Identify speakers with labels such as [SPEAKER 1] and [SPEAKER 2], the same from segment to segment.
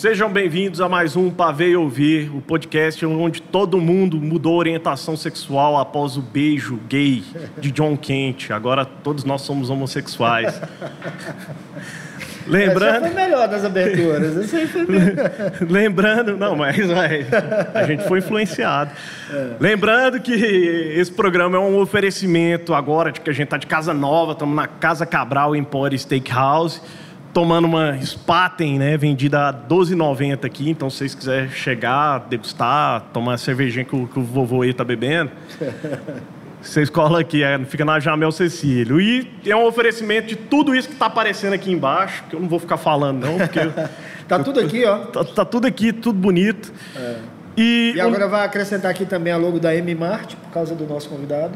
[SPEAKER 1] Sejam bem-vindos a mais um Pavê e Ouvir, o podcast onde todo mundo mudou orientação sexual após o beijo gay de John Kent. Agora todos nós somos homossexuais.
[SPEAKER 2] Lembrando. Essa foi melhor das aberturas. Essa aí foi melhor.
[SPEAKER 1] Lembrando, não, mas, a gente foi influenciado. É. Lembrando que esse programa é um oferecimento agora de que a gente está de casa nova, estamos na Casa Cabral Empório Steakhouse tomando uma Spaten, né, vendida a 12,90 aqui. Então, se vocês quiserem chegar, degustar, tomar a cervejinha que o, que o vovô aí tá bebendo, vocês colam aqui, é, fica na Jamel Cecílio. E é um oferecimento de tudo isso que está aparecendo aqui embaixo, que eu não vou ficar falando, não, porque.
[SPEAKER 2] tá tudo aqui, ó.
[SPEAKER 1] Tá, tá tudo aqui, tudo bonito. É.
[SPEAKER 2] E, e, agora um... vai acrescentar aqui também a logo da M Mart, por causa do nosso convidado.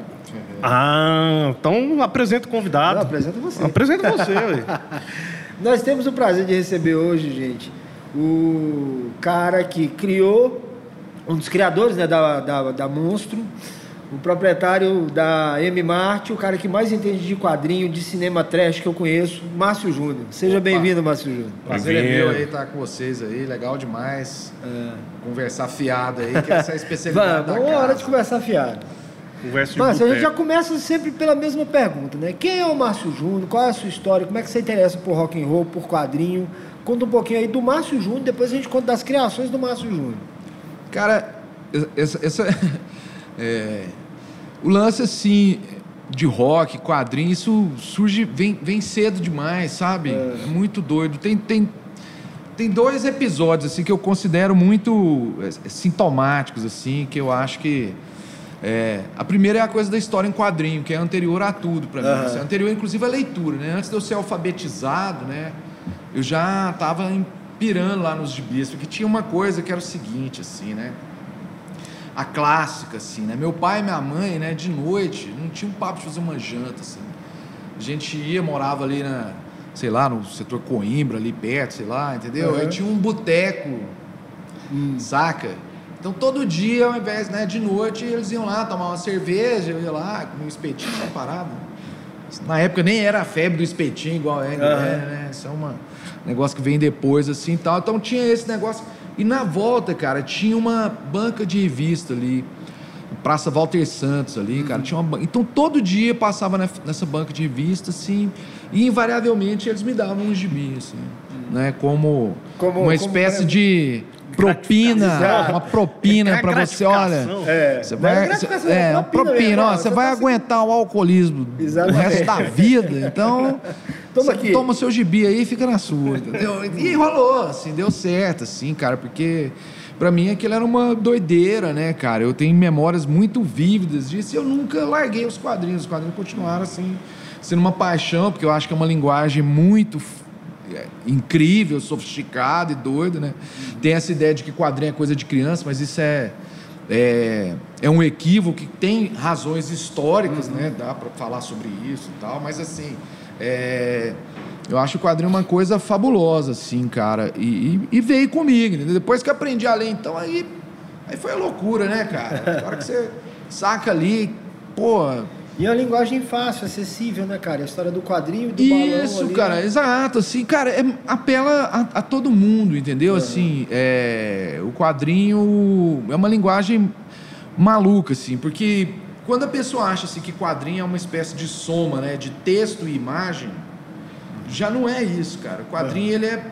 [SPEAKER 1] Ah, então apresenta o convidado. Não,
[SPEAKER 2] apresenta você.
[SPEAKER 1] Apresenta você, ué.
[SPEAKER 2] Nós temos o prazer de receber hoje, gente, o cara que criou, um dos criadores né, da, da, da Monstro, o proprietário da M Mart, o cara que mais entende de quadrinho, de cinema trash que eu conheço, Márcio Júnior. Seja bem-vindo, Márcio Júnior.
[SPEAKER 3] Prazer é meu aí estar com vocês aí, legal demais. É. Conversar fiado aí, que essa é a especialidade
[SPEAKER 2] Vamos, da hora de conversar fiado. Conversa Mas a gente já começa sempre pela mesma pergunta, né? Quem é o Márcio Júnior? Qual é a sua história? Como é que você interessa por rock and roll, por quadrinho? Conta um pouquinho aí do Márcio Júnior, depois a gente conta das criações do Márcio Júnior.
[SPEAKER 3] Cara, essa, essa é, o lance assim de rock, quadrinho, isso surge vem, vem cedo demais, sabe? É. é muito doido. Tem, tem tem dois episódios assim que eu considero muito é, sintomáticos assim, que eu acho que é, a primeira é a coisa da história em quadrinho, que é anterior a tudo para mim. Uhum. Assim, anterior, inclusive, à leitura. Né? Antes de eu ser alfabetizado, né, eu já estava pirando lá nos gibis, porque tinha uma coisa que era o seguinte, assim, né? A clássica, assim, né? Meu pai e minha mãe, né, de noite, não tinha um papo de fazer uma janta, assim. A gente ia, morava ali na, sei lá, no setor Coimbra, ali perto, sei lá, entendeu? Uhum. Aí tinha um boteco, hum. saca? Então todo dia, ao invés né, de noite, eles iam lá tomar uma cerveja, eu ia lá, comer um espetinho, uma parada. Na época nem era a febre do espetinho igual é, uhum. né? Isso é um negócio que vem depois, assim tal. Então tinha esse negócio. E na volta, cara, tinha uma banca de revista ali. Praça Walter Santos ali, cara. Uhum. Tinha uma... Então todo dia passava nessa banca de revista, assim, e invariavelmente eles me davam um gibi, assim, uhum. né? Como, como uma espécie como... de propina, uma propina é para você, olha. É. Você vai, é, é, uma propina, ó, você vai aguentar o alcoolismo Exatamente. o resto da vida. Então, toma, aqui. toma seu gibi aí e fica na sua, entendeu? E rolou, assim, deu certo, assim, cara, porque para mim aquilo era uma doideira, né, cara? Eu tenho memórias muito vívidas disso e eu nunca larguei os quadrinhos. Os quadrinhos continuaram assim, sendo uma paixão, porque eu acho que é uma linguagem muito é incrível, sofisticado e doido, né? Tem essa ideia de que quadrinho é coisa de criança, mas isso é é, é um equívoco que tem razões históricas, uhum. né? Dá para falar sobre isso e tal, mas assim, é, eu acho o quadrinho uma coisa fabulosa, assim, cara. E, e, e veio comigo, né? Depois que aprendi a ler, então, aí, aí foi a loucura, né, cara? Na hora que você saca ali, pô,
[SPEAKER 2] e é uma linguagem fácil, acessível, né, cara? A história do quadrinho, do
[SPEAKER 3] Isso,
[SPEAKER 2] balão
[SPEAKER 3] Isso, cara, né? exato. Assim, cara, é, apela a, a, todo mundo, entendeu? Uhum. Assim, é, o quadrinho é uma linguagem maluca, assim, porque quando a pessoa acha assim, que quadrinho é uma espécie de soma, né, de texto e imagem, já não é isso, cara. O quadrinho, uhum. ele é,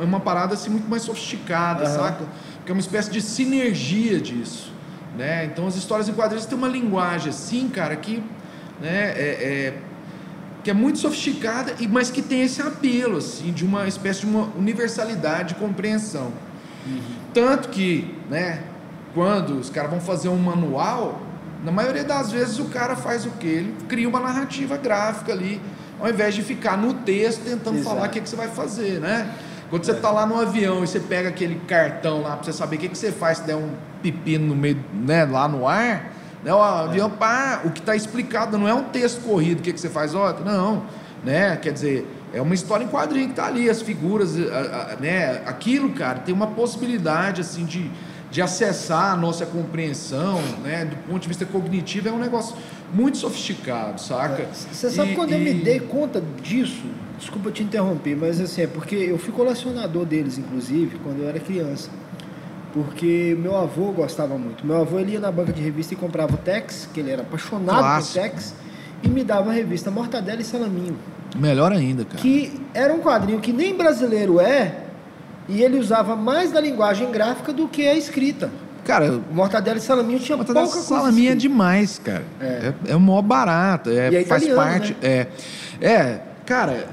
[SPEAKER 3] é uma parada, assim, muito mais sofisticada, uhum. saca? Porque é uma espécie de sinergia disso. Né? Então as histórias em quadrinhos têm uma linguagem assim, cara, que, né, é, é, que é muito sofisticada, mas que tem esse apelo assim, de uma espécie de uma universalidade de compreensão. Uhum. Tanto que, né, quando os caras vão fazer um manual, na maioria das vezes o cara faz o quê? Ele cria uma narrativa gráfica ali, ao invés de ficar no texto tentando Exato. falar o que, que você vai fazer, né? Quando você está lá no avião e você pega aquele cartão lá para você saber o que, que você faz se der um pepino no meio, né, lá no ar, né, o avião, pá, o que está explicado não é um texto corrido, o que, que você faz, ó, não, né, quer dizer, é uma história em quadrinho que está ali, as figuras, a, a, né, aquilo, cara, tem uma possibilidade, assim, de, de acessar a nossa compreensão, né, do ponto de vista cognitivo, é um negócio muito sofisticado, saca?
[SPEAKER 2] Você sabe e, quando e... eu me dei conta disso? Desculpa te interromper, mas assim, é porque eu fui colecionador deles, inclusive, quando eu era criança. Porque meu avô gostava muito. Meu avô ele ia na banca de revista e comprava o Tex, que ele era apaixonado
[SPEAKER 3] Clássico.
[SPEAKER 2] por Tex, e me dava a revista Mortadela e Salaminho.
[SPEAKER 3] Melhor ainda, cara.
[SPEAKER 2] Que era um quadrinho que nem brasileiro é, e ele usava mais da linguagem gráfica do que a escrita.
[SPEAKER 3] Cara,
[SPEAKER 2] Mortadela e Salaminho tinha
[SPEAKER 3] Mortadela
[SPEAKER 2] pouca coisa.
[SPEAKER 3] salaminha é demais, cara.
[SPEAKER 2] É.
[SPEAKER 3] É, é o maior barato. É,
[SPEAKER 2] é
[SPEAKER 3] faz
[SPEAKER 2] italiano,
[SPEAKER 3] parte.
[SPEAKER 2] né?
[SPEAKER 3] É, é, cara,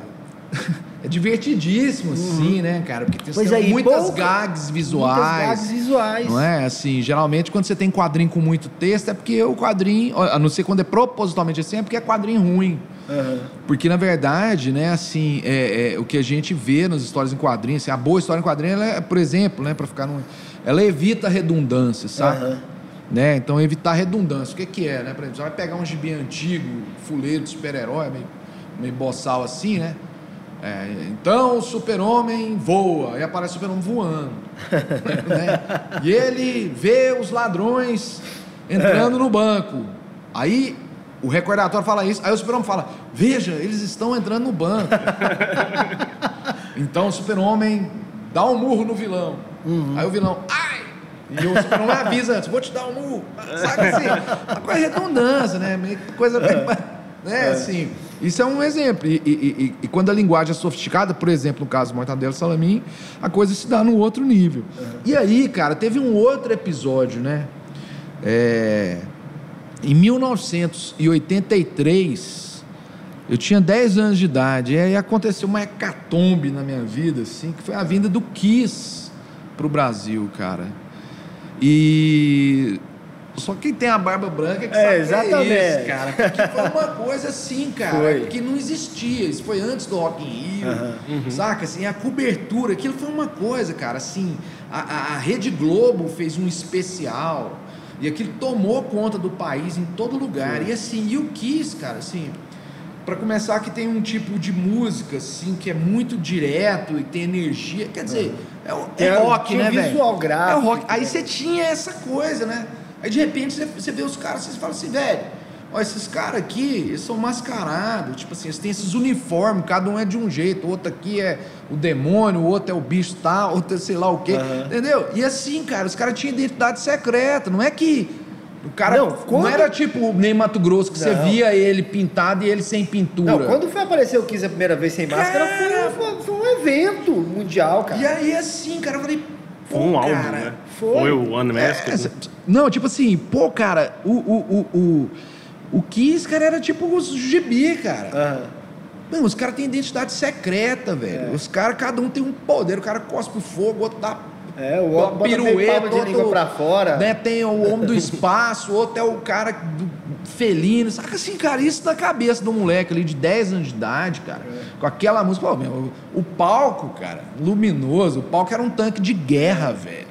[SPEAKER 3] é divertidíssimo, sim, né, cara? Porque tem,
[SPEAKER 2] Pois e
[SPEAKER 3] muitas
[SPEAKER 2] pouca-
[SPEAKER 3] gags visuais.
[SPEAKER 2] Muitas gags visuais.
[SPEAKER 3] Não é? Assim, geralmente quando você tem quadrinho com muito texto é porque o quadrinho, a não ser quando é propositalmente assim, é porque é quadrinho ruim.
[SPEAKER 2] Aham.
[SPEAKER 3] Porque, na verdade, né, assim, é, é, o que a gente vê nas histórias em quadrinhos, assim, a boa história em quadrinho, ela é, por exemplo, né, para ficar num, ela evita redundância, sabe?
[SPEAKER 2] Aham.
[SPEAKER 3] Né? Então, evitar redundância. O que, que é, né? Por exemplo, você vai pegar um gibi antigo, fuleiro de super-herói, meio, meio boçal assim, né? É, então o super-homem voa, aí aparece o super-homem voando. né? E ele vê os ladrões entrando no banco. Aí o recordatório fala isso, aí o super-homem fala: Veja, eles estão entrando no banco. então o super-homem dá um murro no vilão. Aí o vilão, ai! E o super-homem avisa antes, vou te dar um murro. Sabe assim? Uma coisa redundância, né? Meio que Coisa. Né, assim. Isso é um exemplo. E, e- e- e quando a linguagem é sofisticada, por exemplo, no caso do Mortadelo Salamin, a coisa se dá num outro nível. E aí, cara, teve um outro episódio, né? É, em 1983, eu tinha 10 anos de idade, e aí aconteceu uma hecatombe na minha vida, assim, que foi a vinda do Kiss pro Brasil, cara. E só quem tem a barba branca que
[SPEAKER 2] É,
[SPEAKER 3] sabe é
[SPEAKER 2] exatamente.
[SPEAKER 3] isso, cara. Porque foi uma coisa assim, cara,
[SPEAKER 2] Foi.
[SPEAKER 3] que não existia. Isso foi antes do Rock in Rio,
[SPEAKER 2] Aham.
[SPEAKER 3] saca? Assim, a cobertura, aquilo foi uma coisa, cara. Assim, a, a- a Rede Globo fez um especial e aquilo tomou conta do país em todo lugar. E assim, e o Kiss, cara, assim, Pra começar que tem um tipo de música assim que é muito direto e tem energia, quer dizer, é, o- é
[SPEAKER 2] Tem-
[SPEAKER 3] rock, né, velho?
[SPEAKER 2] visual
[SPEAKER 3] É
[SPEAKER 2] gráfico,
[SPEAKER 3] o rock. Aí você tinha essa coisa, né? Aí de repente você, você vê os caras, você fala assim, velho, ó, esses caras aqui, eles são mascarados, tipo assim, eles têm esses uniformes, cada um é de um jeito, o outro aqui é o demônio, o outro é o bicho tal, outro é sei lá o quê,
[SPEAKER 2] Aham.
[SPEAKER 3] entendeu? E assim, cara, os caras tinham identidade secreta, não é que o cara
[SPEAKER 2] Não,
[SPEAKER 3] não,
[SPEAKER 2] quando-
[SPEAKER 3] era tipo o Ney Mato Grosso que você
[SPEAKER 2] Não.
[SPEAKER 3] via ele pintado e ele sem pintura.
[SPEAKER 2] Não, quando foi aparecer o Kiss a primeira vez sem máscara,
[SPEAKER 3] Cara!
[SPEAKER 2] foi, foi- um evento mundial, cara.
[SPEAKER 3] E aí assim, cara, eu falei,
[SPEAKER 1] Foi um álbum,
[SPEAKER 3] cara,
[SPEAKER 1] né?
[SPEAKER 2] foi.
[SPEAKER 1] Foi o Unmasked.
[SPEAKER 3] É,
[SPEAKER 1] né?
[SPEAKER 3] não, tipo assim, pô, cara, o, o, o, o, o Kiss, cara, era tipo os gibi, cara.
[SPEAKER 2] Aham.
[SPEAKER 3] Mano, os caras têm identidade secreta, velho.
[SPEAKER 2] É.
[SPEAKER 3] Os caras, cada um tem um poder. O cara cospe fogo, o outro dá
[SPEAKER 2] É, o
[SPEAKER 3] uma
[SPEAKER 2] outro bota meio palma de
[SPEAKER 3] outro,
[SPEAKER 2] língua pra fora.
[SPEAKER 3] Né, tem o homem do espaço, o outro é o cara do felino. Saca assim, cara, isso na cabeça do moleque ali de 10 anos de idade, cara.
[SPEAKER 2] É.
[SPEAKER 3] Com aquela música. Pô, meu, o palco, cara, luminoso. O palco era um tanque de guerra, velho.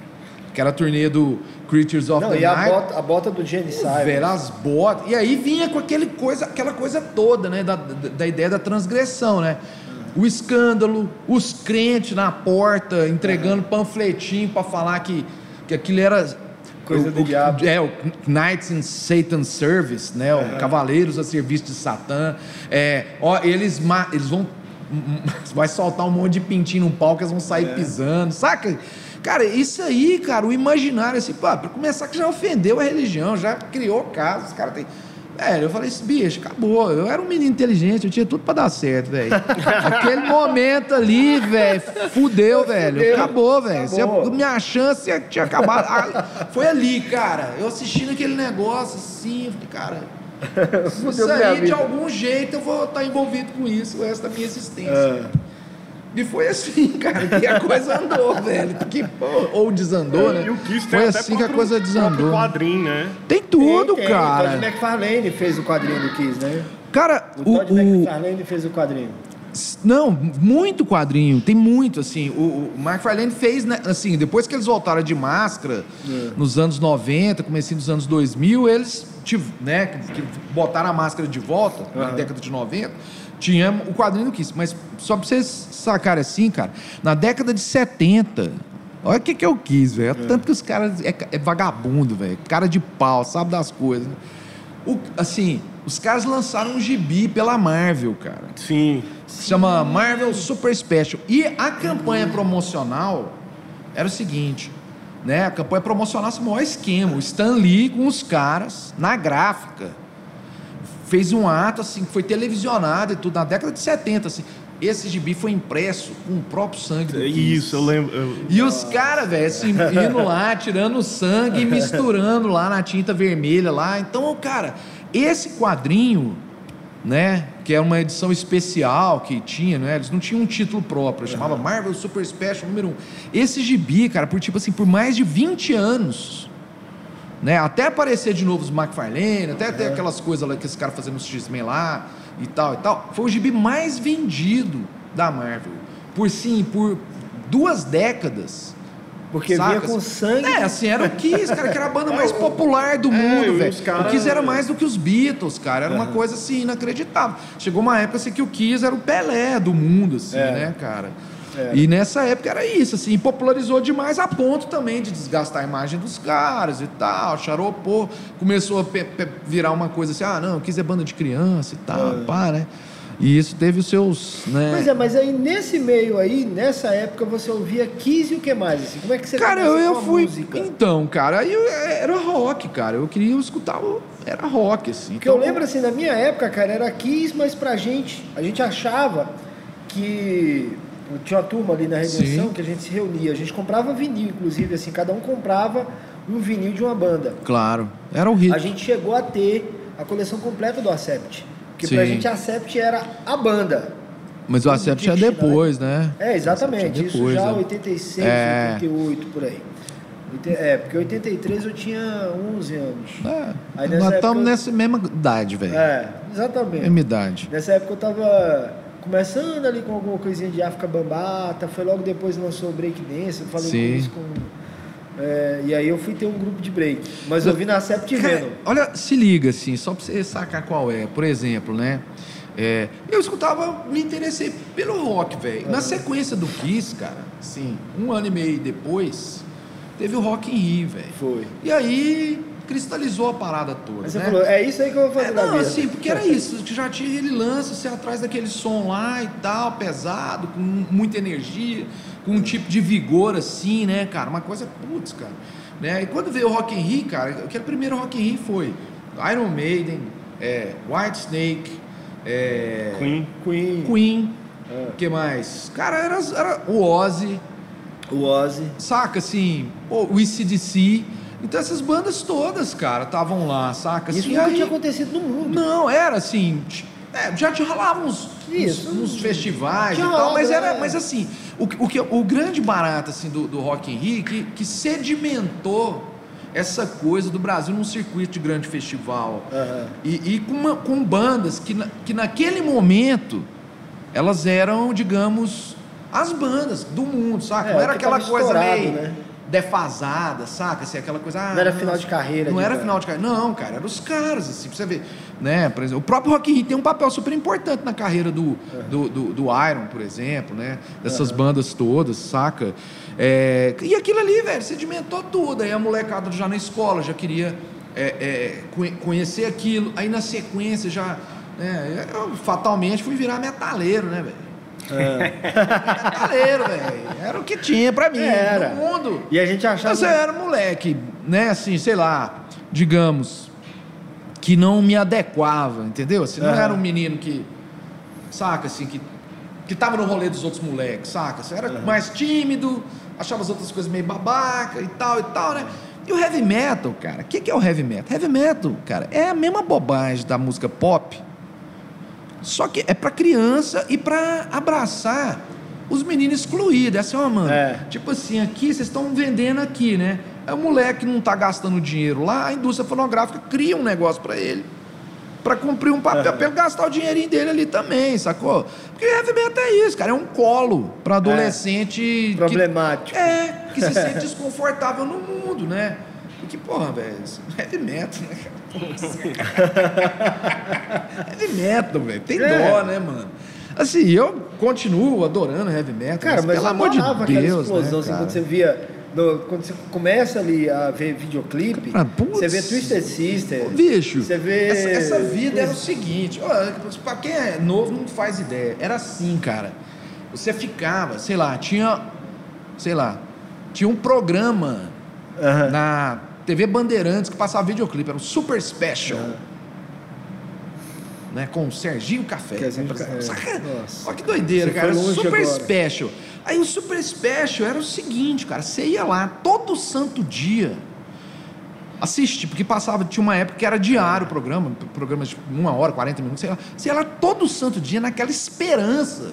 [SPEAKER 3] Que era a turnê do Creatures of
[SPEAKER 2] Não,
[SPEAKER 3] the
[SPEAKER 2] e a
[SPEAKER 3] Night.
[SPEAKER 2] bota, a bota do Jenny Simon.
[SPEAKER 3] Velho, as botas. E aí vinha com aquele coisa, aquela coisa toda, né? Da, da, da ideia da transgressão, né? O escândalo, os crentes na porta entregando panfletinho pra falar que, que aquilo era.
[SPEAKER 2] Coisa
[SPEAKER 3] o,
[SPEAKER 2] do diabo.
[SPEAKER 3] É, o Knights in Satan's Service, né? O Cavaleiros a serviço de Satã. É, ó, eles, eles vão. Vai soltar um monte de pintinho no palco, eles vão sair
[SPEAKER 2] É.
[SPEAKER 3] pisando, saca? Cara, isso aí, cara, o imaginário, assim, pá, pra começar que já ofendeu a religião, já criou casos, os caras tem. Velho, eu falei assim, bicho, acabou. Eu era um menino inteligente, eu tinha tudo pra dar certo, velho. Aquele momento ali, velho, fudeu, velho. Acabou, velho. Minha chance tinha acabado. Ah, Foi ali, cara. Eu assistindo aquele negócio assim, falei, cara,
[SPEAKER 2] Fudeu
[SPEAKER 3] isso aí, de algum jeito, eu vou estar envolvido com isso o resto da minha existência.
[SPEAKER 2] É.
[SPEAKER 3] E foi assim, cara, que a coisa andou, velho. Que, ou desandou, né?
[SPEAKER 1] E o Kiss tem
[SPEAKER 3] Foi
[SPEAKER 1] até
[SPEAKER 3] assim que a coisa desandou.
[SPEAKER 1] quadrinho, né?
[SPEAKER 3] Tem tudo,
[SPEAKER 2] Tem, tem. O
[SPEAKER 3] cara.
[SPEAKER 2] Todd McFarlane fez o quadrinho do Kiss, né?
[SPEAKER 3] Cara,
[SPEAKER 2] O,
[SPEAKER 3] o,
[SPEAKER 2] Todd
[SPEAKER 3] o-
[SPEAKER 2] McFarlane fez o quadrinho.
[SPEAKER 3] Não, muito quadrinho, tem muito, assim. O, o Mark Farlane fez, né, assim, depois que eles voltaram de máscara,
[SPEAKER 2] É.
[SPEAKER 3] nos anos 90, comecinho dos anos 2000, eles, tiv- né, que, que botaram a máscara de volta, na
[SPEAKER 2] Aham.
[SPEAKER 3] década de 90, tinha o quadrinho do Kiss. Mas só pra vocês sacarem assim, cara, na década de 70, olha o que que eu quis, velho. Tanto que os caras é, é vagabundo, velho. Cara de pau, sabe das coisas. O- assim, Os caras lançaram um gibi pela Marvel, cara.
[SPEAKER 1] Sim.
[SPEAKER 3] Se chama Marvel Super Special. E a campanha promocional era o seguinte, né? A campanha promocional esse maior esquema. O Stan Lee com os caras na gráfica. Fez um ato assim, que foi televisionado e tudo, na década de 70, assim. Esse gibi foi impresso com o próprio sangue do Kiss.
[SPEAKER 1] Isso, eu lembro. eu-
[SPEAKER 3] E os caras, velho, assim, indo lá, tirando sangue e misturando lá na tinta vermelha lá. Então, cara, esse quadrinho, né, que é uma edição especial que tinha, né, eles não tinham um título próprio, chamava Marvel Super Special número 1. Esse gibi, cara, por tipo assim, por mais de 20 anos, né, até aparecer de novo os McFarlane, até ter aquelas coisas lá que esse cara fazendo os X-Men lá e tal e tal, foi o gibi mais vendido da Marvel. Por sim, por duas décadas.
[SPEAKER 2] Porque
[SPEAKER 3] Saca?
[SPEAKER 2] vinha com sangue.
[SPEAKER 3] É, assim, era o Kiss, cara, que era a banda mais popular do
[SPEAKER 1] É,
[SPEAKER 3] mundo, velho.
[SPEAKER 1] cara-
[SPEAKER 3] O Kiss era mais do que os Beatles, cara. Era uma coisa, assim, inacreditável. Chegou uma época, assim, que o Kiss era o Pelé do mundo, assim,
[SPEAKER 2] É.
[SPEAKER 3] né, cara?
[SPEAKER 2] É.
[SPEAKER 3] E nessa época era isso, assim, popularizou demais a ponto também de desgastar a imagem dos caras e tal, charopou, começou a virar uma coisa assim, ah, não, Kiss é banda de criança e tal, pá, né? E isso teve os seus, né?
[SPEAKER 2] Pois é, mas aí nesse meio aí, nessa época, você ouvia Kiss e o que mais? Assim? Como é que você
[SPEAKER 3] Cara, eu, eu fui.
[SPEAKER 2] música?
[SPEAKER 3] Então, cara, aí eu- era rock, cara. Eu queria escutar o. Era rock, assim.
[SPEAKER 2] Porque eu
[SPEAKER 3] Então,
[SPEAKER 2] lembro assim, na minha época, cara, era Kiss, mas pra gente, a gente achava que tinha uma turma ali na Redenção
[SPEAKER 3] Sim.
[SPEAKER 2] que a gente se reunia, a gente comprava vinil, inclusive, assim, cada um comprava um vinil de uma banda.
[SPEAKER 3] Claro. Era o hit.
[SPEAKER 2] A gente chegou a ter a coleção completa do Acept. Porque pra
[SPEAKER 3] Sim.
[SPEAKER 2] gente a Acept era a banda.
[SPEAKER 3] Mas o Acept é depois, né?
[SPEAKER 2] É, exatamente.
[SPEAKER 3] É
[SPEAKER 2] Isso
[SPEAKER 3] depois,
[SPEAKER 2] já
[SPEAKER 3] né?
[SPEAKER 2] 86,
[SPEAKER 3] É.
[SPEAKER 2] 88, por aí. É, porque 83 eu tinha 11 anos.
[SPEAKER 3] É.
[SPEAKER 2] Aí
[SPEAKER 3] Nós estamos
[SPEAKER 2] eu-
[SPEAKER 3] nessa mesma idade, velho.
[SPEAKER 2] É, exatamente.
[SPEAKER 3] Mesma idade.
[SPEAKER 2] Nessa época eu tava começando ali com alguma coisinha de África Bambata, foi logo depois lançou o Break Dance, eu falei
[SPEAKER 3] Sim.
[SPEAKER 2] com isso com... é, e aí eu fui ter um grupo de break. Mas eu vi na Sept vendo.
[SPEAKER 3] olha, se liga, assim, só pra você sacar qual é. Por exemplo, né? É, eu escutava, me interessei pelo rock, velho. Na sequência do Kiss, cara, assim, um ano e meio depois, teve o Rock in Rio, velho.
[SPEAKER 2] Foi.
[SPEAKER 3] E aí cristalizou a parada toda,
[SPEAKER 2] Aí você
[SPEAKER 3] né?
[SPEAKER 2] falou, é isso aí que eu vou fazer
[SPEAKER 3] É, não,
[SPEAKER 2] vida.
[SPEAKER 3] assim, porque era isso, que já tinha ele lança, você atrás daquele som lá e tal, pesado, com muita energia, com um tipo de vigor assim, né, cara? Uma coisa, putz, cara. Né? E quando veio o Rock in Rio, cara, aquele primeiro Rock in Rio foi Iron Maiden, é, White Snake, é,
[SPEAKER 1] Queen.
[SPEAKER 2] Queen,
[SPEAKER 3] Queen,
[SPEAKER 2] É.
[SPEAKER 3] o que mais? Cara, era, era o Ozzy,
[SPEAKER 2] o Ozzy.
[SPEAKER 3] saca, assim, o ICDC. Então essas bandas todas, cara, estavam lá, saca?
[SPEAKER 2] Isso
[SPEAKER 3] Assim,
[SPEAKER 2] nunca
[SPEAKER 3] aí-
[SPEAKER 2] tinha acontecido no mundo.
[SPEAKER 3] não, era assim. é, já te rolavam uns,
[SPEAKER 2] Isso.
[SPEAKER 3] uns, uns festivais e tal, mas era.
[SPEAKER 2] é.
[SPEAKER 3] Mas assim, o, que- o, que, o grande barato assim, do, do Rock in Rio que, que sedimentou essa coisa do Brasil num circuito de grande festival.
[SPEAKER 2] Aham.
[SPEAKER 3] E, e com, uma- com bandas que, na- que naquele momento elas eram, digamos, as bandas do mundo, saca?
[SPEAKER 2] É,
[SPEAKER 3] Não era
[SPEAKER 2] que
[SPEAKER 3] aquela coisa meio
[SPEAKER 2] né?
[SPEAKER 3] Defasada, saca? Assim, aquela coisa. ah,
[SPEAKER 2] Não era
[SPEAKER 3] nossa,
[SPEAKER 2] final de carreira
[SPEAKER 3] Não
[SPEAKER 2] de
[SPEAKER 3] era
[SPEAKER 2] banda.
[SPEAKER 3] final de carreira. Não, cara, eram os caras, assim, pra você ver. Né? Por exemplo, o próprio Rock in Rio tem um papel super importante na carreira do, do, do, do Iron, por exemplo, né? Dessas bandas todas, saca? É, e aquilo ali, velho, sedimentou tudo. Aí a molecada já na escola já queria é, é, conhe- conhecer aquilo. Aí na sequência já. Né, eu fatalmente fui virar metaleiro, né, velho? Metaleiro, velho. Era o que tinha pra mim,
[SPEAKER 2] Era.
[SPEAKER 3] no mundo.
[SPEAKER 2] E a gente achava.
[SPEAKER 3] Mas eu era moleque, né, assim, sei lá, digamos, que não me adequava, entendeu? Assim, não
[SPEAKER 2] Aham.
[SPEAKER 3] era um menino que, saca, assim, que, que tava no rolê dos outros moleques, saca? Você era mais tímido, achava as outras coisas meio babaca e tal e tal, né? E o heavy metal, cara, o que, que é o heavy metal? Heavy metal, cara, é a mesma bobagem da música pop, só que é pra criança e pra abraçar os meninos excluídos. Essa é uma, mano.
[SPEAKER 2] É.
[SPEAKER 3] Tipo assim, aqui vocês estão vendendo aqui, né? É o moleque que não tá gastando dinheiro lá, a indústria fonográfica cria um negócio pra ele. Pra cumprir um papel, pra ele gastar o dinheirinho dele ali também, sacou? Porque metal é isso, cara, é um colo pra adolescente. que-
[SPEAKER 2] Problemático.
[SPEAKER 3] é, que se sente desconfortável no mundo, né? Porque, porra, velho, é heavy metal, né? Porra, heavy metal, velho, tem
[SPEAKER 2] É.
[SPEAKER 3] dó, né, mano? Assim, eu continuo adorando heavy metal,
[SPEAKER 2] Cara, mas
[SPEAKER 3] pelo
[SPEAKER 2] eu
[SPEAKER 3] amor de
[SPEAKER 2] amava aquela
[SPEAKER 3] Deus,
[SPEAKER 2] explosão,
[SPEAKER 3] né,
[SPEAKER 2] assim, quando você via no- quando você começa ali a ver videoclipe,
[SPEAKER 3] Cara, putz.
[SPEAKER 2] você vê Twisted Sister.
[SPEAKER 3] Bicho,
[SPEAKER 2] Você vê.
[SPEAKER 3] essa, essa vida era o seguinte, ó, pra quem é novo não faz ideia. Era assim, cara. Você ficava, sei lá, tinha, sei lá, tinha um programa
[SPEAKER 2] Aham.
[SPEAKER 3] na TV Bandeirantes que passava videoclipe, era um Super Special. Né, com o Serginho Café.
[SPEAKER 2] Café, é.
[SPEAKER 3] Saca?
[SPEAKER 2] Nossa.
[SPEAKER 3] Olha que doideira,
[SPEAKER 2] Você
[SPEAKER 3] cara. Super
[SPEAKER 2] agora.
[SPEAKER 3] Special. Aí o Super Special era o seguinte, cara. Você ia lá todo santo dia assistir, porque passava, tinha uma época que era diário o programa, programa de uma hora, 40 minutos, sei lá. Você ia lá todo santo dia naquela esperança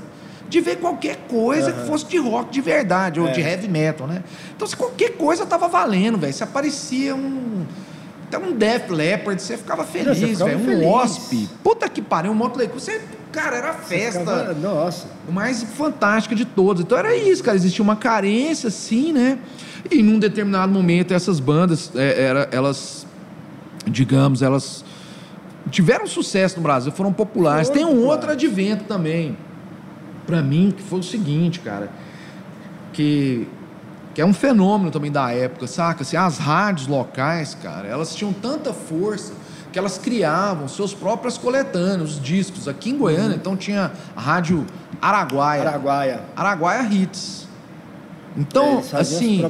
[SPEAKER 3] de ver qualquer coisa que fosse de rock de verdade, ou
[SPEAKER 2] É.
[SPEAKER 3] de heavy metal, né? Então, se qualquer coisa tava valendo, velho. Se aparecia um. Até um Def Leppard, você ficava feliz, velho. Um
[SPEAKER 2] feliz.
[SPEAKER 3] Wasp. Puta que pariu, um Motley Crue. Você, cara, era festa
[SPEAKER 2] Ficava- Nossa.
[SPEAKER 3] mais fantástica de todas. Então era isso, cara. Existia uma carência, assim, né? E num determinado momento essas bandas, é, era, elas, digamos, elas tiveram sucesso no Brasil, foram populares.
[SPEAKER 2] Foram
[SPEAKER 3] Tem um outro advento também, pra mim, que foi o seguinte, cara, que que é um fenômeno também da época, saca? Assim, as rádios locais, cara, elas tinham tanta força que elas criavam seus próprios coletâneos, os discos. Aqui em Goiânia, então tinha a rádio Araguaia.
[SPEAKER 2] Araguaia.
[SPEAKER 3] Araguaia Hits.
[SPEAKER 2] É,
[SPEAKER 3] Então,
[SPEAKER 2] as
[SPEAKER 3] assim,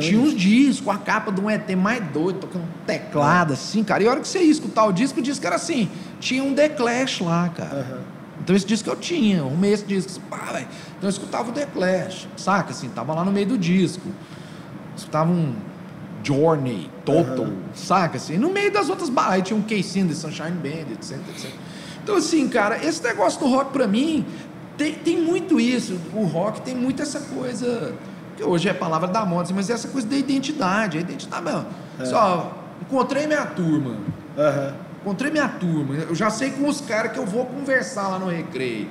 [SPEAKER 3] tinha uns discos, a capa de um ET mais doido, tocando um teclado, assim, cara. E a hora que você ia escutar o disco, o disco era assim, tinha um The Clash lá, cara.
[SPEAKER 2] Aham.
[SPEAKER 3] Então esse disco eu tinha, um mês de disco, pá. Então eu escutava o The Clash, saca? Assim, tava lá no meio do disco. Escutava um Journey, Total, saca? Assim, no meio das outras aí tinha um Casey The Sunshine Band, etc, etc. Então assim, cara, esse negócio do rock pra mim, tem, tem muito isso. O rock tem muito essa coisa, que hoje é a palavra da moda, assim, mas é essa coisa da identidade. A identidade, meu, só, encontrei minha turma,
[SPEAKER 2] Aham.
[SPEAKER 3] Encontrei minha turma. Eu já sei com os caras que eu vou conversar lá no recreio.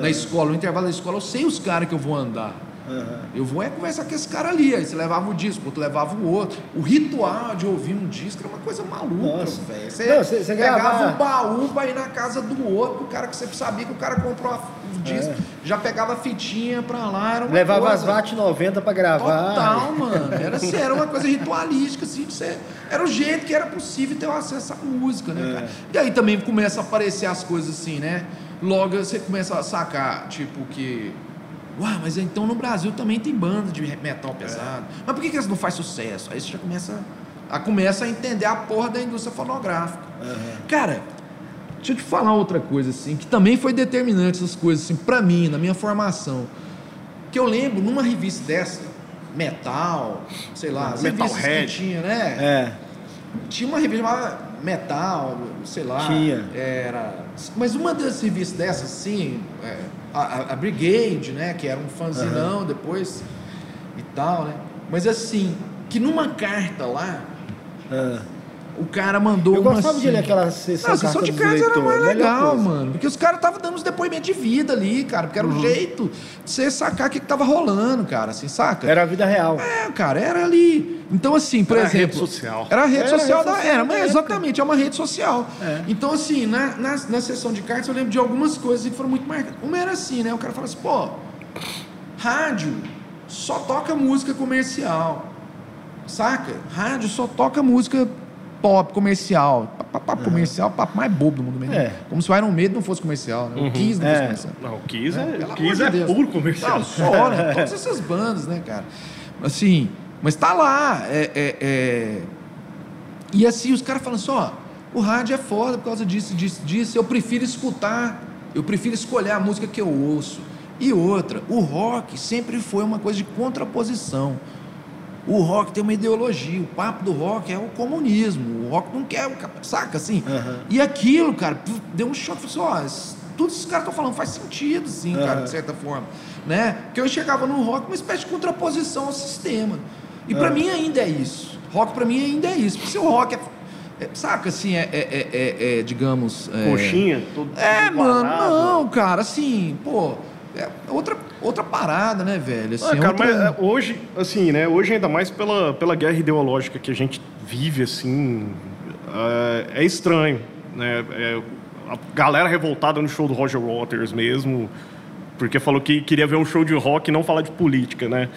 [SPEAKER 3] Na escola, no intervalo da escola, eu sei os caras que eu vou andar.
[SPEAKER 2] Aham.
[SPEAKER 3] Eu vou é conversar com esse cara ali. Aí você levava o disco, outro levava o outro. O ritual de ouvir um disco era uma coisa maluca, velho.
[SPEAKER 2] Não, você- você
[SPEAKER 3] pegava o baú pra ir na casa do outro, o cara que você sabia que o cara comprou o disco, já pegava a fitinha pra lá.
[SPEAKER 2] É. Levava as
[SPEAKER 3] coisa.
[SPEAKER 2] VAT 90 pra gravar.
[SPEAKER 3] Total, mano. Era, assim, era uma coisa ritualística, assim, você, era o jeito que era possível ter o acesso à música, né,
[SPEAKER 2] É.
[SPEAKER 3] cara? E aí também começa a aparecer as coisas assim, né? Logo você começa a sacar, tipo, que. Uau, mas então no Brasil também tem banda de metal pesado. Mas por que, que elas não fazem sucesso? Aí você já começa a, começa a entender a porra da indústria fonográfica. Cara, deixa eu te falar outra coisa, assim, que também foi determinante essas coisas, assim, pra mim, na minha formação. Que eu lembro numa revista dessa, Metal, sei lá, as revistas que
[SPEAKER 1] Metalhead.
[SPEAKER 3] tinha, né?
[SPEAKER 2] É.
[SPEAKER 3] Tinha uma revista chamada Metal, sei lá.
[SPEAKER 2] Tinha.
[SPEAKER 3] Era. Mas uma das revistas dessas, assim, é, a, a- Brigade, né? Que era um fanzinão depois e tal, né? Mas assim, que numa carta lá,
[SPEAKER 2] Ah.
[SPEAKER 3] O cara mandou
[SPEAKER 2] Eu
[SPEAKER 3] uma.
[SPEAKER 2] gostava de
[SPEAKER 3] assim,
[SPEAKER 2] ler aquela sessão
[SPEAKER 3] não, a sessão de cartas era mais legal, mano. Porque os caras estavam dando uns depoimentos de vida ali, cara. Porque era o jeito de você sacar o que, que tava rolando, cara. Assim, saca?
[SPEAKER 2] Era a vida real.
[SPEAKER 3] É, cara, era ali. Então, assim, por
[SPEAKER 1] Era a
[SPEAKER 3] exemplo.
[SPEAKER 1] rede social.
[SPEAKER 3] Era a rede
[SPEAKER 2] Era
[SPEAKER 3] social
[SPEAKER 2] rede
[SPEAKER 3] da.
[SPEAKER 2] social
[SPEAKER 3] Era,
[SPEAKER 2] da
[SPEAKER 3] mas exatamente, é uma rede social.
[SPEAKER 2] É.
[SPEAKER 3] Então, assim, na, na, na sessão de cartas eu lembro de algumas coisas que foram muito marcantes. Uma era assim, né? O cara fala assim, pô, rádio só toca música comercial. Saca? Rádio só toca música pop, comercial. Papo papo comercial, papo mais bobo do mundo mesmo.
[SPEAKER 2] É.
[SPEAKER 3] Como se o Iron Maiden não fosse comercial, né? O Kiss não
[SPEAKER 2] É.
[SPEAKER 3] fosse comercial.
[SPEAKER 1] Não, o Kiss é, o Kiss é puro comercial.
[SPEAKER 3] Não, só, né? Todas essas bandas, né, cara? Assim, mas tá lá. É, é- é- E assim, os caras falam assim, ó, o rádio é foda por causa disso, disso, disso. Eu prefiro escutar, eu prefiro escolher a música que eu ouço. E outra, o rock sempre foi uma coisa de contraposição. O rock tem uma ideologia, o papo do rock é o comunismo. O rock não quer, saca assim?
[SPEAKER 2] Aham.
[SPEAKER 3] E aquilo, cara, deu um choque. Falei assim, ó, tudo esses caras estão falando faz sentido, sim, cara,
[SPEAKER 2] Aham.
[SPEAKER 3] de certa forma. Né? Porque eu enxergava no rock uma espécie de contraposição ao sistema. E pra mim ainda é isso. Rock pra mim ainda é isso. Porque se o rock é. é- saca assim, é, é- é- é- é, digamos. é-
[SPEAKER 1] Coxinha, todo
[SPEAKER 3] É,
[SPEAKER 1] tudo
[SPEAKER 3] mano, não, cara, assim, pô, é outra, outra parada, né, velho? Assim,
[SPEAKER 1] Ah, cara,
[SPEAKER 3] outra-
[SPEAKER 1] mas é, hoje, assim, né? Hoje ainda mais pela, pela guerra ideológica que a gente vive, assim, é, é estranho, né? É, a galera revoltada no show do Roger Waters mesmo, Porque falou que queria ver um show de rock e não falar de política, né?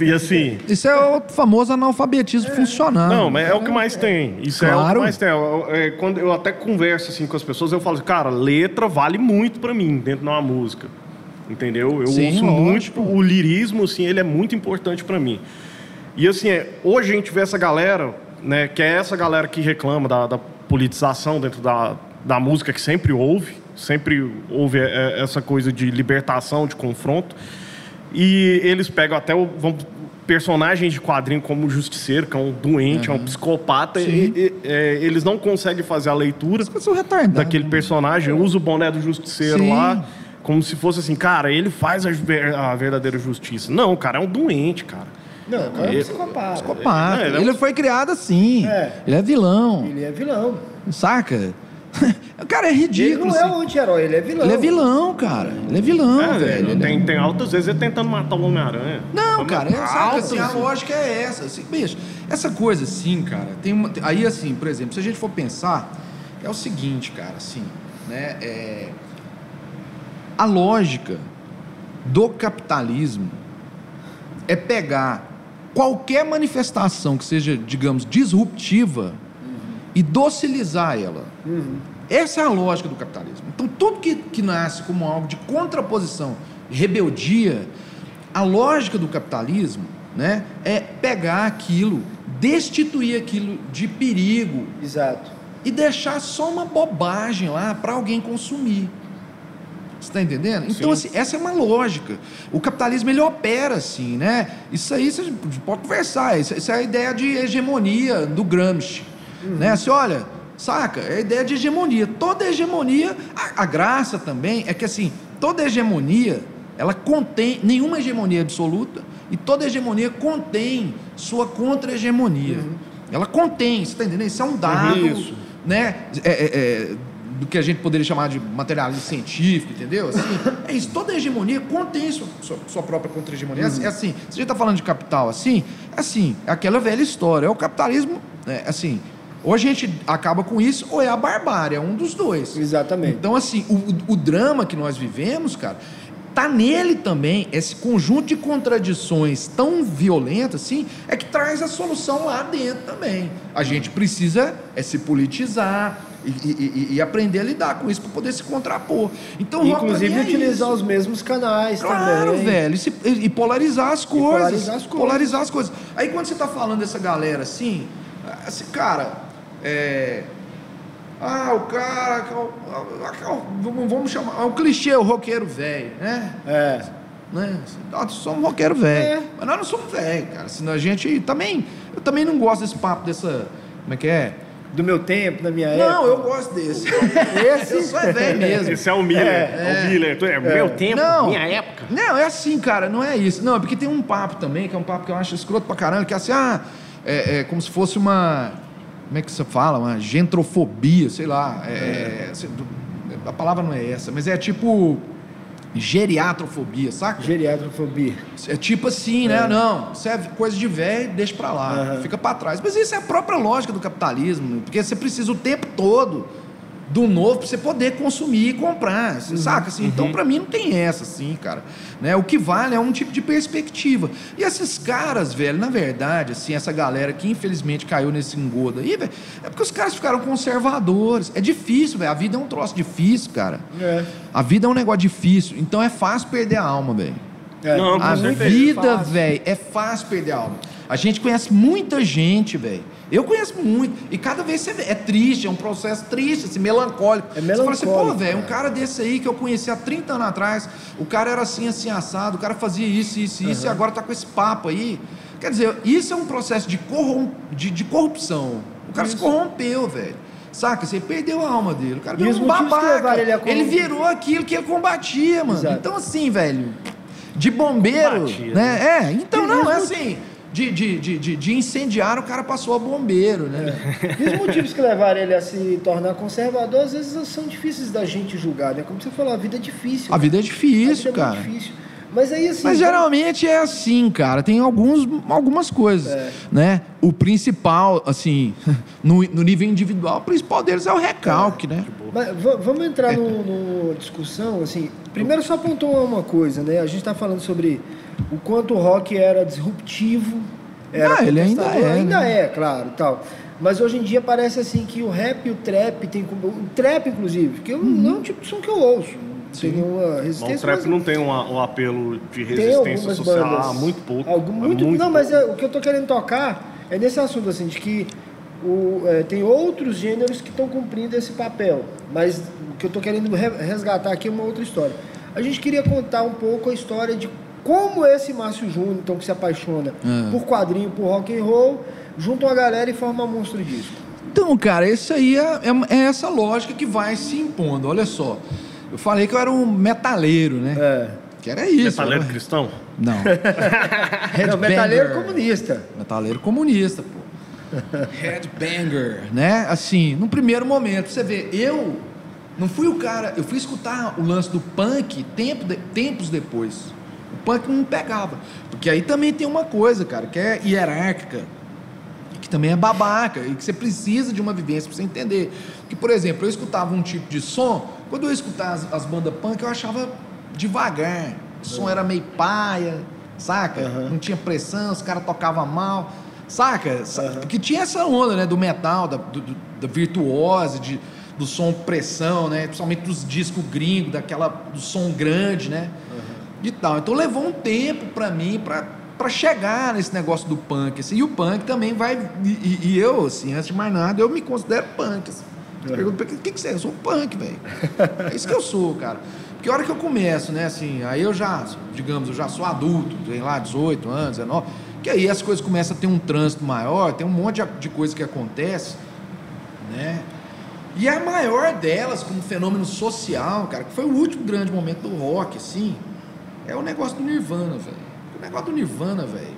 [SPEAKER 1] E assim.
[SPEAKER 3] Isso é o famoso analfabetismo funcional.
[SPEAKER 1] Não, mas é o que mais tem. Isso é o
[SPEAKER 3] Claro.
[SPEAKER 1] que mais tem. Eu- é, quando eu até converso assim com as pessoas, eu falo assim, cara, letra vale muito pra mim dentro de uma música. Entendeu? Eu
[SPEAKER 3] Sim,
[SPEAKER 1] ouço
[SPEAKER 3] lógico.
[SPEAKER 1] muito o lirismo, assim, ele é muito importante pra mim. E assim, é, hoje a gente vê essa galera, né, que é essa galera que reclama da, da politização dentro da, da música que sempre houve, sempre houve é, essa coisa de libertação, de confronto. E eles pegam até o vão, personagens de quadrinho como o Justiceiro, que é um doente, é um psicopata, e, e, é, eles não conseguem fazer a leitura daquele personagem, usa o boné do Justiceiro
[SPEAKER 3] Sim.
[SPEAKER 1] lá, como se fosse assim, cara, ele faz a, ver- a verdadeira justiça. Não, cara, é um doente, cara.
[SPEAKER 2] Não, o cara é um
[SPEAKER 1] Ele-
[SPEAKER 2] psicopata.
[SPEAKER 3] Psicopata.
[SPEAKER 1] É, ele é um-
[SPEAKER 3] Ele foi criado assim.
[SPEAKER 2] É.
[SPEAKER 3] Ele é vilão.
[SPEAKER 2] Ele é vilão.
[SPEAKER 3] Saca? cara é
[SPEAKER 2] Ele
[SPEAKER 3] ridículo.
[SPEAKER 2] não é
[SPEAKER 3] assim.
[SPEAKER 2] um anti-herói, ele é vilão.
[SPEAKER 3] Ele é vilão, cara. Ele é vilão,
[SPEAKER 1] É,
[SPEAKER 3] velho. Ele é-
[SPEAKER 1] tem, tem altas vezes ele tentando matar o Homem-Aranha.
[SPEAKER 3] Não, cara, é,
[SPEAKER 1] Altas
[SPEAKER 3] assim, a lógica é essa. Assim, bicho, essa coisa assim, cara, tem uma. tem- Aí, assim, por exemplo, se a gente for pensar, é o seguinte, cara, assim, né? é, a lógica do capitalismo é pegar qualquer manifestação que seja, digamos, disruptiva e docilizar ela. Essa é a lógica do capitalismo. Então, tudo que, que nasce como algo de contraposição, rebeldia, a lógica do capitalismo né, é pegar aquilo, destituir aquilo de perigo
[SPEAKER 2] Exato.
[SPEAKER 3] e deixar só uma bobagem lá para alguém consumir. Você está entendendo? Então, assim, essa é uma lógica. O capitalismo ele opera assim, né? Isso aí você pode conversar. Isso, isso é a ideia de hegemonia do Gramsci. Né? Assim, olha, saca? É a ideia de hegemonia. Toda hegemonia, a, a graça também é que assim, toda hegemonia, ela contém nenhuma hegemonia absoluta e toda hegemonia contém sua contra-hegemonia. Ela contém, você está entendendo? Isso é um dado,
[SPEAKER 1] Isso.
[SPEAKER 3] né? É, é, é, do que a gente poderia chamar de materialismo científico, entendeu? Assim, é isso, toda hegemonia contém sua, sua, própria contra-hegemonia. É assim, É assim, se a gente está falando de capital assim, é assim, é aquela velha história. É o capitalismo, é, assim, ou a gente acaba com isso, ou é a barbárie, é um dos dois.
[SPEAKER 2] Exatamente.
[SPEAKER 3] Então, assim, o, o- drama que nós vivemos, cara, tá nele também, esse conjunto de contradições tão violentas, assim, é que traz a solução lá dentro também. A gente precisa é se politizar e, e- e- aprender a lidar com isso para poder se contrapor. Então,
[SPEAKER 2] Inclusive
[SPEAKER 3] é
[SPEAKER 2] utilizar
[SPEAKER 3] isso.
[SPEAKER 2] os mesmos canais
[SPEAKER 3] Claro,
[SPEAKER 2] também.
[SPEAKER 3] velho. E, se- e polarizar as coisas.
[SPEAKER 2] polarizar as coisas.
[SPEAKER 3] Polarizar as coisas. Aí quando você tá falando dessa galera assim, assim, cara, é. Ah, o cara. é é Vamos chamar. É um clichê, o roqueiro velho, né?
[SPEAKER 2] É.
[SPEAKER 3] né? Nós somos roqueiro velho.
[SPEAKER 2] É.
[SPEAKER 3] Mas nós não somos velho, cara. Senão a gente também. Eu também não gosto desse papo dessa. Como é que é?
[SPEAKER 2] Do meu tempo, da minha época.
[SPEAKER 3] Não, eu gosto desse.
[SPEAKER 2] Esse?
[SPEAKER 3] Eu sou é velho mesmo.
[SPEAKER 1] Esse é o Miller. É, o Miller. É, meu tempo,
[SPEAKER 3] Não.
[SPEAKER 1] minha época.
[SPEAKER 3] Não, é assim, cara, não é isso. Não, é porque tem um papo também, que é um papo que eu acho escroto pra caramba, que é assim, ah, é, é como se fosse uma. Como é que você fala? Uma gentrofobia, sei lá. é, é, a palavra não é essa, mas é tipo. Geriatrofobia, saca?
[SPEAKER 2] Geriatrofobia.
[SPEAKER 3] É tipo assim, né? Não, isso é coisa de velho, deixa pra lá,
[SPEAKER 2] Aham.
[SPEAKER 3] fica pra trás. Mas isso é a própria lógica do capitalismo, porque você precisa o tempo todo do novo pra você poder consumir e comprar, você saca? Assim, Então, pra mim, não tem essa, assim, cara. Né? O que vale é um tipo de perspectiva. E esses caras, velho, na verdade, assim, essa galera que infelizmente caiu nesse engodo aí, velho, é porque os caras ficaram conservadores. É difícil, velho. A vida é um troço difícil, cara.
[SPEAKER 2] É.
[SPEAKER 3] A vida é um negócio difícil, então é fácil perder a alma, velho.
[SPEAKER 2] É.
[SPEAKER 1] Não,
[SPEAKER 3] A vida, velho, é fácil perder a alma. A gente conhece muita gente, velho. Eu conheço muito. E cada vez você vê. É triste, é um processo triste, assim, melancólico.
[SPEAKER 2] É
[SPEAKER 3] Você fala assim, pô,
[SPEAKER 2] melancólico,
[SPEAKER 3] velho, um
[SPEAKER 2] cara.
[SPEAKER 3] cara desse aí que eu conheci há 30 anos atrás, o cara era assim, assim, assado, o cara fazia isso, isso, isso, e agora tá com esse papo aí. Quer dizer, isso é um processo de, corrom de, de corrupção. O cara se corrompeu, velho. Saca? Você perdeu a alma dele. O cara virou um babaca.
[SPEAKER 2] ele
[SPEAKER 3] ele virou aquilo que ele combatia, mano.
[SPEAKER 2] Exato.
[SPEAKER 3] Então, assim, velho, de bombeiro,
[SPEAKER 1] Combatia,
[SPEAKER 3] né? É, então
[SPEAKER 2] E
[SPEAKER 3] não, é assim. De, de, de, de, incendiar, o cara passou a bombeiro, né?
[SPEAKER 2] E os motivos que levaram ele a se tornar conservador, às vezes são difíceis da gente julgar, né? Como você falou, a vida é difícil.
[SPEAKER 3] A vida é difícil,
[SPEAKER 2] vida é
[SPEAKER 3] cara.
[SPEAKER 2] muito difícil. Mas aí assim.
[SPEAKER 3] Mas geralmente é assim, cara. Tem alguns, algumas coisas,
[SPEAKER 2] É.
[SPEAKER 3] né? O principal, assim, no, no nível individual, o principal deles é o recalque, né?
[SPEAKER 2] Mas va- vamos entrar no- numa discussão, assim. Primeiro só pontuar uma coisa, né? A gente está falando sobre o quanto o rock era disruptivo. Era
[SPEAKER 3] Ah, ele ainda é,
[SPEAKER 2] Ainda
[SPEAKER 3] né?
[SPEAKER 2] é, claro, tal. Mas hoje em dia parece assim que o rap e o trap tem como. O trap, inclusive, que eu,
[SPEAKER 3] Uhum.
[SPEAKER 2] não é um tipo de som que eu ouço. Não tem nenhuma
[SPEAKER 1] Bom, o
[SPEAKER 2] resistência.
[SPEAKER 1] trap
[SPEAKER 2] mas
[SPEAKER 1] não tem uma- um apelo de
[SPEAKER 2] tem
[SPEAKER 1] resistência
[SPEAKER 2] algumas
[SPEAKER 1] social.
[SPEAKER 2] bandas.
[SPEAKER 1] Ah, muito pouco.
[SPEAKER 2] Algum-
[SPEAKER 1] É
[SPEAKER 2] muito,
[SPEAKER 1] muito
[SPEAKER 2] não, mas
[SPEAKER 1] pouco.
[SPEAKER 2] é, o que eu tô querendo tocar é nesse assunto, assim, de que o, é, tem outros gêneros que estão cumprindo esse papel. Mas o que eu tô querendo re- resgatar aqui é uma outra história. A gente queria contar um pouco a história de como esse Márcio Júnior, então, que se apaixona
[SPEAKER 3] Ah.
[SPEAKER 2] por quadrinho, por rock and roll, junta uma galera e forma Monstro Disco.
[SPEAKER 3] Então, cara, isso aí é, é- é essa lógica que vai se impondo. Olha só. Eu falei que eu era um metaleiro, né?
[SPEAKER 2] É.
[SPEAKER 3] Que era isso.
[SPEAKER 1] Metaleiro
[SPEAKER 3] era-
[SPEAKER 1] cristão?
[SPEAKER 3] Não.
[SPEAKER 2] Não, metaleiro comunista.
[SPEAKER 3] Metaleiro comunista, pô. Headbanger, né? Assim, no primeiro momento, você vê, eu não fui o cara, eu fui escutar o lance do punk tempo de- tempos depois. Punk não pegava. Porque aí também tem uma coisa, cara, que é hierárquica, que também é babaca, e que você precisa de uma vivência pra você entender. Que, por exemplo, eu escutava um tipo de som, quando eu escutava as, as bandas punk, eu achava devagar. O som era meio paia, saca? Não tinha pressão, os caras tocavam mal, saca? Sa- Porque tinha essa onda, né, do metal, da, do, da virtuose, de, do som pressão, né? Principalmente dos discos gringos, daquela, do som grande, né? E tal. Então levou um tempo pra mim pra, pra chegar nesse negócio do punk. Assim. E o punk também vai. E, e- eu, assim, antes de mais nada, eu me considero punk. Assim. Pergunta pra quem, o que, que você é? Eu sou um punk, velho. É isso que eu sou, cara. Porque a hora que eu começo, né, assim, aí eu já, digamos, eu já sou adulto, sei lá, 18 anos, 19, que aí as coisas começam a ter um trânsito maior, tem um monte de, de coisa que acontece, né? E a maior delas, como fenômeno social, cara, que foi o último grande momento do rock, assim, é o negócio do Nirvana, velho. O negócio do Nirvana, velho.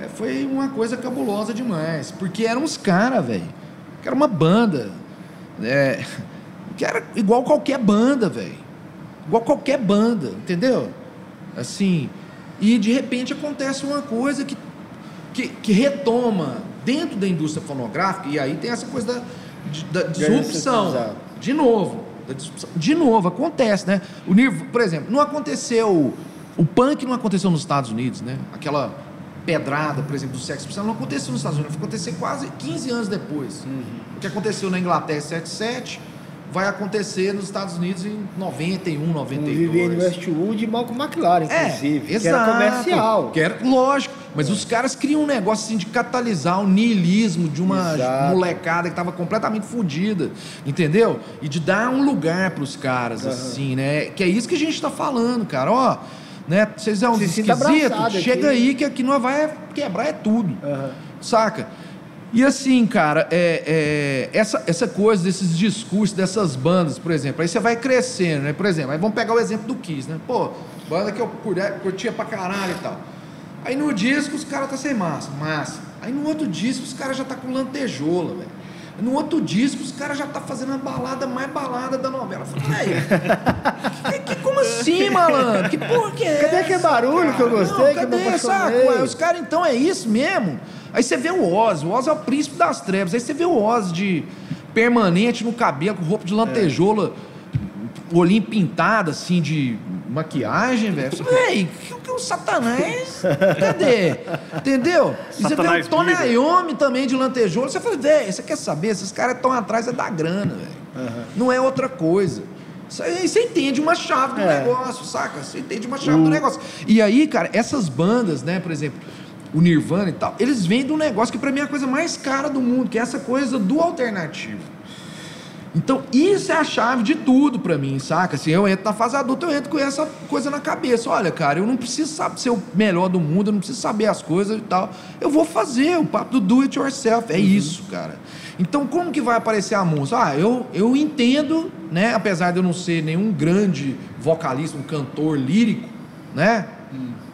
[SPEAKER 3] é, foi uma coisa cabulosa demais. Porque eram uns caras, velho. Que era uma banda. é, que era igual qualquer banda, velho. Igual qualquer banda, entendeu? Assim. E de repente acontece uma coisa que, que, que retoma dentro da indústria fonográfica, e aí tem essa coisa da, da disrupção. De novo. Da disrupção. De novo, acontece, né? O. Por exemplo, não aconteceu. O punk não aconteceu nos Estados Unidos, né? Aquela pedrada, por exemplo, do sexo não aconteceu nos Estados Unidos, vai acontecer quase 15 anos depois. O que aconteceu na Inglaterra em 77 vai acontecer nos Estados Unidos em 91,
[SPEAKER 2] Com
[SPEAKER 3] 92.
[SPEAKER 2] Vivienne Westwood e Malcolm McLaren, inclusive. que era comercial.
[SPEAKER 3] É, Que era, lógico. Mas os caras criam um negócio assim de catalisar o niilismo de uma
[SPEAKER 2] Exato.
[SPEAKER 3] molecada que estava completamente fodida, entendeu? E de dar um lugar para os caras, assim, né? Que é isso que a gente está falando, cara. Ó, né? Vocês é um
[SPEAKER 2] Se
[SPEAKER 3] esquisito, chega
[SPEAKER 2] aqui.
[SPEAKER 3] aí que aqui nós vai quebrar é tudo.
[SPEAKER 2] Aham.
[SPEAKER 3] Saca? E assim, cara, é, é, essa, essa coisa desses discursos dessas bandas, por exemplo, aí você vai crescendo, né? Por exemplo, aí vamos pegar o exemplo do Kiss, né? Pô, banda que eu curtia pra caralho e tal. Aí no disco os caras tá sem massa, massa. Aí no outro disco os caras já tá com lantejola, velho. No outro disco os caras já tá fazendo a balada mais balada da novela. Eu falei, que, que- como assim, malandro? Que porra que é
[SPEAKER 2] Cadê aquele barulho que eu
[SPEAKER 3] cara?
[SPEAKER 2] gostei, que eu me
[SPEAKER 3] cadê, saco?
[SPEAKER 2] apaixonei?
[SPEAKER 3] Ué, Os caras, então, é isso mesmo? Aí você vê o Oz, o Oz é o príncipe das trevas. Aí você vê o Oz de permanente no cabelo, com roupa de lantejola, olhinho pintado, assim, de maquiagem, velho. Você, Véi, que, que o Satanás? Cadê? Entendeu? E você vê
[SPEAKER 1] Satanás
[SPEAKER 3] o Tony. Iommi também de lantejola. Você fala, velho, você quer saber? Esses caras estão atrás é da grana, velho. Não é outra coisa. Aí você entende uma chave do
[SPEAKER 2] É.
[SPEAKER 3] negócio, saca? Você entende uma chave do negócio. E aí, cara, essas bandas, né, por exemplo, o Nirvana e tal, eles vêm de um negócio que pra mim é a coisa mais cara do mundo, que é essa coisa do alternativo. Então, isso é a chave de tudo pra mim, saca? Se eu entro na fase adulta, eu entro com essa coisa na cabeça. Olha, cara, eu não preciso saber ser o melhor do mundo, eu não preciso saber as coisas e tal. Eu vou fazer o papo do do it yourself. É isso, cara. Então, como que vai aparecer a música? Ah, eu, eu entendo, né? Apesar de eu não ser nenhum grande vocalista, um cantor lírico, né?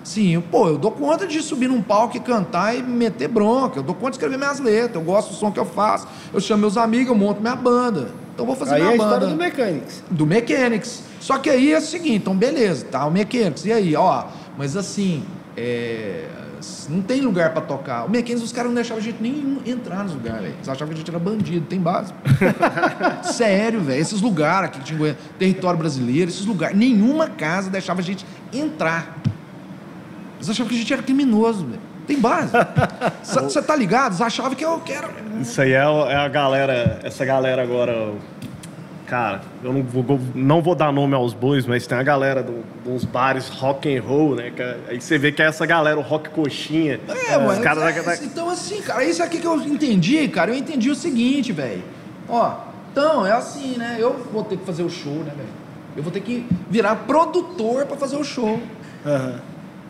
[SPEAKER 3] Sim, eu, pô, eu dou conta de subir num palco e cantar e meter bronca. Eu dou conta de escrever minhas letras. Eu gosto do som que eu faço. Eu chamo meus amigos, eu monto minha banda. Então vou fazer
[SPEAKER 2] Aí é
[SPEAKER 3] minha
[SPEAKER 2] a história
[SPEAKER 3] banda.
[SPEAKER 2] do Mechanics.
[SPEAKER 3] Do Mechanics. Só que aí é o seguinte, então beleza, tá, o Mechanics, e aí, ó, mas assim, é, não tem lugar pra tocar. O Mechanics, os caras não deixavam a gente nem entrar nos lugares, velho. Eles achavam que a gente era bandido, tem base. Sério, velho, esses lugares aqui que tinha território brasileiro, esses lugares, nenhuma casa deixava a gente entrar. Eles achavam que a gente era criminoso, velho. Tem base. Você tá ligado? Eles achavam que eu quero.
[SPEAKER 1] Isso aí é, é a galera, essa galera agora. Cara, eu não vou, não vou dar nome aos bois, mas tem a galera do, dos bares rock and roll, né? que é- aí você vê que é essa galera, o rock coxinha.
[SPEAKER 3] É, mano.
[SPEAKER 1] caras
[SPEAKER 3] é,
[SPEAKER 1] da- da-
[SPEAKER 3] Então, assim, cara, isso aqui que eu entendi, cara, eu entendi o seguinte, velho. Ó, então, é assim, né? Eu vou ter que fazer o show, né, velho? Eu vou ter que virar produtor pra fazer o show.
[SPEAKER 2] Aham.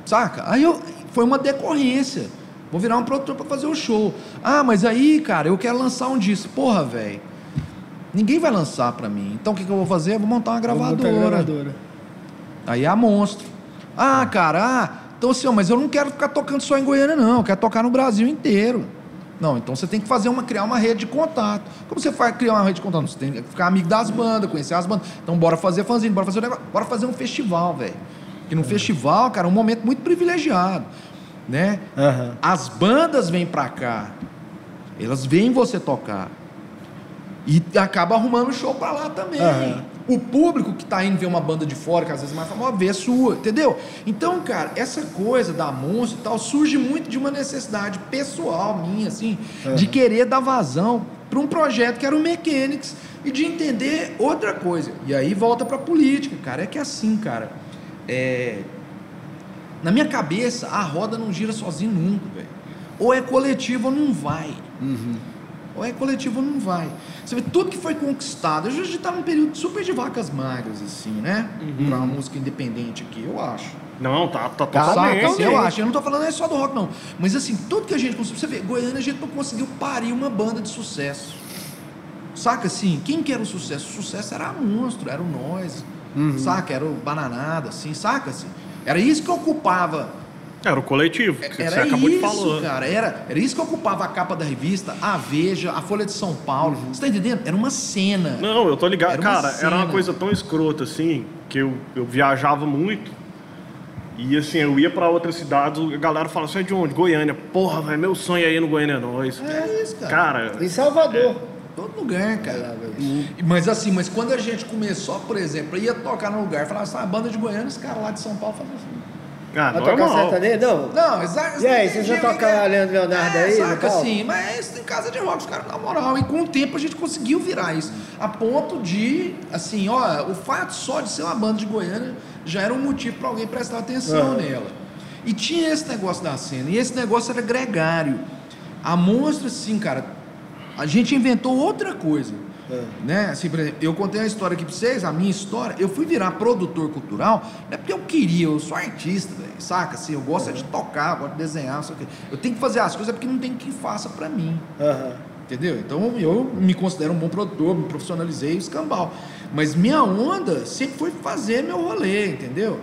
[SPEAKER 3] Saca? Aí eu, foi uma decorrência. Vou virar um produtor pra fazer o show. Ah, mas aí, cara, eu quero lançar um disco. Porra, velho. Ninguém vai lançar pra mim. Então o que, que eu vou fazer? Eu vou montar uma
[SPEAKER 2] Vou montar
[SPEAKER 3] gravadora.
[SPEAKER 2] gravadora.
[SPEAKER 3] Aí é a monstro. Ah, cara, ah, então assim, ó, mas eu não quero ficar tocando só em Goiânia, não. Eu quero tocar no Brasil inteiro. Não, então você tem que fazer uma, criar uma rede de contato. Como você faz criar uma rede de contato? Você tem que ficar amigo das bandas, conhecer as bandas. Então bora fazer fanzine, bora fazer um negócio, bora fazer um festival, velho. Que no festival, cara, é um momento muito privilegiado, né?
[SPEAKER 2] Aham.
[SPEAKER 3] As bandas vêm pra cá. Elas veem você tocar. E acaba arrumando show pra lá também.
[SPEAKER 2] Aham.
[SPEAKER 3] O público que tá indo ver uma banda de fora, que às vezes é mais famosa, vê a sua, entendeu? Então, cara, essa coisa da monstro e tal surge muito de uma necessidade pessoal minha, assim, de querer dar vazão para um projeto que era o Mechanics e de entender outra coisa. E aí volta pra política, cara. É que assim, cara. É, na minha cabeça, a roda não gira sozinho nunca, velho. Ou é coletivo ou não vai. Ou é coletivo ou não vai. Você vê tudo que foi conquistado. A gente tá num período super de vacas magras, assim, né? Pra uma música independente aqui, eu acho.
[SPEAKER 1] Não, tá, tá totalmente.
[SPEAKER 3] Saca? Eu acho. Eu não tô falando é só do rock, não. Mas assim, tudo que a gente conseguiu. Você vê, Goiânia a gente não conseguiu parir uma banda de sucesso. Saca assim? Quem que era o sucesso? O sucesso era a monstro, era o nós. Saca? Era o bananada, assim, saca assim? Era isso que ocupava
[SPEAKER 1] Era o coletivo, que você
[SPEAKER 3] era
[SPEAKER 1] acabou
[SPEAKER 3] isso,
[SPEAKER 1] de falar.
[SPEAKER 3] cara. Era, era isso que ocupava a capa da revista, a Veja, a Folha de São Paulo. Você tá entendendo? Era uma cena.
[SPEAKER 1] Não, eu tô ligado.
[SPEAKER 3] Era uma
[SPEAKER 1] Cara, era uma coisa tão escrota assim, que eu, eu viajava muito. E assim, eu ia pra outras cidades, a galera falava, você é de onde? Goiânia. Porra, velho, meu sonho é ir no Goiânia é Nós.
[SPEAKER 3] É isso, cara.
[SPEAKER 1] Cara,
[SPEAKER 2] Em Salvador.
[SPEAKER 3] Todo lugar, cara. Mas assim, mas quando a gente começou, por exemplo, ia tocar num lugar, falava assim, ah, banda de Goiânia, os caras lá de São Paulo faziam assim.
[SPEAKER 1] ah,
[SPEAKER 2] Vai tocar
[SPEAKER 1] normal.
[SPEAKER 2] sertanejo? Não.
[SPEAKER 3] Não, exato.
[SPEAKER 2] E aí, vocês vão tocar Leandro Leonardo
[SPEAKER 3] é,
[SPEAKER 2] aí,
[SPEAKER 3] Saca assim, mas tem casa de rock, os caras na moral. E com o tempo a gente conseguiu virar isso. A ponto de, assim, ó, o fato só de ser uma banda de Goiânia já era um motivo para alguém prestar atenção nela. E tinha esse negócio da cena, e esse negócio era gregário. A monstra, assim, cara, a gente inventou outra coisa.
[SPEAKER 2] É.
[SPEAKER 3] Né? Assim, por exemplo, eu contei a história aqui pra vocês, a minha história. Eu fui virar produtor cultural, não é porque eu queria, eu sou artista, velho, saca? Assim, eu gosto é de tocar, gosto de desenhar, o quê. Eu tenho que fazer as coisas porque não tem quem faça pra mim.
[SPEAKER 2] Aham.
[SPEAKER 3] Entendeu? Então eu me considero um bom produtor, me profissionalizei, escambau. Mas minha onda sempre foi fazer meu rolê, entendeu?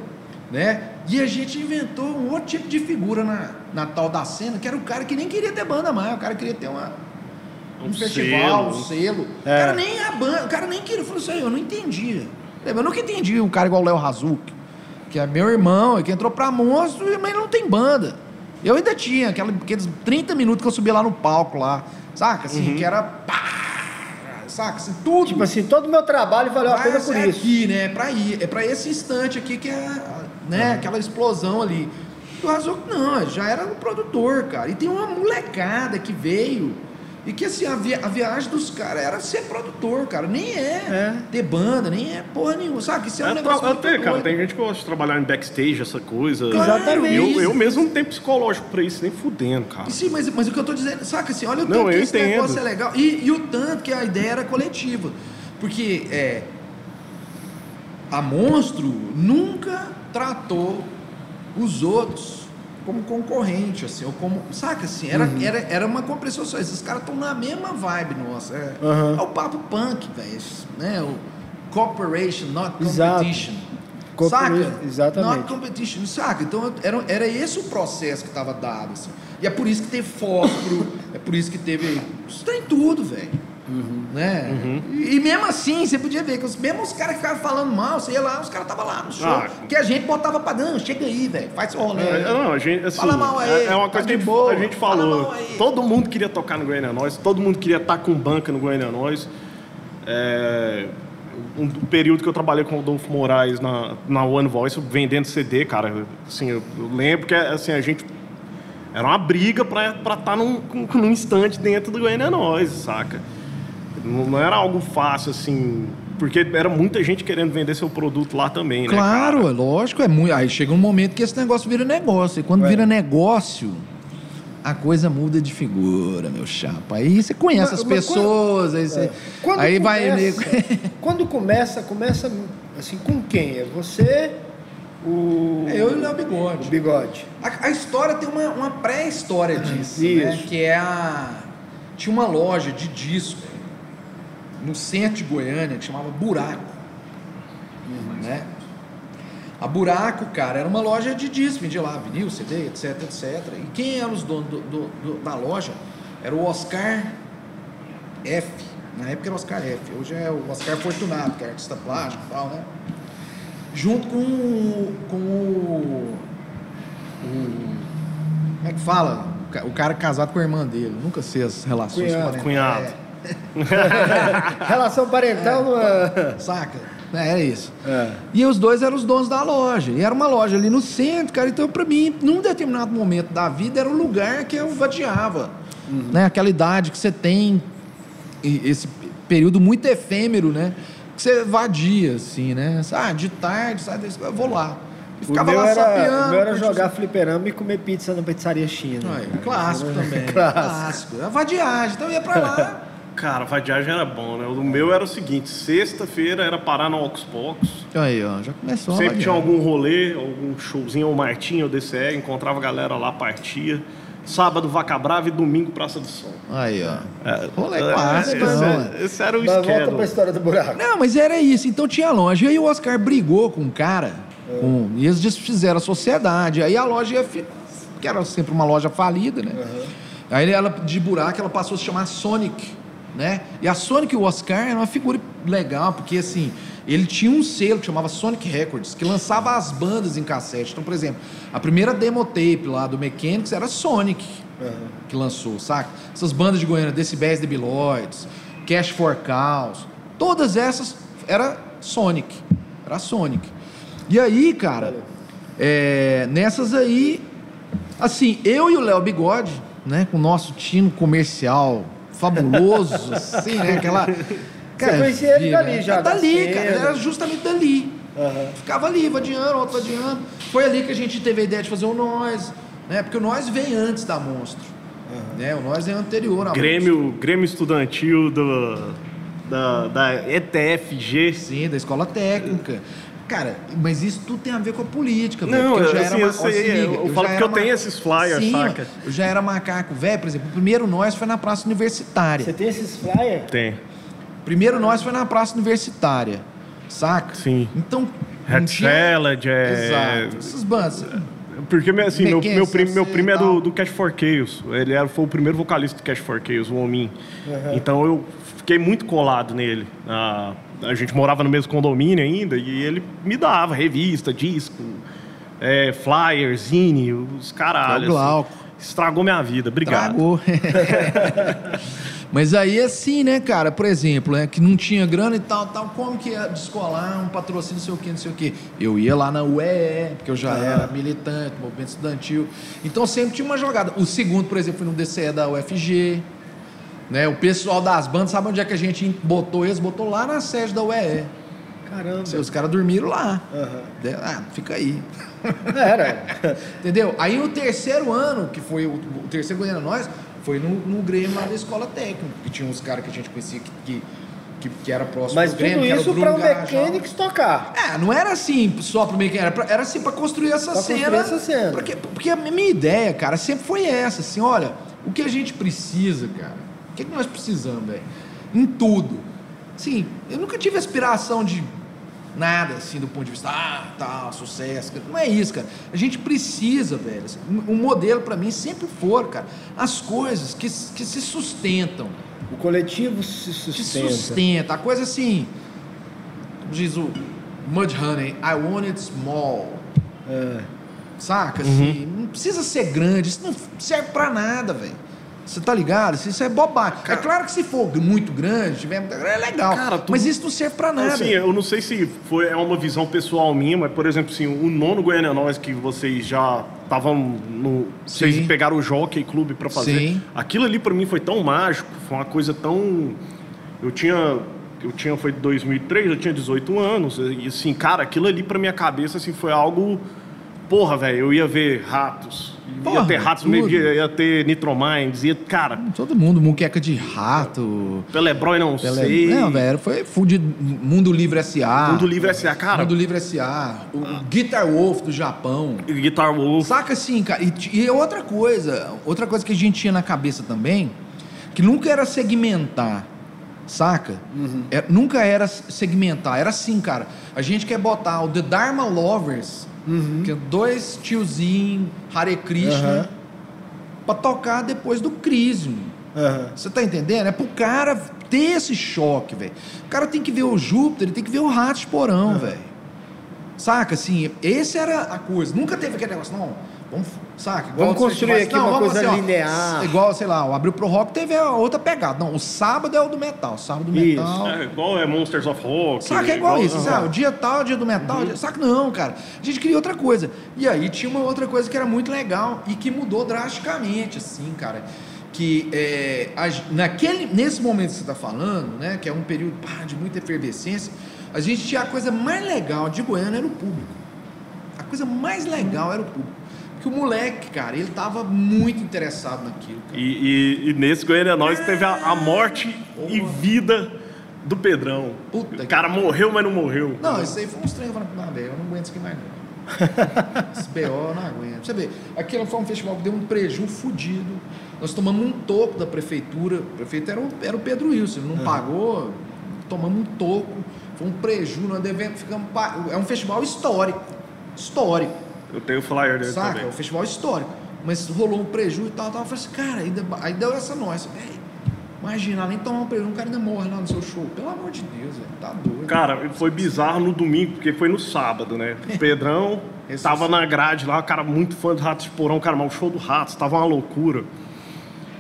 [SPEAKER 3] Né? E a gente inventou um outro tipo de figura na, na tal da cena, que era o cara que nem queria ter banda mais, o cara queria ter uma, um,
[SPEAKER 1] Um
[SPEAKER 3] festival, um
[SPEAKER 1] selo.
[SPEAKER 3] selo.
[SPEAKER 2] É.
[SPEAKER 3] O cara nem a banda, o cara nem queria. Eu falei assim, eu não entendia. Eu nunca entendi um cara igual o Léo Razuki, que é meu irmão, que entrou pra monstro, mas não tem banda. Eu ainda tinha aquela, aqueles 30 minutos que eu subia lá no palco lá, saca? Assim, que era pá, saca? Assim, tudo.
[SPEAKER 2] Tipo assim, todo o meu trabalho valeu a pena por
[SPEAKER 3] é
[SPEAKER 2] isso.
[SPEAKER 3] aqui, né? É pra, ir, é pra esse instante aqui que é né? aquela explosão ali. O Razuki não, já era um produtor, cara. E tem uma molecada que veio. E que assim, a, via- a viagem dos caras era ser produtor, cara. Nem é,
[SPEAKER 2] É.
[SPEAKER 3] ter banda, nem é porra nenhuma. Sabe? Isso é um
[SPEAKER 1] É,
[SPEAKER 3] negócio.
[SPEAKER 1] até, cara,
[SPEAKER 3] doido.
[SPEAKER 1] tem gente que gosta de trabalhar em backstage, essa coisa.
[SPEAKER 2] Exatamente.
[SPEAKER 1] Eu, eu mesmo não tenho psicológico pra isso, nem fudendo, cara.
[SPEAKER 3] E Sim, mas, mas o que eu tô dizendo, saca assim, olha o
[SPEAKER 1] Não,
[SPEAKER 3] tanto que esse
[SPEAKER 1] entendo.
[SPEAKER 3] negócio é legal. E, e o tanto que a ideia era coletiva. Porque é, a Monstro nunca tratou os outros como concorrente, assim, ou como. Saca assim? Era,
[SPEAKER 2] Uhum.
[SPEAKER 3] era, era uma compreensão só. Esses caras estão na mesma vibe nossa. É,
[SPEAKER 2] Aham.
[SPEAKER 3] é o papo punk, velho. Né? O cooperation, not
[SPEAKER 2] Exato.
[SPEAKER 3] competition.
[SPEAKER 2] Cooperation,
[SPEAKER 3] Saca?
[SPEAKER 2] exatamente.
[SPEAKER 3] Not competition, saca? Então era, era esse o processo que estava dado. Assim. E é por isso que teve fósforo, é por isso que teve. Isso tem tudo, velho. Né? E, e mesmo assim, você podia ver que os, mesmo os caras que ficavam falando mal, você ia lá, os caras estavam lá no show.
[SPEAKER 1] Ah.
[SPEAKER 3] que a gente botava pra não, chega aí, velho, faz seu rolê.
[SPEAKER 1] É, não, a gente, assim,
[SPEAKER 3] Fala mal aí,
[SPEAKER 1] é, é uma
[SPEAKER 3] tá
[SPEAKER 1] coisa que a gente-
[SPEAKER 3] boa,
[SPEAKER 1] a gente falou. Todo mundo queria tocar no Goiânia Nós, todo mundo queria estar com banca no Goiânia Nós. É, um período que eu trabalhei com o Rodolfo Moraes na, na One Voice, vendendo CD, cara. Assim, eu, eu lembro que assim, a gente. Era uma briga pra estar num, com- num instante dentro do Goiânia Nós, saca? Não, não era algo fácil, assim. Porque era muita gente querendo vender seu produto lá também, né?
[SPEAKER 3] Claro,
[SPEAKER 1] cara?
[SPEAKER 3] é lógico, é muito. Aí chega um momento que esse negócio vira negócio. E quando
[SPEAKER 2] É.
[SPEAKER 3] vira negócio, a coisa muda de figura, meu chapa. Aí você conhece
[SPEAKER 2] Mas-
[SPEAKER 3] as
[SPEAKER 2] mas
[SPEAKER 3] pessoas, aí você.
[SPEAKER 2] Quando
[SPEAKER 3] aí vai.
[SPEAKER 2] começa, quando começa, começa assim com quem? É você, o,
[SPEAKER 3] Eu e o Léo
[SPEAKER 2] o
[SPEAKER 3] Bigode.
[SPEAKER 2] bigode.
[SPEAKER 3] A, a história tem uma, uma pré-história disso,
[SPEAKER 2] Isso.
[SPEAKER 3] né? Que é a. Tinha uma loja de disco no centro de Goiânia que chamava Buraco. Né? A Buraco, cara, era uma loja de disco, vendia lá vinil, CD, etc, etc. E quem eram os donos do- do- do- da loja? Era o Oscar F. Na época era o Oscar F. Hoje é o Oscar Fortunato, que é artista plástico e tal, né? Junto com, o- com o, o- Como é que fala? O ca- O cara casado com a irmã dele. Nunca sei as relações
[SPEAKER 2] Cunhado.
[SPEAKER 3] parentais.
[SPEAKER 1] Cunhado.
[SPEAKER 2] Relação parental não é.
[SPEAKER 3] É, saca? É, era isso.
[SPEAKER 2] É.
[SPEAKER 3] E os dois eram os donos da loja. E era uma loja ali no centro, cara. Então, pra mim, num determinado momento da vida, era o lugar que eu vadiava. Né? Aquela idade que você tem, esse período muito efêmero, né? Que você vadia, assim, né? Ah, de tarde, sai escola, eu vou lá. E
[SPEAKER 2] O
[SPEAKER 3] ficava
[SPEAKER 2] meu,
[SPEAKER 3] lá
[SPEAKER 2] era,
[SPEAKER 3] sapeando.
[SPEAKER 2] o meu era jogar fliperama e comer pizza na pizzaria China.
[SPEAKER 3] Clássico também.
[SPEAKER 2] Clássico.
[SPEAKER 3] clássico. A vadiagem. Então eu ia pra lá.
[SPEAKER 1] Cara, a vadiagem era bom, né? O meu era o seguinte: sexta-feira era parar no Oxbox.
[SPEAKER 3] Aí, ó, já começou a
[SPEAKER 1] Sempre tinha
[SPEAKER 3] vadiagem.
[SPEAKER 1] algum rolê, algum showzinho, ou Martinho, ou DCE, encontrava a galera lá, partia. Sábado, Vaca Brava e domingo, Praça do Sol.
[SPEAKER 3] Aí, ó.
[SPEAKER 1] É,
[SPEAKER 3] Rolê
[SPEAKER 1] é,
[SPEAKER 3] clássico,
[SPEAKER 1] esse,
[SPEAKER 3] não,
[SPEAKER 1] é- esse era o
[SPEAKER 2] Mas volta pra
[SPEAKER 1] esquema.
[SPEAKER 2] história do buraco.
[SPEAKER 3] Não, mas era isso. Então tinha loja. E aí o Oscar brigou com um cara. Com, e eles desfizeram a sociedade. Aí a loja ia fi- que era sempre uma loja falida, né? Aí ela, de buraco, ela passou a se chamar Sonic, né? E a Sonic o Oscar era uma figura legal, porque assim, ele tinha um selo que chamava Sonic Records, que lançava as bandas em cassete. Então, por exemplo, a primeira demo tape lá do Mechanics era Sonic que lançou, saca? Essas bandas de Goiânia, Decibéis Debiloids, Cash for Cows, todas essas era Sonic, era Sonic. E aí, cara, é, nessas aí, assim, eu e o Léo Bigode, né, com o nosso time comercial fabuloso, assim, né, aquela...
[SPEAKER 2] conhecia ele dali já,
[SPEAKER 3] é Dali,
[SPEAKER 2] da
[SPEAKER 3] cara, era justamente dali.
[SPEAKER 2] Aham.
[SPEAKER 3] Ficava ali, vadiando, outro vadiando. Foi ali que a gente teve a ideia de fazer o Nós, né? Porque o Nós vem antes da Monstro. Né? O Nós é anterior à
[SPEAKER 1] Grêmio, Grêmio Estudantil do, da, da ETFG.
[SPEAKER 3] Monstro. Sim, da escola técnica. Cara, mas isso tudo tem a ver com a política, velho.
[SPEAKER 1] Não,
[SPEAKER 3] porque eu já
[SPEAKER 1] assim,
[SPEAKER 3] era
[SPEAKER 1] eu sei,
[SPEAKER 3] se liga,
[SPEAKER 1] eu
[SPEAKER 3] já
[SPEAKER 1] falo porque eu
[SPEAKER 3] ma-
[SPEAKER 1] tenho esses flyers,
[SPEAKER 3] Sim,
[SPEAKER 1] saca?
[SPEAKER 3] Eu já era macaco velho, por exemplo. O primeiro Nós foi na Praça Universitária.
[SPEAKER 2] Você tem esses flyers?
[SPEAKER 1] Tem.
[SPEAKER 3] Primeiro Nós foi na Praça Universitária. Saca?
[SPEAKER 1] Sim.
[SPEAKER 3] Então.
[SPEAKER 1] Red
[SPEAKER 3] tinha-
[SPEAKER 1] Salad, é.
[SPEAKER 3] Exato. Essas bandas.
[SPEAKER 1] Porque, assim, meu, meu, primo, meu primo é do, do Cash for Chaos. Ele era, foi o primeiro vocalista do Cash for Chaos, o Omin. Então eu fiquei muito colado nele. Ah, a gente morava no mesmo condomínio ainda e ele me dava revista, disco, é, flyer, zine, os
[SPEAKER 3] É
[SPEAKER 1] caralho.
[SPEAKER 3] o Glauco.
[SPEAKER 1] assim. Estragou minha vida. Obrigado.
[SPEAKER 3] Tragou. Mas aí assim, né, cara, por exemplo, é que não tinha grana e tal, tal, como que ia descolar um patrocínio, não sei o que, não sei o que. Eu ia lá na UEE, porque eu já era militante, movimento estudantil. Então sempre tinha uma jogada. O segundo, por exemplo, foi no DCE da UFG. Né? O pessoal das bandas, sabe onde é que a gente botou eles? Botou lá na sede da UEE.
[SPEAKER 2] Caramba.
[SPEAKER 3] Os caras dormiram lá. De- Ah, fica aí.
[SPEAKER 2] Era.
[SPEAKER 3] Entendeu? Aí no terceiro ano, que foi o, o terceiro Goiânia Nós, foi no, no Grêmio lá da escola técnica, que tinha uns caras que a gente conhecia que, que, que, que era próximo
[SPEAKER 2] Mas
[SPEAKER 3] do Grêmio,
[SPEAKER 2] tudo
[SPEAKER 3] que era o
[SPEAKER 2] isso para o. Mechanics tocar.
[SPEAKER 3] É, não era assim só pro Mechanics, era, era assim pra construir essa
[SPEAKER 2] Pra
[SPEAKER 3] cena.
[SPEAKER 2] construir essa cena.
[SPEAKER 3] Porque, porque a minha ideia, cara, sempre foi essa, assim, olha, o que a gente precisa, cara, o que, que nós precisamos, velho? Em tudo. Sim, eu nunca tive aspiração de Nada, assim, do ponto de vista, ah, tal, sucesso. Não é isso, cara. A gente precisa, velho. Assim, o modelo, para mim, sempre for, cara, as coisas que, que se sustentam.
[SPEAKER 2] O coletivo se sustenta. Se
[SPEAKER 3] sustenta. A coisa assim, diz o Mudhoney, I want it small. É. Saca? Assim, uhum. não precisa ser grande, isso não serve pra nada, velho. Você tá ligado? Isso é bobagem. É claro que se for muito grande, tiver muita grande, é legal. Cara, tu... Mas isso não serve pra nada.
[SPEAKER 1] Assim, eu não sei se foi, é uma visão pessoal minha, mas, por exemplo, assim, o nono Goiânia Nós que vocês já estavam no. Sim. Vocês pegaram o Jockey Clube pra fazer. Sim. Aquilo ali pra mim foi tão mágico, foi uma coisa tão. Eu tinha. Eu tinha, foi 2003, eu tinha 18 anos. E assim, cara, aquilo ali pra minha cabeça assim, foi algo Porra, velho, eu ia ver ratos. Porra, ia ter ratos no meio dia, ia ter Nitrominds, ia. Cara.
[SPEAKER 3] Todo mundo, muqueca de rato.
[SPEAKER 1] Pelebrói não Pele... sei.
[SPEAKER 3] Não, velho, foi fudido. Mundo Livre SA.
[SPEAKER 1] Mundo Livre SA, cara.
[SPEAKER 3] Mundo Livre SA. O ah. Guitar Wolf do Japão.
[SPEAKER 1] Guitar Wolf.
[SPEAKER 3] Saca assim, cara. E, e outra coisa, outra coisa que a gente tinha na cabeça também, que nunca era segmentar saca? Uhum. É, nunca era segmentar, era assim, cara. A gente quer botar o The Dharma Lovers Uhum. Que é dois tiozinhos, Hare Krishna, uhum. pra tocar depois do. Uhum. Você tá entendendo? É pro cara ter esse choque, velho. O cara tem que ver o Júpiter, ele tem que ver o Rato de Porão, uhum. velho. Saca, assim, esse era a coisa. Nunca teve aquele negócio, não Vamos, saca?
[SPEAKER 2] vamos construir aqui não, uma coisa assim, linear.
[SPEAKER 3] Ó, igual, sei lá, o Abriu Pro Rock teve a outra pegada. Não, o sábado é o do metal. O sábado do metal.
[SPEAKER 1] É igual é Monsters of Rock.
[SPEAKER 3] Saca, é igual, igual isso. Sabe? O dia tal, o dia do metal. Uhum. Dia... Saca, não, cara. A gente queria outra coisa. E aí tinha uma outra coisa que era muito legal e que mudou drasticamente, assim, cara. Que é, a, naquele, nesse momento que você está falando, né, que é um período pá, de muita efervescência, a gente tinha a coisa mais legal de Goiânia era o público. A coisa mais legal era o público. Que o moleque, cara, ele tava muito interessado naquilo.
[SPEAKER 1] E, e, e, nesse Goiânia Nós teve a, a morte Porra. e vida do Pedrão. Puta o cara que... morreu, mas não morreu.
[SPEAKER 3] Não, isso aí foi um estranho. Falando, não, velho, eu não aguento isso aqui mais não. Esse BO eu não aguento. Você vê, aquilo foi um festival que deu um prejuízo fudido. Nós tomamos um toco da prefeitura. O prefeito era o, era o Pedro Wilson, ele não uhum. pagou, tomamos um toco. Foi um prejuízo, nós devemos, ficamos, é um festival histórico. Histórico.
[SPEAKER 1] Eu tenho o flyer dele
[SPEAKER 3] Saca?
[SPEAKER 1] também. É
[SPEAKER 3] um festival histórico. Mas rolou um prejuízo e tal, tal. Eu falei assim, cara, aí, aí deu essa nossa. Imagina, nem tomar um prejuízo, um cara ainda morre lá no seu show. Pelo amor de Deus, velho. Tá doido.
[SPEAKER 1] Cara, foi bizarro no domingo, porque foi no sábado, né? O Pedrão tava é na grade lá, o cara muito fã do Ratos de Porão, cara, mas o show do Ratos tava uma loucura.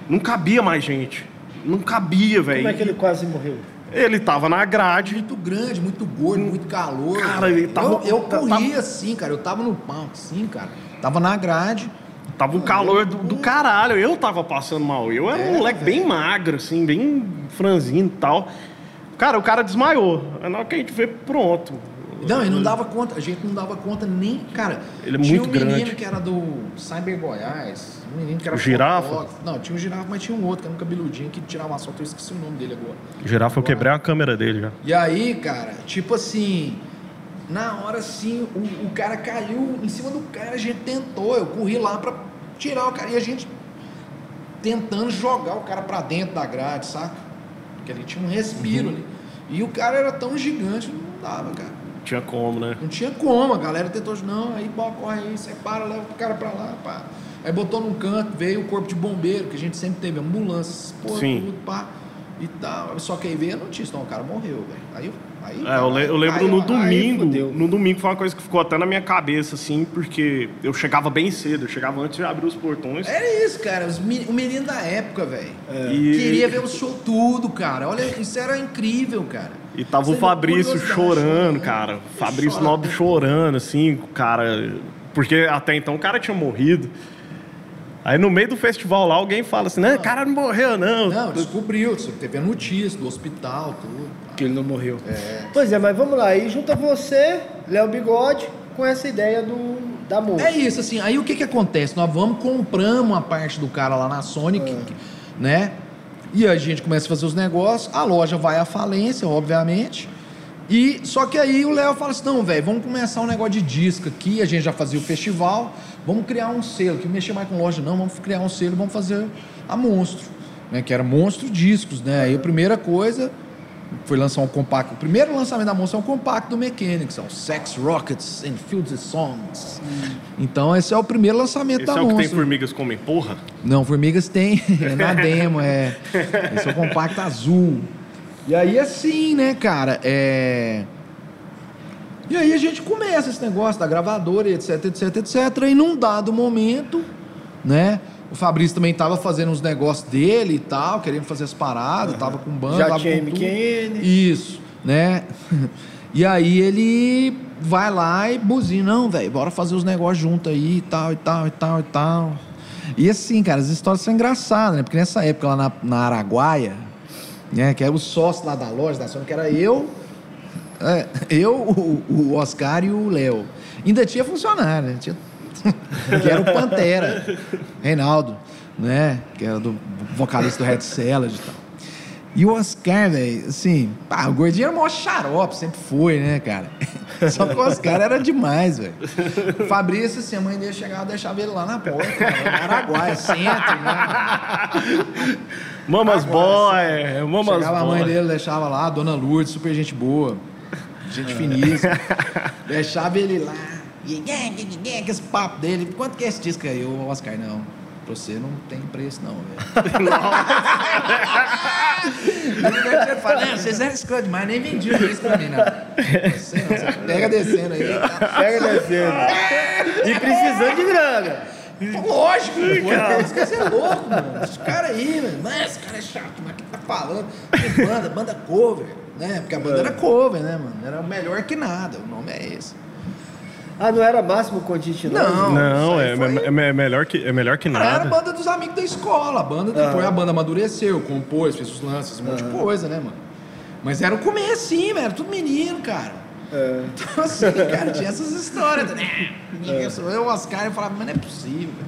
[SPEAKER 1] Não cabia mais gente. Não cabia, velho.
[SPEAKER 2] Como é que ele quase morreu?
[SPEAKER 1] Ele tava na grade.
[SPEAKER 3] Muito grande, muito gordo, muito calor.
[SPEAKER 1] Cara, ele tava.
[SPEAKER 3] Eu, eu corria tava... assim, cara. Eu tava no palco, assim, cara. Tava na grade.
[SPEAKER 1] Tava um calor do, do, caralho. Eu tava passando mal. Eu era é, um moleque bem magro, assim, bem franzino e tal. Cara, o cara desmaiou. Na hora que a gente vê, pronto.
[SPEAKER 3] Não, ele não dava conta, a gente não dava conta nem, cara.
[SPEAKER 1] Ele é tinha muito
[SPEAKER 3] um
[SPEAKER 1] menino
[SPEAKER 3] grande. que era do Cyber Goiás, um menino que era
[SPEAKER 1] o girafa?
[SPEAKER 3] Não, tinha um girafa, mas tinha um outro que era um cabeludinho que tirava uma foto, eu esqueci o nome dele agora.
[SPEAKER 1] Girafa, eu quebrei a câmera dele já.
[SPEAKER 3] E aí, cara, tipo assim, na hora assim, o, o cara caiu em cima do cara, a gente tentou, eu corri lá pra tirar o cara e a gente tentando jogar o cara pra dentro da grade, saca? Porque ele tinha um respiro uhum. ali. E o cara era tão gigante, não dava, cara
[SPEAKER 1] tinha como, né?
[SPEAKER 3] Não tinha como, a galera tentou, não, aí bom, corre aí, separa, leva o cara pra lá, pá. Aí botou num canto, veio o corpo de bombeiro, que a gente sempre teve, ambulância, porra, Sim. tudo, pá. E tal. Só que aí veio a notícia, não, o cara morreu, velho. Aí, aí,
[SPEAKER 1] é, eu, eu, lembro aí, no domingo, no domingo foi uma coisa que ficou até na minha cabeça, assim, porque eu chegava bem cedo, eu chegava antes de abrir os portões.
[SPEAKER 3] Era isso, cara, o menino da época, velho. É. E... Queria ver o show tudo, cara. Olha, isso era incrível, cara.
[SPEAKER 1] E tava Você o Fabrício chorando, cara. Fabrício Nobre chorando, assim, cara. Porque até então o cara tinha morrido. Aí no meio do festival lá alguém fala assim, né, o cara não morreu, não.
[SPEAKER 3] Não, descobriu, teve a notícia do hospital, tudo.
[SPEAKER 2] Que ele não morreu. É. Pois é, mas vamos lá, aí junta você, Léo Bigode, com essa ideia do, da música.
[SPEAKER 3] É isso, assim, aí o que que acontece? Nós vamos, compramos uma parte do cara lá na Sonic, é. né? E a gente começa a fazer os negócios, a loja vai à falência, obviamente. E só que aí o Léo fala assim: "Não, velho, vamos começar um negócio de disco aqui, a gente já fazia o festival, vamos criar um selo, que mexer mais com loja não, vamos criar um selo, vamos fazer a Monstro, né, que era Monstro Discos, né? Aí a primeira coisa, foi lançar um compacto. O primeiro lançamento da Monster é um compacto do Mechanics, é o Sex Rockets and Fields and Songs. Então esse é o primeiro lançamento
[SPEAKER 1] Esse
[SPEAKER 3] da
[SPEAKER 1] é o que tem formigas comem porra?
[SPEAKER 3] Não, Formigas tem, é na demo, é. Esse é o compacto azul. E aí assim, né, cara, é. E aí a gente começa esse negócio da gravadora, etc, etc, etc. E num dado momento, né? O Fabrício também tava fazendo uns negócios dele e tal, querendo fazer as paradas, tava com banda,
[SPEAKER 2] Já tinha
[SPEAKER 3] com.
[SPEAKER 2] MQN.
[SPEAKER 3] Isso, né? E aí ele vai lá e buzina, não, velho, bora fazer os negócios junto aí e tal, e tal, e tal, e tal. E assim, cara, as histórias são engraçadas, né? Porque nessa época lá na, na Araguaia, né, que era o sócio lá da loja da Sony, que era eu, eu, o, o Oscar e o Léo. Ainda tinha funcionário, né? Tinha, que era o Pantera, Reinaldo, né? Que era do vocalista do Red Salad e tal. E o Oscar, velho, assim, pá, o gordinho era o maior xarope, sempre foi, né, cara? Só que o Oscar era demais, velho. O Fabrício, assim, a mãe dele chegava e deixava ele lá na porta, cara, no Araguaia, centro, né?
[SPEAKER 1] Mamas boy, mamas
[SPEAKER 3] Chegava a mãe
[SPEAKER 1] boy.
[SPEAKER 3] dele, deixava lá, a dona Lourdes, super gente boa, gente finíssima. deixava ele lá, que esse papo dele. Quanto que é esse disco aí, ô Oscar? Não, pra você não tem preço não, velho. Fala, não, vocês eram escroto demais, nem vendiam isso pra mim, não. Você não, você pega descendo aí. Tá?
[SPEAKER 2] Pega descendo. e precisando de grana.
[SPEAKER 3] Lógico, mano. Esse cara é louco, mano. Esse cara aí, mano. Esse cara é chato, mas o que tá falando? Banda, banda cover, né? Porque a banda era cover, né, mano? Era melhor que nada. O nome é esse.
[SPEAKER 2] Ah, não era máximo Contínuo?
[SPEAKER 3] Não.
[SPEAKER 1] Não,
[SPEAKER 3] Isso
[SPEAKER 1] é,
[SPEAKER 3] foi-
[SPEAKER 1] é, é melhor que, é melhor que
[SPEAKER 3] Cara, era a
[SPEAKER 1] nada.
[SPEAKER 3] banda dos amigos da escola. A banda, depois a banda amadureceu, compôs, fez os lances, um monte de coisa, né, mano? Mas era o começo, assim, mano. Era tudo menino, cara.
[SPEAKER 2] É.
[SPEAKER 3] Então, assim, cara, tinha essas histórias. Né? Eu sou eu, Oscar, eu falava, mas não é possível. velho.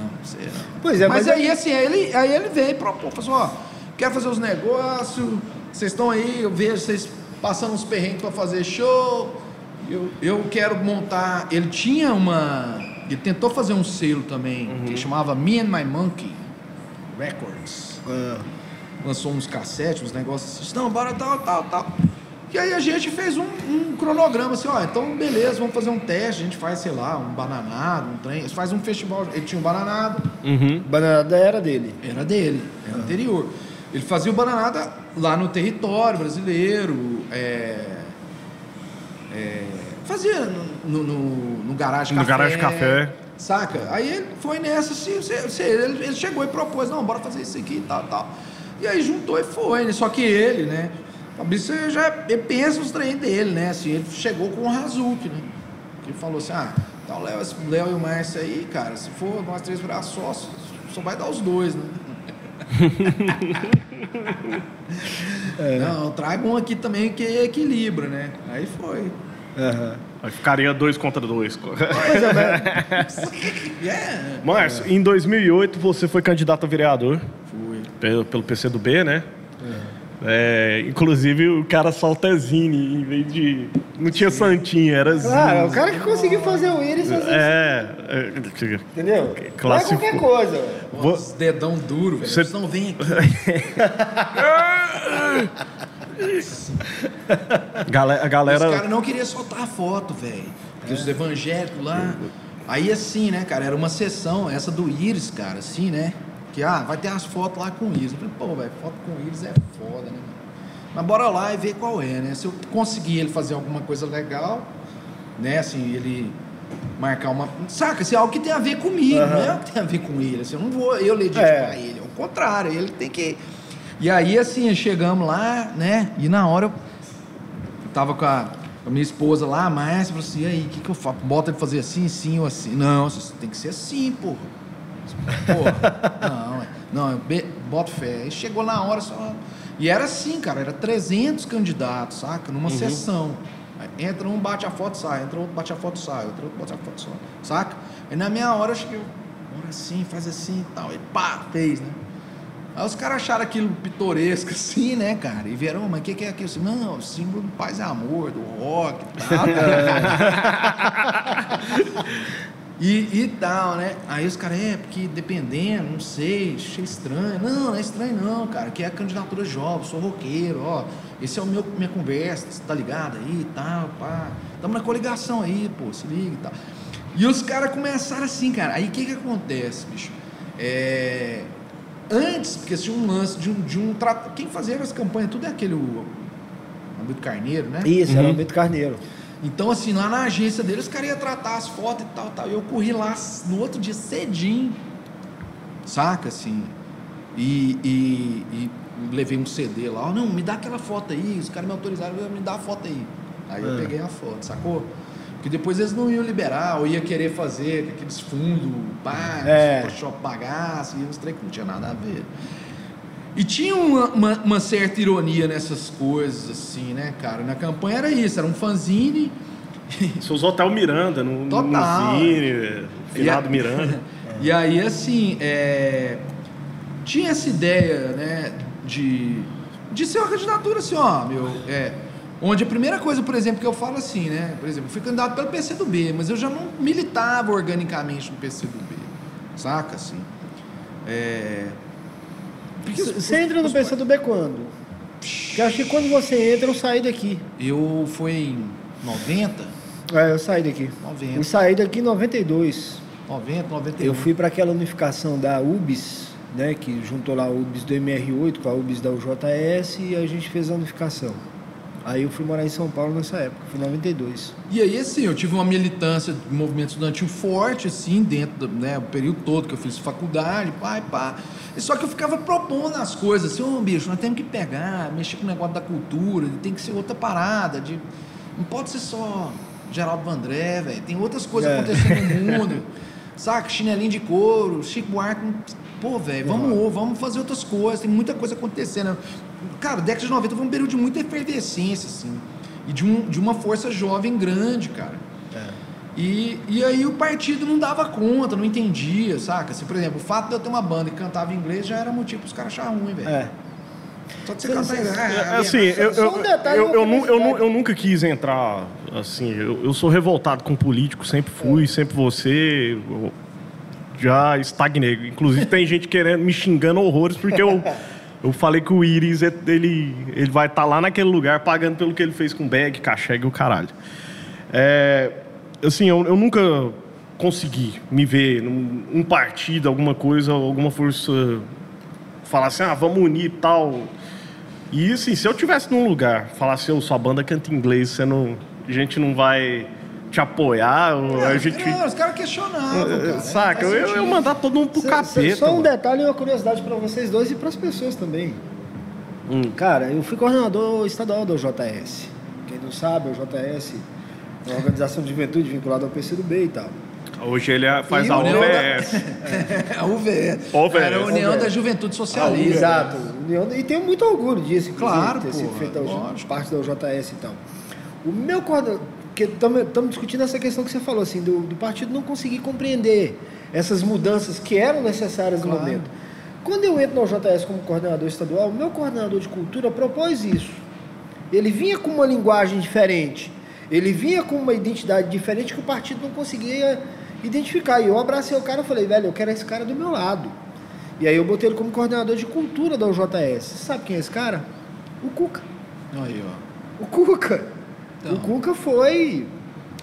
[SPEAKER 3] Não, você não.
[SPEAKER 2] Pois é,
[SPEAKER 3] mas,
[SPEAKER 2] mas
[SPEAKER 3] aí,
[SPEAKER 2] aí-
[SPEAKER 3] assim, aí ele, aí ele veio e propôs, falou assim, ó, quer fazer os negócios, vocês estão aí, eu vejo vocês passando uns perrengues pra fazer show, eu, eu quero montar... Ele tinha uma... Ele tentou fazer um selo também, que chamava Me and My Monkey Records
[SPEAKER 2] Ah.
[SPEAKER 3] lançou uns cassetes, uns negócios assim, não, bora tal, tal, tal. E aí a gente fez um, um cronograma assim, ó, então beleza, vamos fazer um teste, a gente faz, sei lá, um bananado, um trem, faz um festival, ele tinha um bananado,
[SPEAKER 1] Uhum.
[SPEAKER 2] Bananada era dele.
[SPEAKER 3] era dele, era anterior. Ele fazia o bananada lá no território brasileiro, é, é, fazia no, no, no, no garagem
[SPEAKER 1] No
[SPEAKER 3] café.
[SPEAKER 1] Garagem Café.
[SPEAKER 3] Saca? Aí ele foi nessa, assim, ele, ele chegou e propôs, não, bora fazer isso aqui e tal, tal. E aí juntou e foi, né? Só que ele, né? Fabrício já pensa os trem dele, né? Assim, ele chegou com o Razuki, né? Ele falou assim, ah, tá o Léo, esse Léo e o Márcio aí, cara, se for nós três virar sócios, só vai dar os dois, né? Não, traga um aqui também que equilibra, né? Aí foi.
[SPEAKER 2] Aham.
[SPEAKER 1] Aí ficaria dois contra dois.
[SPEAKER 2] Pois é, mas
[SPEAKER 3] Yeah.
[SPEAKER 1] Márcio, em 2008 você foi candidato a vereador
[SPEAKER 3] Fui.
[SPEAKER 1] pelo, pelo PCdoB, né? É, inclusive o cara solta Zine em vez de. Não tinha Santinho, era Zine.
[SPEAKER 2] Claro, o cara que conseguiu fazer o Iris
[SPEAKER 1] É. é,
[SPEAKER 2] Entendeu? Não é qualquer coisa, velho.
[SPEAKER 1] Vou-
[SPEAKER 3] Os dedão duro, velho.
[SPEAKER 1] Você-
[SPEAKER 3] Você não vem aqui.
[SPEAKER 1] Galera, a
[SPEAKER 3] Os
[SPEAKER 1] galera.
[SPEAKER 3] caras não queriam soltar a foto, velho. Porque os evangélicos lá. Aí assim, né, cara, era uma sessão, essa do Íris, cara, assim, né? Que, ah, vai ter as fotos lá com Íris. Eu falei, pô, velho, foto com Íris é foda, né? Mas bora lá e ver qual é, né? Se eu conseguir ele fazer alguma coisa legal, né, assim, ele marcar uma. Saca, se é algo que tem a ver comigo, não é algo que tem a ver com ele. Assim, eu não vou eu legitibar
[SPEAKER 2] É.
[SPEAKER 3] ele. Ao contrário, ele tem que. E aí, assim, chegamos lá, né? E na hora eu tava com a, a minha esposa lá, Márcia, falou assim, e aí, o que, que eu faço? Bota ele fazer assim, assim ou assim? Não, tem que ser assim, porra. Porra, não, é. não, eu boto fé. Aí chegou na hora só. E era assim, cara, era 300 candidatos, saca? Numa sessão. Aí entra um, bate a foto, sai. Entra outro, bate a foto, sai. Entra outro, bate a foto, sai. Saca? Aí na minha hora eu cheguei, bora assim, faz assim e tal. E pá, fez, né? Aí os caras acharam aquilo pitoresco assim, né, cara? E vieram, mas o que, que é aquilo? Assim, não, o símbolo do paz e amor, do rock e tal. E, e tal, né? Aí os caras, é, porque dependendo, não sei, achei estranho. Não, não é estranho não, cara, que é a candidatura jovem, sou roqueiro, ó. Esse é o meu minha conversa, você tá ligado aí e tal, pá. Tamo na coligação aí, pô, se liga e tal. E os caras começaram assim, cara. Aí o que que acontece, bicho? É... Antes, porque tinha um lance de um, de um trato. Quem fazia as campanhas, tudo é aquele. O Alberto Carneiro, né?
[SPEAKER 2] Isso, era o Alberto Carneiro.
[SPEAKER 3] Então, assim, lá na agência deles, os caras iam tratar as fotos e tal, tal. E eu corri lá no outro dia cedinho, saca, assim. E, e, e levei um CD lá. Não, me dá aquela foto aí. Os caras me autorizaram, me dá a foto aí. Aí eu
[SPEAKER 2] Ah.
[SPEAKER 3] peguei a foto, sacou? Porque depois eles não iam liberar, ou ia querer fazer aqueles fundos, pá,
[SPEAKER 2] É.
[SPEAKER 3] Photoshop bagaço, e uns trem que não tinha nada a ver. E tinha uma, uma, uma certa ironia nessas coisas, assim, né, cara? Na campanha era isso, era um fanzine.
[SPEAKER 1] Você usou até o Miranda no, no
[SPEAKER 3] Total.
[SPEAKER 1] Cine, finado
[SPEAKER 3] E a-
[SPEAKER 1] Miranda.
[SPEAKER 3] E aí, assim, é, tinha essa ideia, né, de, de ser uma candidatura assim, ó, meu, é, onde a primeira coisa, por exemplo, que eu falo assim, né, por exemplo, eu fui candidato pelo PCdoB, mas eu já não militava organicamente no PCdoB, saca, assim, é...
[SPEAKER 2] Você entra no PCdoB quando? Porque eu acho que quando você entra, eu saí daqui.
[SPEAKER 3] Eu fui em 90,
[SPEAKER 2] É, eu saí daqui.
[SPEAKER 3] 90,
[SPEAKER 2] Eu saí daqui em 92.
[SPEAKER 3] 90, 91.
[SPEAKER 2] Eu fui para aquela unificação da UBS, né, que juntou lá a UBS do MR8 com a UBS da UJS e a gente fez a unificação. Aí eu fui morar em São Paulo nessa época, foi em 92.
[SPEAKER 3] E aí, assim, eu tive uma militância do movimento estudantil forte, assim, dentro do né, o período todo que eu fiz faculdade, pai, pá. E Só que eu ficava propondo as coisas, assim, ô bicho, nós temos que pegar, mexer com o negócio da cultura, tem que ser outra parada, de... não pode ser só Geraldo Vandré, velho, tem outras coisas
[SPEAKER 2] É.
[SPEAKER 3] acontecendo no mundo, saca? Chinelinho de couro, Chico Buarque, pô, velho, vamos, vamos fazer outras coisas, tem muita coisa acontecendo. Cara, década de 90 foi um período de muita efervescência, assim, e de, um, de uma força jovem grande, cara. E, e aí o partido não dava conta, não entendia, saca? Assim, por exemplo, o fato de eu ter uma banda que cantava inglês já era motivo pros caras acharem ruim, velho.
[SPEAKER 2] É.
[SPEAKER 3] Só de você
[SPEAKER 2] sim,
[SPEAKER 3] inglês.
[SPEAKER 1] É,
[SPEAKER 3] é,
[SPEAKER 1] assim, eu, eu, eu, nunca quis entrar, assim, eu, eu sou revoltado com político, sempre fui, sempre você, já estagnei. Inclusive tem gente querendo, me xingando horrores, porque eu, eu falei que o Iris, ele, ele vai estar lá naquele lugar pagando pelo que ele fez com bag, cachegue e o caralho. É, assim, eu, eu nunca consegui me ver num um partido, alguma coisa, alguma força falar assim, ah, vamos unir e tal. E assim, se eu tivesse num lugar, falasse, eu, sua banda canta inglês, você não, a gente não vai te apoiar, ou a gente.
[SPEAKER 3] Não, os caras questionavam, cara.
[SPEAKER 1] Eh, Saca, eu,
[SPEAKER 3] Faz
[SPEAKER 1] eu, eu
[SPEAKER 3] sentido.
[SPEAKER 1] mandar todo mundo pro
[SPEAKER 2] Só-
[SPEAKER 1] capeta.
[SPEAKER 2] Só um
[SPEAKER 1] mano.
[SPEAKER 2] detalhe e uma curiosidade para vocês dois e para as pessoas também.
[SPEAKER 1] Hum.
[SPEAKER 2] Cara, eu fui coordenador estadual da JS. Quem não sabe, a JS é uma organização de juventude vinculada ao PCdoB e tal.
[SPEAKER 1] Hoje ele é- faz
[SPEAKER 3] E
[SPEAKER 1] a
[SPEAKER 3] o União da-. É a UVS.
[SPEAKER 1] UVS.
[SPEAKER 3] Era a União
[SPEAKER 2] UVS.
[SPEAKER 3] da Juventude Socialista.
[SPEAKER 2] Exato. União- E tenho muito orgulho disso,
[SPEAKER 3] Claro,
[SPEAKER 2] ter sido
[SPEAKER 3] porra,
[SPEAKER 2] feita parte da UJS e tal. O meu coordenador, porque estamos discutindo essa questão que você falou, assim, do, do partido não conseguir compreender essas mudanças que eram necessárias no
[SPEAKER 3] Claro.
[SPEAKER 2] momento. Quando eu entro na UJS como coordenador estadual, o meu coordenador de cultura propôs isso. Ele vinha com uma linguagem diferente, ele vinha com uma identidade diferente que o partido não conseguia identificar. E eu abracei o cara e falei, velho, eu quero esse cara do meu lado. E aí eu botei ele como coordenador de cultura da UJS. Você sabe quem é esse cara? O Cuca.
[SPEAKER 3] Aí, ó.
[SPEAKER 2] O Cuca.
[SPEAKER 3] Então.
[SPEAKER 2] O Cuca foi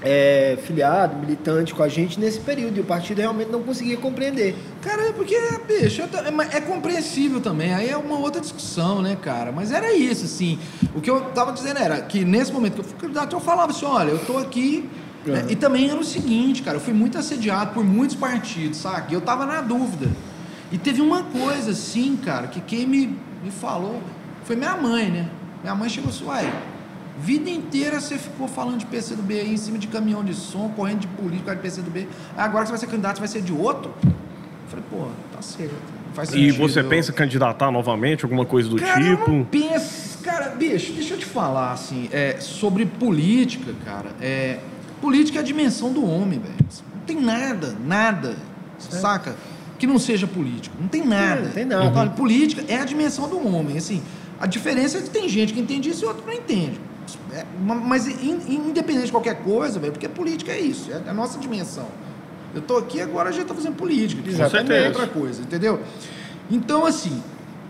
[SPEAKER 2] é, filiado, militante com a gente nesse período. E o partido realmente não conseguia compreender.
[SPEAKER 3] Cara, é porque, bicho, é, é compreensível também. Aí é uma outra discussão, né, cara? Mas era isso, assim. O que eu tava dizendo era que nesse momento que eu fui candidato, eu falava assim: olha, eu tô aqui. né? E também era o seguinte, cara, eu fui muito assediado por muitos partidos, saca? E eu tava na dúvida. E teve uma coisa, assim, cara, que quem me, me falou foi minha mãe, né? Minha mãe chegou assim, uai, vida inteira você ficou falando de PCdoB aí em cima de caminhão de som, correndo de causa de PCdoB. Aí agora que você vai ser candidato, você vai ser de outro? Eu falei, pô, tá certo. não Faz
[SPEAKER 1] E
[SPEAKER 3] sentido.
[SPEAKER 1] você pensa em candidatar novamente, alguma coisa do
[SPEAKER 3] Cara, eu
[SPEAKER 1] tipo?
[SPEAKER 3] não penso. Cara, bicho, deixa eu te falar, assim, é, sobre política, cara. É, política é a dimensão do homem, velho. Não tem nada, nada, saca? Que não seja político. Não tem nada.
[SPEAKER 2] não tem nada.
[SPEAKER 3] Então, política é a dimensão do homem, assim. A diferença é que tem gente que entende isso e outro não entende. É, ma- mas in- independente de qualquer coisa, velho, porque política é isso, é a nossa dimensão. Eu tô aqui agora a gente tá fazendo política. que
[SPEAKER 2] Exatamente.
[SPEAKER 3] É outra coisa, entendeu? Então, assim,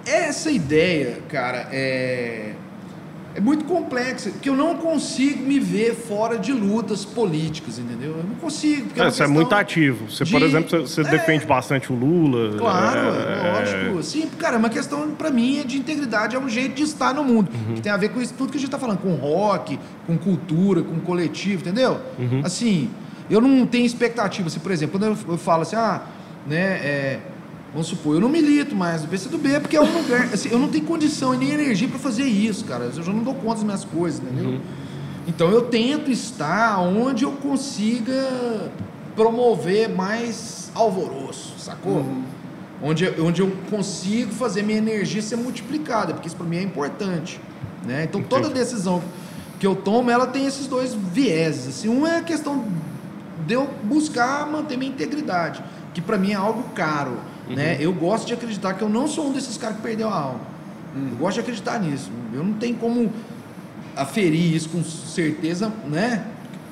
[SPEAKER 3] essa ideia, cara, é, é muito complexa, porque eu não consigo me ver fora de lutas políticas, entendeu? Eu não consigo. Porque
[SPEAKER 1] É,
[SPEAKER 3] uma
[SPEAKER 1] você é muito ativo. Você, por
[SPEAKER 3] de-
[SPEAKER 1] exemplo, você,
[SPEAKER 3] É.
[SPEAKER 1] defende bastante o Lula.
[SPEAKER 3] Claro,
[SPEAKER 1] é,
[SPEAKER 3] lógico. Sim, cara, é uma questão, pra mim, é de integridade, é um jeito de estar no mundo.
[SPEAKER 1] Uhum.
[SPEAKER 3] Que tem a ver com isso tudo que a gente tá falando, com rock, com cultura, com coletivo, entendeu?
[SPEAKER 1] Uhum.
[SPEAKER 3] Assim, eu não tenho expectativa. Assim, por exemplo, quando eu, eu falo assim, ah, né, é, vamos supor, eu não milito mais no PCdoB, porque é um lugar, assim, eu não tenho condição e nem energia pra fazer isso, cara. Eu já não dou conta das minhas coisas, entendeu?
[SPEAKER 1] Uhum.
[SPEAKER 3] Então eu tento estar onde eu consiga promover mais alvoroço, sacou? Onde, eu- onde eu consigo fazer minha energia ser multiplicada, porque isso para mim é importante. Né? Então toda
[SPEAKER 1] Entendi.
[SPEAKER 3] decisão que eu tomo, ela tem esses dois vieses. Assim, um é a questão de eu buscar manter minha integridade, que para mim é algo caro. Né? Eu gosto de acreditar que eu não sou um desses caras que perdeu a alma. Eu gosto de acreditar nisso. Eu não tenho como aferir isso com certeza, né?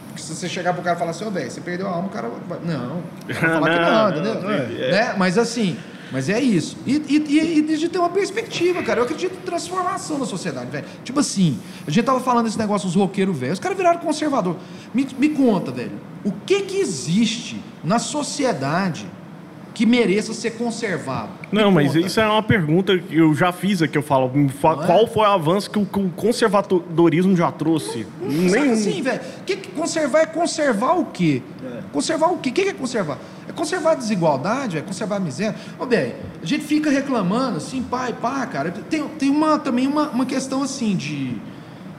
[SPEAKER 3] Porque se você chegar pro cara e falar assim, ô velho, você perdeu a alma, o cara vai. Não, vai falar que não,
[SPEAKER 1] Não,
[SPEAKER 3] entendeu?
[SPEAKER 1] não, é.
[SPEAKER 3] Né? Mas assim, mas é isso. E, e, e, de ter uma perspectiva, cara. Eu acredito em transformação da sociedade, velho. Tipo assim, a gente tava falando desse negócio dos roqueiros velhos, os caras viraram conservador. Me, me conta, velho, o que que existe na sociedade que mereça ser conservado?
[SPEAKER 1] Não, mas
[SPEAKER 3] conta.
[SPEAKER 1] isso é uma pergunta que eu já fiz aqui. Eu falo,
[SPEAKER 3] Não é?
[SPEAKER 1] qual foi o avanço que o, que o conservadorismo já trouxe?
[SPEAKER 3] Saca assim, velho. Que que conservar é conservar o quê? Conservar o quê? O que que é conservar? É conservar a desigualdade, é conservar a miséria. Ô, bem, a gente fica reclamando assim, pai, pá, cara. Tem, tem uma, também uma, uma questão assim de.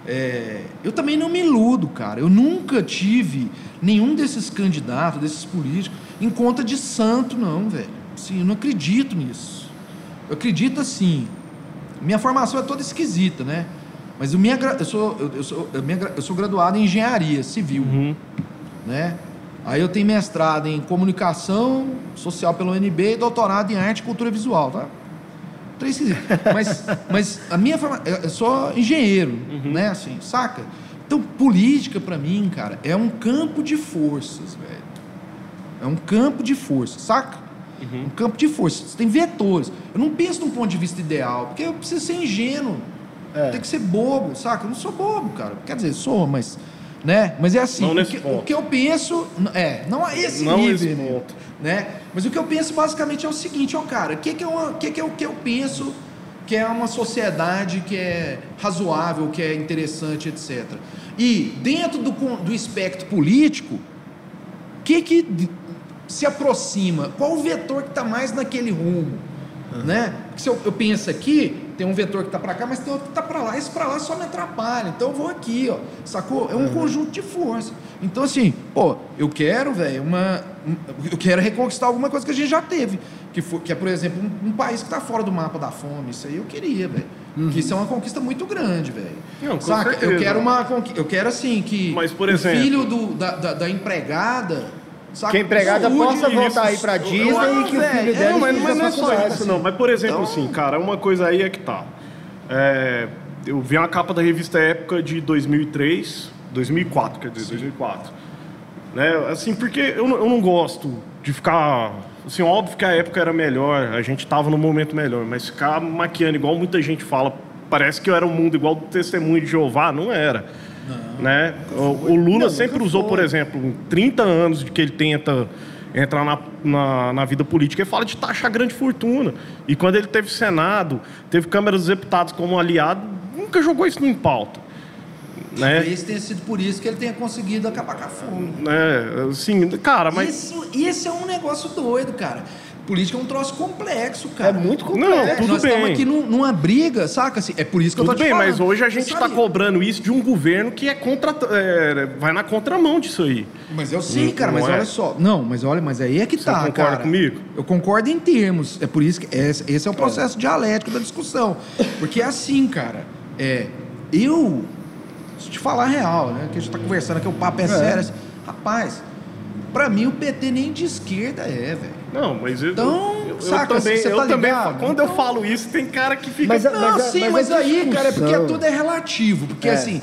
[SPEAKER 3] É, eu também não me iludo, cara. Eu nunca tive nenhum desses candidatos, desses políticos, em conta de santo, não, velho. Assim, eu não acredito nisso. Eu acredito assim. Minha formação é toda esquisita, né? Mas eu, minha, eu, sou, eu, eu sou, eu, gra- eu sou graduado em engenharia civil, né? Aí eu tenho mestrado em comunicação social pelo UNB e doutorado em arte e cultura visual, tá? Três. Mas, mas a minha formação, eu sou engenheiro, né? Assim, saca? Então, política pra mim, cara, é um campo de forças, velho. É um campo de forças, saca? Um campo de forças. Tem vetores. Eu não penso num ponto de vista ideal, porque eu preciso ser ingênuo.
[SPEAKER 2] É.
[SPEAKER 3] Tem que ser bobo, saca? Eu não sou bobo, cara. Quer dizer, sou, mas. Né? Mas é assim.
[SPEAKER 1] Não
[SPEAKER 3] o, que,
[SPEAKER 1] ponto.
[SPEAKER 3] o que eu penso. É, não a esse
[SPEAKER 1] Não
[SPEAKER 3] nível. né?
[SPEAKER 1] ponto.
[SPEAKER 3] né? Mas o que eu penso basicamente é o seguinte, ó, cara, o que, que, é uma- o que, que é o que eu penso que é uma sociedade que é razoável, que é interessante, etc. E dentro do, do espectro político, o que, que se aproxima? Qual o vetor que está mais naquele rumo? Né? Porque se eu, eu penso aqui, tem um vetor que está para cá, mas tem outro que está para lá. Esse para lá só me atrapalha. Então eu vou aqui, ó. Sacou? É um conjunto de força. Então, assim, pô, eu quero, velho, uma. um- Eu quero reconquistar alguma coisa que a gente já teve. Que, for, que é, por exemplo, um, um país que está fora do mapa da fome. Isso aí eu queria, velho. Que isso é uma conquista muito grande, velho. Saca? Eu
[SPEAKER 1] certeza.
[SPEAKER 3] quero uma conquista. Eu quero assim que
[SPEAKER 1] Mas, por
[SPEAKER 3] o
[SPEAKER 1] exemplo-
[SPEAKER 3] filho do- da, da, da empregada. Saca?
[SPEAKER 2] Que a empregada
[SPEAKER 3] estude
[SPEAKER 2] possa voltar aí pra Disney
[SPEAKER 3] eu-
[SPEAKER 2] e que o filho
[SPEAKER 3] é,
[SPEAKER 2] dela
[SPEAKER 1] Não, mas, não é só isso, não. Mas, por exemplo,
[SPEAKER 3] Então-
[SPEAKER 1] assim, cara, uma coisa aí é que tá. É, eu vi uma capa da revista Época de 2003, 2004, quer dizer, 2004. Né? Assim, porque eu, não- eu não gosto de ficar... Assim, óbvio que a época era melhor, a gente tava no momento melhor, mas ficar maquiando igual muita gente fala, parece que eu era um mundo igual do Testemunho de Jeová, não era. Né? O, o Lula
[SPEAKER 2] Não,
[SPEAKER 1] sempre usou,
[SPEAKER 2] foi.
[SPEAKER 1] por exemplo, 30 anos de que ele tenta entrar na, na, na vida política, ele fala de taxar grande fortuna. E quando ele teve Senado, teve Câmara dos Deputados como aliado, nunca jogou isso em pauta. Né?
[SPEAKER 3] Talvez tenha sido por isso que ele tenha conseguido acabar com a fome.
[SPEAKER 1] É, assim, cara, mas.
[SPEAKER 3] Isso, isso é um negócio doido, cara. Política é um troço complexo, cara.
[SPEAKER 2] É muito
[SPEAKER 1] Não,
[SPEAKER 2] complexo.
[SPEAKER 1] tudo
[SPEAKER 3] Nós
[SPEAKER 1] bem.
[SPEAKER 3] estamos aqui num- numa briga, saca? Assim, é por isso que eu
[SPEAKER 1] Tudo
[SPEAKER 3] tô te
[SPEAKER 1] bem,
[SPEAKER 3] falando.
[SPEAKER 1] mas hoje a gente
[SPEAKER 3] Você
[SPEAKER 1] está cobrando isso de um governo que é contra, é, vai na contramão disso aí.
[SPEAKER 3] Mas eu sei,
[SPEAKER 1] Não-
[SPEAKER 3] cara, mas
[SPEAKER 1] não é?
[SPEAKER 3] olha só. Não, mas olha, mas aí é que tá,
[SPEAKER 1] concorda
[SPEAKER 3] cara.
[SPEAKER 1] comigo?
[SPEAKER 3] Eu concordo em termos. É por isso que esse, esse é o processo dialético da discussão. Porque é assim, cara. É, eu, se te falar a real, né? Que a gente tá conversando aqui, o papo é, sério. assim, rapaz, pra mim o PT nem de esquerda é, velho.
[SPEAKER 1] Não, mas eu,
[SPEAKER 3] Então,
[SPEAKER 1] eu, eu
[SPEAKER 3] saca,
[SPEAKER 1] também,
[SPEAKER 3] você
[SPEAKER 1] eu
[SPEAKER 3] tá
[SPEAKER 1] também
[SPEAKER 3] ligado?
[SPEAKER 1] quando eu falo isso, tem cara que fica.
[SPEAKER 2] Mas a-
[SPEAKER 3] Não,
[SPEAKER 2] a-
[SPEAKER 3] sim,
[SPEAKER 2] mas
[SPEAKER 3] mas,
[SPEAKER 2] a
[SPEAKER 3] aí, cara, é porque tudo é relativo. Porque
[SPEAKER 2] É.
[SPEAKER 3] assim,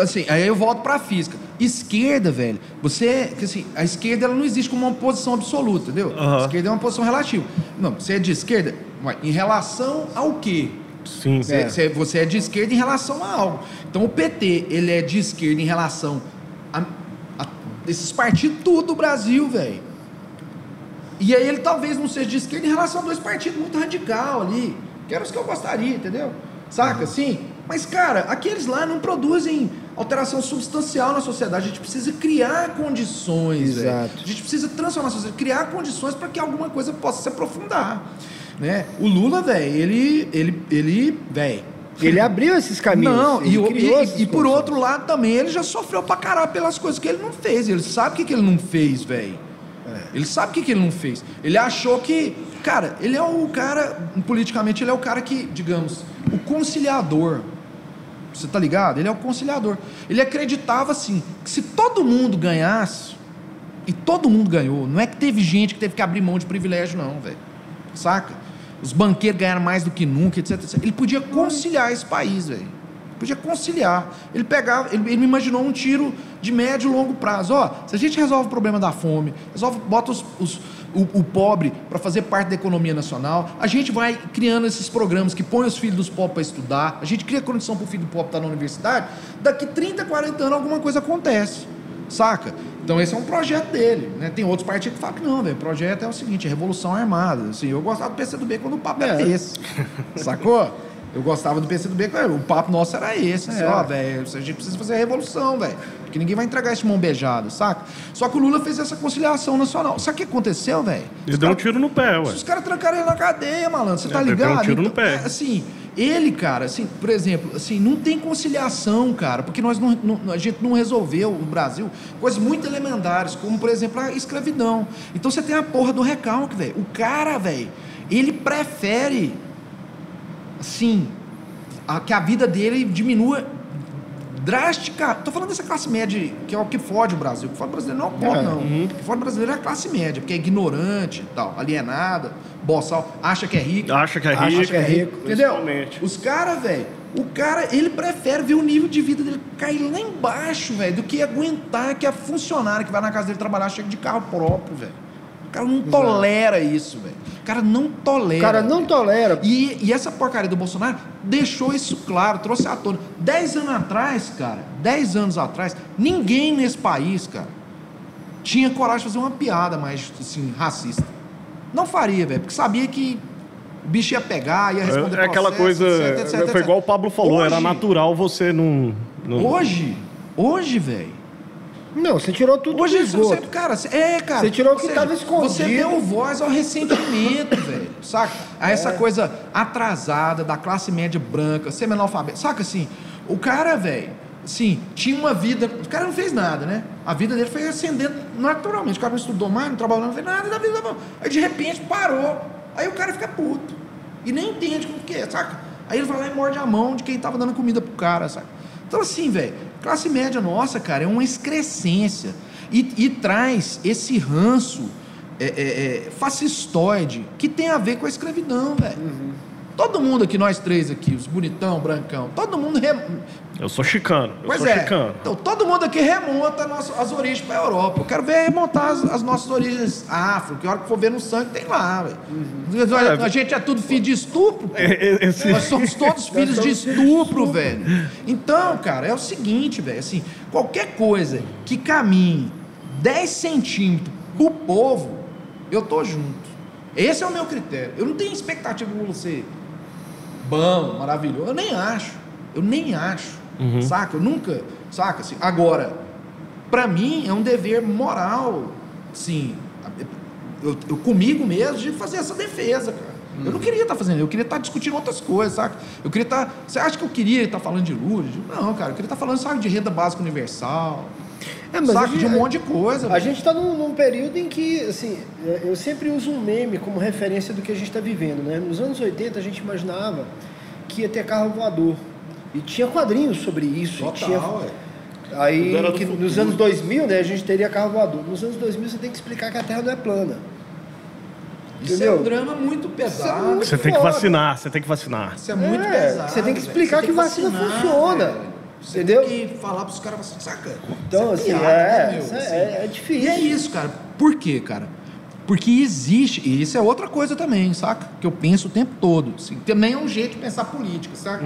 [SPEAKER 3] assim, aí eu volto para a física. Esquerda, velho, você, que assim, a esquerda ela não existe como uma posição absoluta, entendeu?
[SPEAKER 1] Uhum.
[SPEAKER 3] A esquerda é uma posição relativa. Não, você é de esquerda, ué, em relação ao quê?
[SPEAKER 1] Sim,
[SPEAKER 3] Você é. Você, você é de esquerda em relação a algo. Então o PT, ele é de esquerda em relação a, a esses partidos tudo do Brasil, velho. E aí ele talvez não seja de esquerda em relação a dois partidos muito radical ali. Que eram os que eu gostaria, entendeu? Saca? Sim. Mas, cara, aqueles lá não produzem alteração substancial na sociedade. A gente precisa criar condições, velho.
[SPEAKER 2] Exato.
[SPEAKER 3] A gente precisa transformar a sociedade, criar condições para que alguma coisa possa se aprofundar. Né? O Lula, velho, ele, ele, ele, velho,
[SPEAKER 2] Ele abriu esses caminhos.
[SPEAKER 3] não, e, e- e por outro lado também, ele já sofreu pra caralho pelas coisas que ele não fez. Ele sabe o que, que ele não fez, velho. Ele sabe o que, que ele não fez. Ele achou que. Cara, ele é o cara. Politicamente, ele é o cara que, digamos, o conciliador. Você tá ligado? Ele é o conciliador. Ele acreditava assim, que se todo mundo ganhasse, e todo mundo ganhou, não é que teve gente que teve que abrir mão de privilégio, não, velho. Saca? Os banqueiros ganharam mais do que nunca, etc, etc. Ele podia conciliar esse país, velho. Podia conciliar. Ele pegava, ele, ele me imaginou um tiro de médio e longo prazo. Ó, se a gente resolve o problema da fome, resolve, bota os, os- o, o pobre para fazer parte da economia nacional, a gente vai criando esses programas que põem os filhos dos pobres para estudar, a gente cria condição para o filho do pobre estar na universidade, daqui 30, 40 anos alguma coisa acontece. Saca? Então esse é um projeto dele. Né? Tem outros partidos que falam que não, velho. O projeto é o seguinte, é revolução armada. Assim, eu gostava do PCdoB quando o papo era
[SPEAKER 2] É.
[SPEAKER 3] esse. Sacou? Eu gostava do PCdoB, o papo nosso era esse. Assim,
[SPEAKER 2] É.
[SPEAKER 3] ó, velho, a gente precisa fazer a revolução, velho. Porque ninguém vai entregar esse mão beijado, saca? Só que o Lula fez essa conciliação nacional. Sabe o que aconteceu, velho?
[SPEAKER 1] Ele deu um tiro no pé, ué.
[SPEAKER 3] Os caras trancaram ele na cadeia, malandro. Você tá
[SPEAKER 1] É, deu
[SPEAKER 3] ligado?
[SPEAKER 1] um tiro no
[SPEAKER 3] Então,
[SPEAKER 1] pé.
[SPEAKER 3] é, assim, ele, cara, assim, por exemplo, assim, não tem conciliação, cara, porque nós não, não- a gente não resolveu no Brasil coisas muito elementares, como, por exemplo, a escravidão. Então você tem a porra do recalque, velho. O cara, velho, ele prefere, assim, a- que a vida dele diminua drástica. Tô falando dessa classe média, que é o que fode o Brasil. O que fode o brasileiro não é o pobre,
[SPEAKER 2] É.
[SPEAKER 3] não. O que fode o brasileiro é a classe média, porque é ignorante e tal, alienada, boçal, acha que é rico.
[SPEAKER 1] Acha que é
[SPEAKER 2] Acha
[SPEAKER 1] rico.
[SPEAKER 2] que é rico.
[SPEAKER 3] Entendeu?
[SPEAKER 1] Principalmente.
[SPEAKER 3] Os caras, velho, o cara, ele prefere ver o nível de vida dele cair lá embaixo, velho, do que aguentar que a funcionária que vai na casa dele trabalhar chegue de carro próprio, velho. O cara não tolera isso, velho. O cara não tolera.
[SPEAKER 2] O cara não
[SPEAKER 3] velho.
[SPEAKER 2] tolera.
[SPEAKER 3] E, e essa porcaria do Bolsonaro deixou isso claro, trouxe à tona. Dez anos atrás, cara, dez anos atrás, ninguém nesse país, cara, tinha coragem de fazer uma piada mais, assim, racista. Não faria, velho, porque sabia que o bicho ia pegar, ia responder
[SPEAKER 1] É aquela
[SPEAKER 3] processo,
[SPEAKER 1] coisa.
[SPEAKER 3] etc, etc,
[SPEAKER 1] foi igual o
[SPEAKER 3] etc.
[SPEAKER 1] Pablo falou, era
[SPEAKER 3] Hoje-
[SPEAKER 1] natural você não. não-
[SPEAKER 3] Hoje, hoje, velho.
[SPEAKER 2] Não, você tirou tudo
[SPEAKER 3] Hoje
[SPEAKER 2] do esgoto.
[SPEAKER 3] você- cara, é, cara.
[SPEAKER 2] Você tirou o que
[SPEAKER 3] ou
[SPEAKER 2] tava escondido.
[SPEAKER 3] Você deu voz ao ressentimento, velho. Saca? A essa coisa atrasada da classe média branca, semi-analfabeto. Saca assim? O cara, velho, assim, tinha uma vida. O cara não fez nada, né? A vida dele foi ascendendo naturalmente. O cara não estudou mais, não trabalhou, não fez nada da vida. Não. Aí de repente parou. Aí o cara fica puto. E nem entende como que é, saca? Aí ele vai lá e morde a mão de quem tava dando comida pro cara, saca? Então, assim, velho, classe média nossa, cara, é uma excrescência. E, e traz esse ranço é, é, é, fascistoide que tem a ver com a escravidão, velho. Todo mundo aqui, nós três aqui, os bonitão, brancão, todo mundo. Rem...
[SPEAKER 1] Eu sou chicano. Eu
[SPEAKER 3] Pois
[SPEAKER 1] sou
[SPEAKER 3] é.
[SPEAKER 1] chicano.
[SPEAKER 3] Então, todo mundo aqui remonta nosso- as origens para a Europa. Eu quero ver remontar as, as nossas origens afro, que a hora que for ver no sangue tem lá, velho. A, a gente é tudo filho de estupro.
[SPEAKER 1] É, é, Esse...
[SPEAKER 3] Nós somos todos filhos de estupro, velho. Então, cara, é o seguinte, velho, assim, qualquer coisa que caminhe 10 centímetros pro povo, eu tô junto. Esse é o meu critério. Eu não tenho expectativa de você bom, maravilhoso. Eu nem acho. Eu nem acho. Saca? Eu nunca. Saca? Assim, agora, pra mim é um dever moral, sim, eu, eu comigo mesmo de fazer essa defesa, cara. Eu não queria estar fazendo, eu queria estar discutindo outras coisas, saca? Eu queria estar. Você acha que eu queria estar falando de Lula? Não, cara, eu queria estar falando, sabe, de renda básica universal.
[SPEAKER 2] É, a gente-
[SPEAKER 3] de um monte de coisa.
[SPEAKER 2] A
[SPEAKER 3] velho.
[SPEAKER 2] gente está num, num período em que, assim, eu sempre uso um meme como referência do que a gente está vivendo, né? Nos anos 80 a gente imaginava que ia ter carro voador. E tinha quadrinhos sobre isso.
[SPEAKER 3] Total,
[SPEAKER 2] tinha...
[SPEAKER 3] ué.
[SPEAKER 2] Aí, que
[SPEAKER 1] futuro.
[SPEAKER 2] nos anos 2000, né, a gente teria carro voador. Nos anos 2000 você tem que explicar que a Terra não é plana.
[SPEAKER 3] Isso
[SPEAKER 2] entendeu?
[SPEAKER 3] é um drama muito pesado.
[SPEAKER 2] muito
[SPEAKER 1] Você tem que vacinar, você tem que vacinar.
[SPEAKER 3] Isso é muito
[SPEAKER 2] É,
[SPEAKER 3] pesado.
[SPEAKER 2] você tem que explicar
[SPEAKER 3] Você
[SPEAKER 2] que
[SPEAKER 3] tem
[SPEAKER 2] vacina
[SPEAKER 3] vacinar,
[SPEAKER 2] funciona.
[SPEAKER 3] velho. Você
[SPEAKER 2] Entendeu?
[SPEAKER 3] tem que falar pros caras assim, saca?
[SPEAKER 2] Então,
[SPEAKER 3] Isso
[SPEAKER 2] assim,
[SPEAKER 3] piada,
[SPEAKER 2] é,
[SPEAKER 3] né,
[SPEAKER 2] é-
[SPEAKER 3] Assim.
[SPEAKER 2] é difícil.
[SPEAKER 3] E é isso, cara. Por quê, cara? Porque existe, e isso é outra coisa também, saca? Que eu penso o tempo todo. Assim, também é um jeito de pensar política, saca?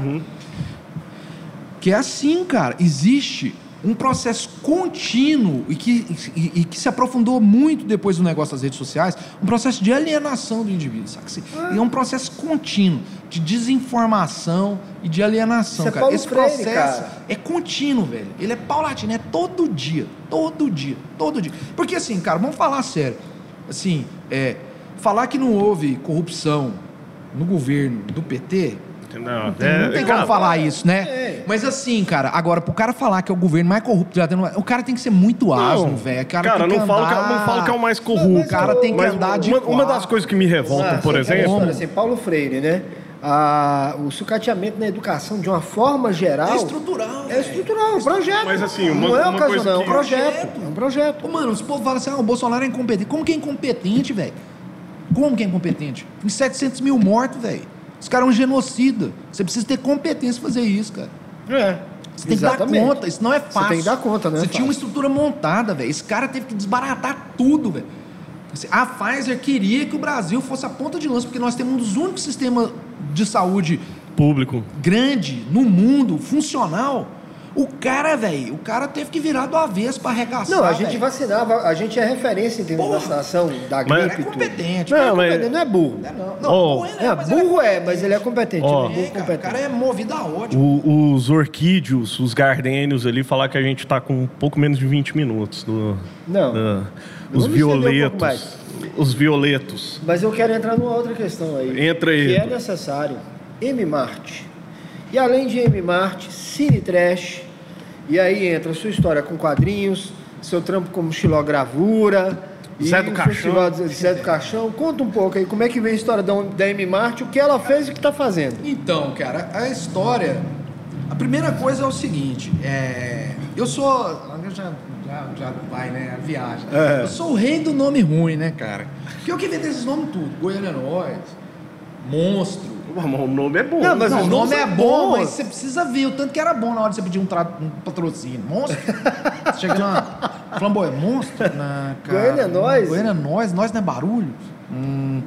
[SPEAKER 3] Que é assim, cara. Existe um processo contínuo e que, e, e que se aprofundou muito depois do negócio das redes sociais, um processo de alienação do indivíduo, saca? Assim, E é um processo contínuo de desinformação e de alienação,
[SPEAKER 2] Isso é
[SPEAKER 3] cara.
[SPEAKER 2] Paulo
[SPEAKER 3] Esse
[SPEAKER 2] Freire,
[SPEAKER 3] processo
[SPEAKER 2] cara.
[SPEAKER 3] é contínuo, velho. Ele é paulatino, é todo dia, todo dia, todo dia. Porque assim, cara, vamos falar sério. Assim, é, falar que não houve corrupção no governo do PT? Não tem, não tem como falar isso, né?
[SPEAKER 2] É.
[SPEAKER 3] Mas assim, cara, agora, pro cara falar que é o governo mais corrupto já tem, o cara tem que ser muito asno, velho. Cara,
[SPEAKER 1] Cara,
[SPEAKER 3] tem que
[SPEAKER 1] não, falo que, é-
[SPEAKER 3] andar-
[SPEAKER 1] não falo que é o mais corrupto.
[SPEAKER 3] O cara tem que
[SPEAKER 1] mas
[SPEAKER 3] andar de
[SPEAKER 1] uma, uma das coisas que me revoltam,
[SPEAKER 2] Ah,
[SPEAKER 1] por
[SPEAKER 2] aquela
[SPEAKER 1] exemplo.
[SPEAKER 2] história, assim, Paulo Freire, né? Ah, o sucateamento na educação, de uma forma geral.
[SPEAKER 3] É estrutural,
[SPEAKER 2] É estrutural, é um projeto.
[SPEAKER 1] Mas, assim, uma-
[SPEAKER 2] não é
[SPEAKER 1] uma coisa
[SPEAKER 2] ocasional, é um
[SPEAKER 1] que-
[SPEAKER 2] projeto. É um projeto.
[SPEAKER 3] Ô, mano, os povos falam assim, ah, o Bolsonaro é incompetente. Como que é incompetente, velho? Como que é incompetente? Tem 700 mil mortos, velho. Os caras é um genocida. Você precisa ter competência pra fazer isso, cara.
[SPEAKER 2] É.
[SPEAKER 3] Você tem que dar conta, isso não é fácil.
[SPEAKER 2] tem que dar conta, né?
[SPEAKER 3] Você tinha uma estrutura montada, velho. Esse cara teve que desbaratar tudo, velho. Assim, A Pfizer queria que o Brasil fosse a ponta de lança, porque nós temos um dos únicos sistemas de saúde
[SPEAKER 1] Público.
[SPEAKER 3] grande no mundo, funcional. O cara, velho, o cara teve que virar do avesso pra arregaçar.
[SPEAKER 2] Não, a gente vacinava, a gente é referência em termos
[SPEAKER 3] Porra.
[SPEAKER 2] da vacinação, da
[SPEAKER 3] O
[SPEAKER 2] gripe.
[SPEAKER 3] cara
[SPEAKER 2] e
[SPEAKER 3] é competente.
[SPEAKER 1] Não, mas-
[SPEAKER 2] Competente, não é burro.
[SPEAKER 3] Não, não, não,
[SPEAKER 1] Ó,
[SPEAKER 3] burro ele
[SPEAKER 2] É,
[SPEAKER 3] mas ele
[SPEAKER 2] burro é, mas ele é competente.
[SPEAKER 1] Ó.
[SPEAKER 2] ele é
[SPEAKER 3] É,
[SPEAKER 2] burro
[SPEAKER 3] cara, o cara é movido a ódio.
[SPEAKER 1] O- os orquídeos, os gardênios ali, falar que a gente tá com um pouco menos de 20 minutos. Do,
[SPEAKER 2] Não.
[SPEAKER 1] da- os
[SPEAKER 2] estender um
[SPEAKER 1] violetos. os violetos.
[SPEAKER 2] Mas eu quero entrar numa outra questão aí.
[SPEAKER 1] Entra aí.
[SPEAKER 2] Que é necessário. M-Mart. E além de M-Mart, Cine Trash. E aí entra a sua história com quadrinhos, seu trampo como xilogravura.
[SPEAKER 1] Zé do Caixão.
[SPEAKER 2] Zé do Caixão. Conta um pouco aí como é que vem a história da, da M-Mart, o que ela fez e o que está fazendo.
[SPEAKER 3] Então, cara, a história. A primeira coisa é o seguinte: é, eu sou. Já, já, já vai, né? A viagem.
[SPEAKER 2] É.
[SPEAKER 3] Eu sou o rei do nome ruim, né, cara? Porque eu que inventei esses nomes tudo: Goiânia Nós, Monstro.
[SPEAKER 1] O nome é bom.
[SPEAKER 2] Não, mas
[SPEAKER 3] Não, o nome é bom, mas você precisa ver o tanto que era bom na hora de você pedir um, tra- um patrocínio. Monstro? Você Chega lá, flamboia, monstro? Na, cara,
[SPEAKER 2] Goiânia é nós.
[SPEAKER 3] Goiânia é nós, nós não é barulho. Hum.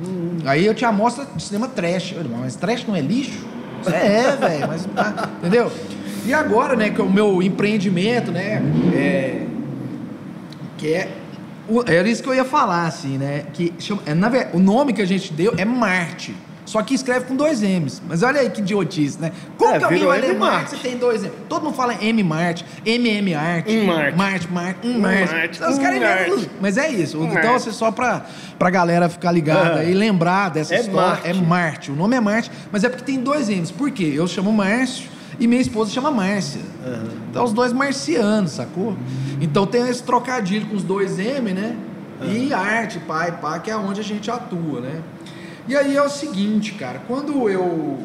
[SPEAKER 3] Aí eu te amostra de cinema trash. Eu mas trash não é lixo? Isso é, velho, mas tá, entendeu? E agora, né, que é o meu empreendimento, né, é, que é era isso que eu ia falar, assim, né? Que chama, é, na o nome que a gente deu é Marte. Só que escreve com dois M's. Mas olha aí que idiotice, né? Como
[SPEAKER 2] É,
[SPEAKER 3] que alguém vai ler
[SPEAKER 2] M
[SPEAKER 3] Marte se tem dois M's? Todo mundo fala M Marte, MM Art,
[SPEAKER 1] Um Marte.
[SPEAKER 3] Marte, Marte, um Marte.
[SPEAKER 1] Marte,
[SPEAKER 3] Os
[SPEAKER 1] um
[SPEAKER 3] caras inventam. Mas é isso.
[SPEAKER 1] Um
[SPEAKER 3] então, assim, só pra, pra galera ficar ligada
[SPEAKER 2] É.
[SPEAKER 3] e lembrar dessa
[SPEAKER 2] É
[SPEAKER 3] história.
[SPEAKER 2] Marte.
[SPEAKER 3] É Marte. O nome é Marte, mas é porque tem dois M's. Por quê? Eu chamo Márcio e minha esposa chama Márcia. Então, os dois marcianos, sacou? Então, tem esse trocadilho com os dois M, né? E arte, pai, pá, que é onde a gente atua, né? E aí é o seguinte, cara, quando eu.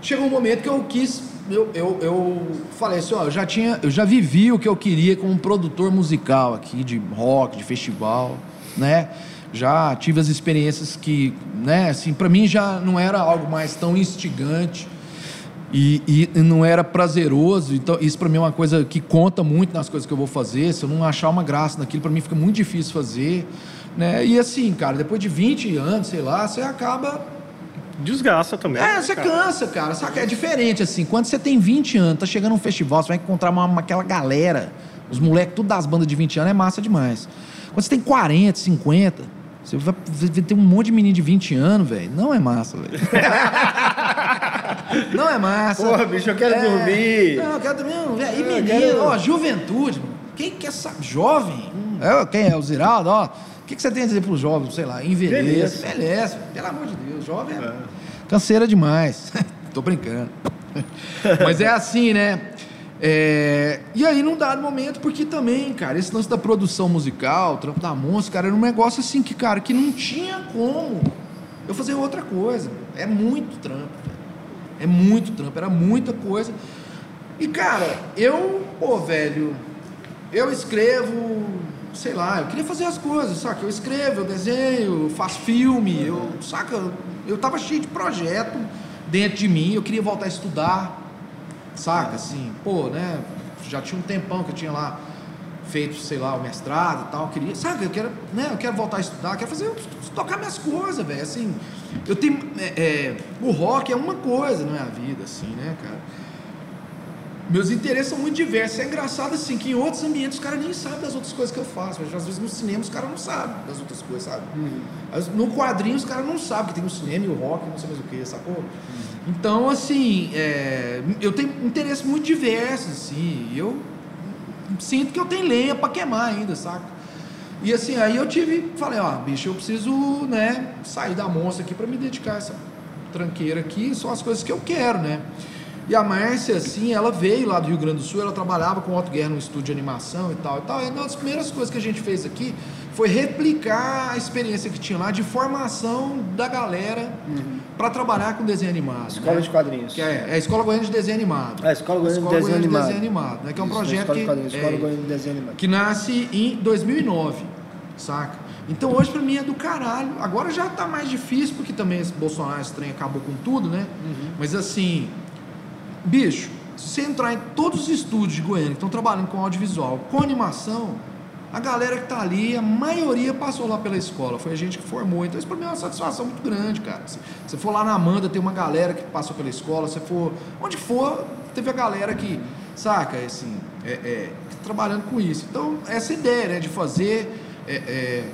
[SPEAKER 3] Chegou um momento que eu quis. Eu, eu, eu falei assim, ó, eu já tinha. Eu já vivi o que eu queria como produtor musical aqui, de rock, de festival, né? Já tive as experiências que, né, assim, pra mim já não era algo mais tão instigante. E, e não era prazeroso, então isso pra mim é uma coisa que conta muito nas coisas que eu vou fazer. Se eu não achar uma graça naquilo, pra mim fica muito difícil fazer, né? E assim, cara, depois de 20 anos, sei lá, você acaba
[SPEAKER 1] Desgasta também.
[SPEAKER 3] é, você
[SPEAKER 1] cara.
[SPEAKER 3] cansa, cara. Saca? É diferente, assim. Quando você tem 20 anos, tá chegando um festival, você vai encontrar uma, uma- aquela galera, os moleques, tudo das bandas de 20 anos, é massa demais. Quando você tem 40, 50, você vai, ter um monte de menino de 20 anos, velho. Não é massa, velho. Não é massa.
[SPEAKER 2] Porra, bicho, eu quero dormir.
[SPEAKER 3] Não, eu quero dormir. não. E
[SPEAKER 2] Eu
[SPEAKER 3] menino,
[SPEAKER 2] quero-
[SPEAKER 3] ó, juventude, mano. Quem que é essa jovem? É, quem é? O Ziraldo, ó. O que, que você tem a dizer pro jovem, sei lá, envelheça,
[SPEAKER 2] Envelheça.
[SPEAKER 3] envelhece, pelo amor de Deus, jovem é, canseira demais. Tô brincando. Mas é assim, né? É, E aí, num dado momento, porque também, cara, esse lance da produção musical, o trampo da música, cara, era um negócio assim que, cara, que não tinha como eu fazer outra coisa. É muito trampo, velho. É muito trampo, era muita coisa. E, cara, eu, pô, velho, eu escrevo, sei lá, eu queria fazer as coisas, saca? Eu escrevo, eu desenho, eu faço filme, eu, saca? Eu tava cheio de projeto dentro de mim, eu queria voltar a estudar, saca? Assim, pô, né? Já tinha um tempão que eu tinha lá feito, sei lá, o mestrado e tal, queria, sabe, eu quero, né, eu quero voltar a estudar, quero fazer, tocar minhas coisas, velho, assim, eu tenho, é, é, o rock é uma coisa na minha vida, assim, né, cara, meus interesses são muito diversos, é engraçado, assim, que em outros ambientes os caras nem sabem das outras coisas que eu faço, mas às vezes no cinema os caras não sabem das outras coisas, sabe, uhum. no quadrinho os caras não sabem que tem o cinema e o rock, não sei mais o que, sacou? Uhum. Então, assim, é, eu tenho interesses muito diversos, assim, eu sinto que eu tenho lenha para queimar ainda, saca? E assim, aí eu tive, falei, ó, bicho, eu preciso, né, sair da monstra aqui para me dedicar a essa tranqueira aqui, são as coisas que eu quero, né? E a Márcia, assim, ela veio lá do Rio Grande do Sul, ela trabalhava com o Otto Guerra no estúdio de animação e tal e tal. E uma das primeiras coisas que a gente fez aqui foi replicar a experiência que tinha lá de formação da galera uhum. para trabalhar com desenho animado.
[SPEAKER 2] Escola
[SPEAKER 3] né?
[SPEAKER 2] de quadrinhos.
[SPEAKER 3] Que é, é a Escola Goiânia de Desenho Animado.
[SPEAKER 2] É, a Escola Goiânia de Desenho,
[SPEAKER 3] Goiânia
[SPEAKER 2] Animado.
[SPEAKER 3] de Desenho Animado. Né? Que é um
[SPEAKER 2] Isso,
[SPEAKER 3] projeto que,
[SPEAKER 2] de
[SPEAKER 3] é,
[SPEAKER 2] de Desenho Animado.
[SPEAKER 3] que nasce em 2009, saca? Então hoje para mim é do caralho. Agora já tá mais difícil porque também esse Bolsonaro esse trem acabou com tudo, né? Uhum. Mas assim, bicho, se você entrar em todos os estúdios de Goiânia que estão trabalhando com audiovisual, com animação, a galera que está ali, a maioria passou lá pela escola, foi a gente que formou. Então isso para mim é uma satisfação muito grande, cara. Se você for lá na Amanda, tem uma galera que passou pela escola, se for onde for, teve a galera que, saca, assim, é, é, trabalhando com isso. Então, essa ideia né, de fazer é, é,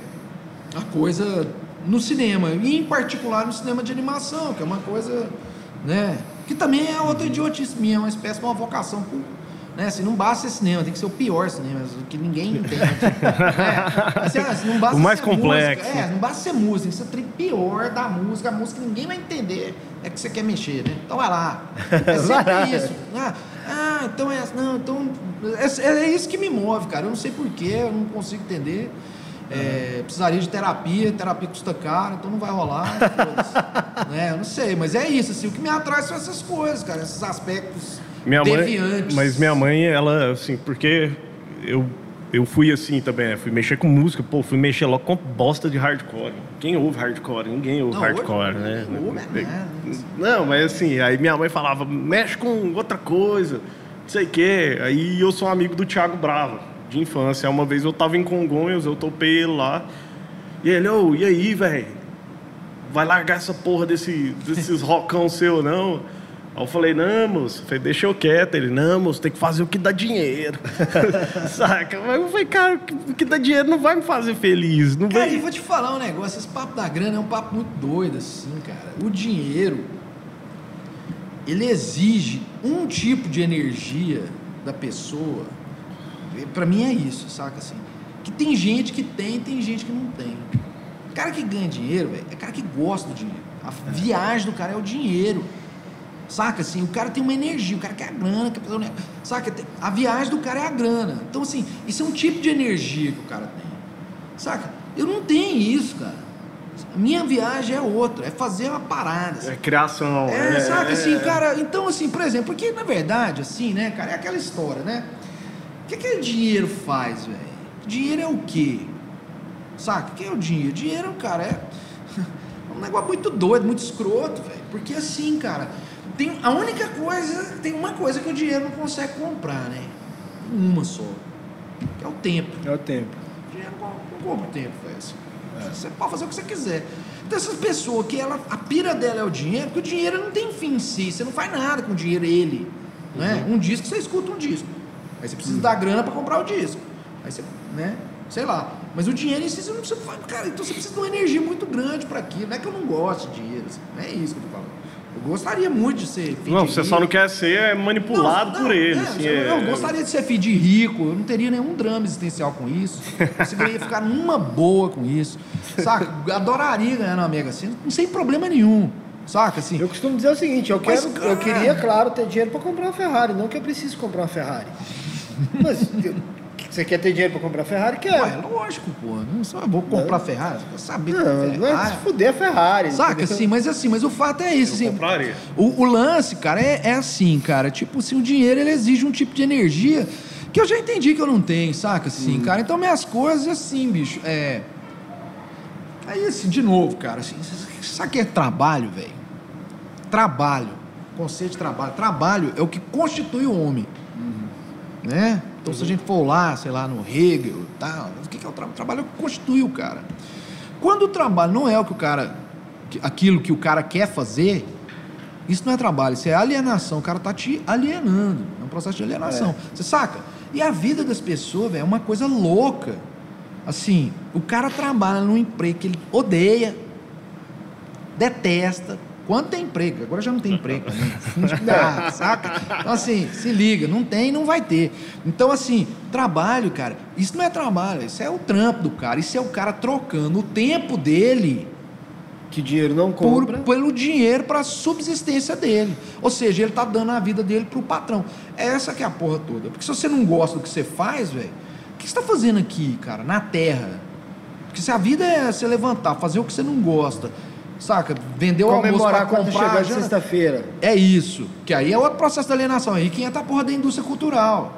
[SPEAKER 3] a coisa no cinema, e em particular no cinema de animação, que é uma coisa, né, que também é outra idiotice minha, é uma espécie de uma vocação por né? Assim, não basta ser cinema, tem que ser o pior cinema, que ninguém entende. é. assim, assim, não basta
[SPEAKER 1] o mais
[SPEAKER 3] ser
[SPEAKER 1] complexo.
[SPEAKER 3] Música, é, não basta ser música, tem que ser o pior da música, a música que ninguém vai entender é que você quer mexer, né? Então vai lá. É sempre isso. Ah, ah, então é. Não, então. É, é, isso que me move, cara. Eu não sei porquê, eu não consigo entender. É, precisaria de terapia, terapia custa caro, então não vai rolar. né? Eu não sei, mas é isso, assim, o que me atrai são essas coisas, cara, esses aspectos
[SPEAKER 1] minha
[SPEAKER 3] deviantes.
[SPEAKER 1] Mãe, mas minha mãe, ela, assim, porque eu, eu fui assim também, né? Fui mexer com música, pô, fui mexer logo com bosta de hardcore. Quem ouve hardcore? Ninguém ouve não, hardcore, hoje, né? Não, ouve, é, não, mas assim, aí minha mãe falava, mexe com outra coisa, não sei o quê. Aí eu sou amigo do Thiago Brava, de infância. Uma vez eu tava em Congonhas, eu topei ele lá. E ele, ô, oh, e aí, velho? Vai largar essa porra desse, desses rockão seu, não? Aí eu falei, não, moço, falei, deixa eu quieto. Ele, não, moço, tem que fazer o que dá dinheiro. Saca? Mas eu falei, cara, o que dá dinheiro não vai me fazer feliz. Não
[SPEAKER 3] cara, eu vou te falar um negócio, esse papo da grana é um papo muito doido, assim, cara. O dinheiro, ele exige um tipo de energia da pessoa. Para mim é isso, saca assim? Que tem gente que tem, tem gente que não tem. O cara que ganha dinheiro, velho, é cara que gosta do dinheiro. A viagem do cara é o dinheiro. Saca assim, o cara tem uma energia, o cara quer a grana, quer fazer Saca? A viagem do cara é a grana. Então, assim, isso é um tipo de energia que o cara tem. Saca? Eu não tenho isso, cara. Minha viagem é outra, é fazer uma parada.
[SPEAKER 1] Assim. É criação.
[SPEAKER 3] É, é saca assim, é... cara. Então, assim, por exemplo, porque na verdade, assim, né, cara, é aquela história, né? O que aquele dinheiro faz, velho? Dinheiro é o quê? Saca? O que é o dinheiro? Dinheiro, cara, é um negócio muito doido, muito escroto, velho. Porque assim, cara, tem a única coisa, tem uma coisa que o dinheiro não consegue comprar, né? Uma só. Que é o tempo.
[SPEAKER 2] É o tempo.
[SPEAKER 3] O dinheiro não, compra o tempo, velho. É. Você pode fazer o que você quiser. Então essa pessoa que ela, a pira dela é o dinheiro, porque o dinheiro não tem fim em si. Você não faz nada com o dinheiro, ele. Né? Uhum. Um disco, você escuta um disco. Aí você precisa uhum. dar grana para comprar o disco. Aí você, né? Sei lá. Mas o dinheiro em si você não precisa. Cara, então você precisa de uma energia muito grande para aquilo. Não é que eu não gosto de dinheiro. Assim. Não é isso que eu tô falando. Eu gostaria muito de ser filho
[SPEAKER 1] Não, você
[SPEAKER 3] rico.
[SPEAKER 1] só não quer ser manipulado não, não, por ele.
[SPEAKER 3] É, assim, eu, é... eu, gostaria de ser filho de rico, eu não teria nenhum drama existencial com isso. Conseguiria ficar numa boa com isso. Saca? Adoraria ganhar na Mega Sena, sem problema nenhum. Saca assim?
[SPEAKER 2] Eu costumo dizer o seguinte, eu, quero, Mas, eu queria, claro, ter dinheiro para comprar uma Ferrari, não que eu preciso comprar uma Ferrari. Mas você quer ter dinheiro para comprar Ferrari? Quer.
[SPEAKER 3] Ué, lógico, pô. Não só vou comprar não. Ferrari, vou saber
[SPEAKER 2] não, Ferrari. Não é se fuder a Ferrari.
[SPEAKER 3] Saca, assim, mas assim, mas o fato é isso. Assim, o, o, lance, cara, é, é, assim, cara. Tipo assim, o dinheiro ele exige um tipo de energia que eu já entendi que eu não tenho, saca? Assim, hum. cara. Então minhas coisas, assim, bicho, é. Aí, assim, de novo, cara, assim, sabe que é trabalho, velho? Trabalho conceito de trabalho. Trabalho é o que constitui o homem. Né? Então, se a gente for lá, sei lá, no Hegel tal, o que é o trabalho? O trabalho é o que constitui o cara. Quando o trabalho não é o que o cara. aquilo que o cara quer fazer, isso não é trabalho, isso é alienação. O cara tá te alienando. É um processo de alienação. Você saca? E a vida das pessoas, velho, é uma coisa louca. Assim, o cara trabalha num emprego que ele odeia, detesta. Quando tem emprego, agora já não tem emprego, né? Ah, saca? Então, assim, se liga, não tem, não vai ter. Então, assim, trabalho, cara, isso não é trabalho, isso é o trampo do cara, isso é o cara trocando o tempo dele
[SPEAKER 2] Que dinheiro não
[SPEAKER 3] por,
[SPEAKER 2] compra.
[SPEAKER 3] pelo dinheiro para a subsistência dele. Ou seja, ele tá dando a vida dele pro patrão. Essa que é a porra toda. Porque se você não gosta do que você faz, velho, o que você tá fazendo aqui, cara, na terra? Porque se a vida é você levantar, fazer o que você não gosta, saca? Vender o almoço para
[SPEAKER 2] quando
[SPEAKER 3] comprar. já-
[SPEAKER 2] sexta-feira.
[SPEAKER 3] É isso. Que aí é outro processo de alienação. Aí que entra a porra da indústria cultural.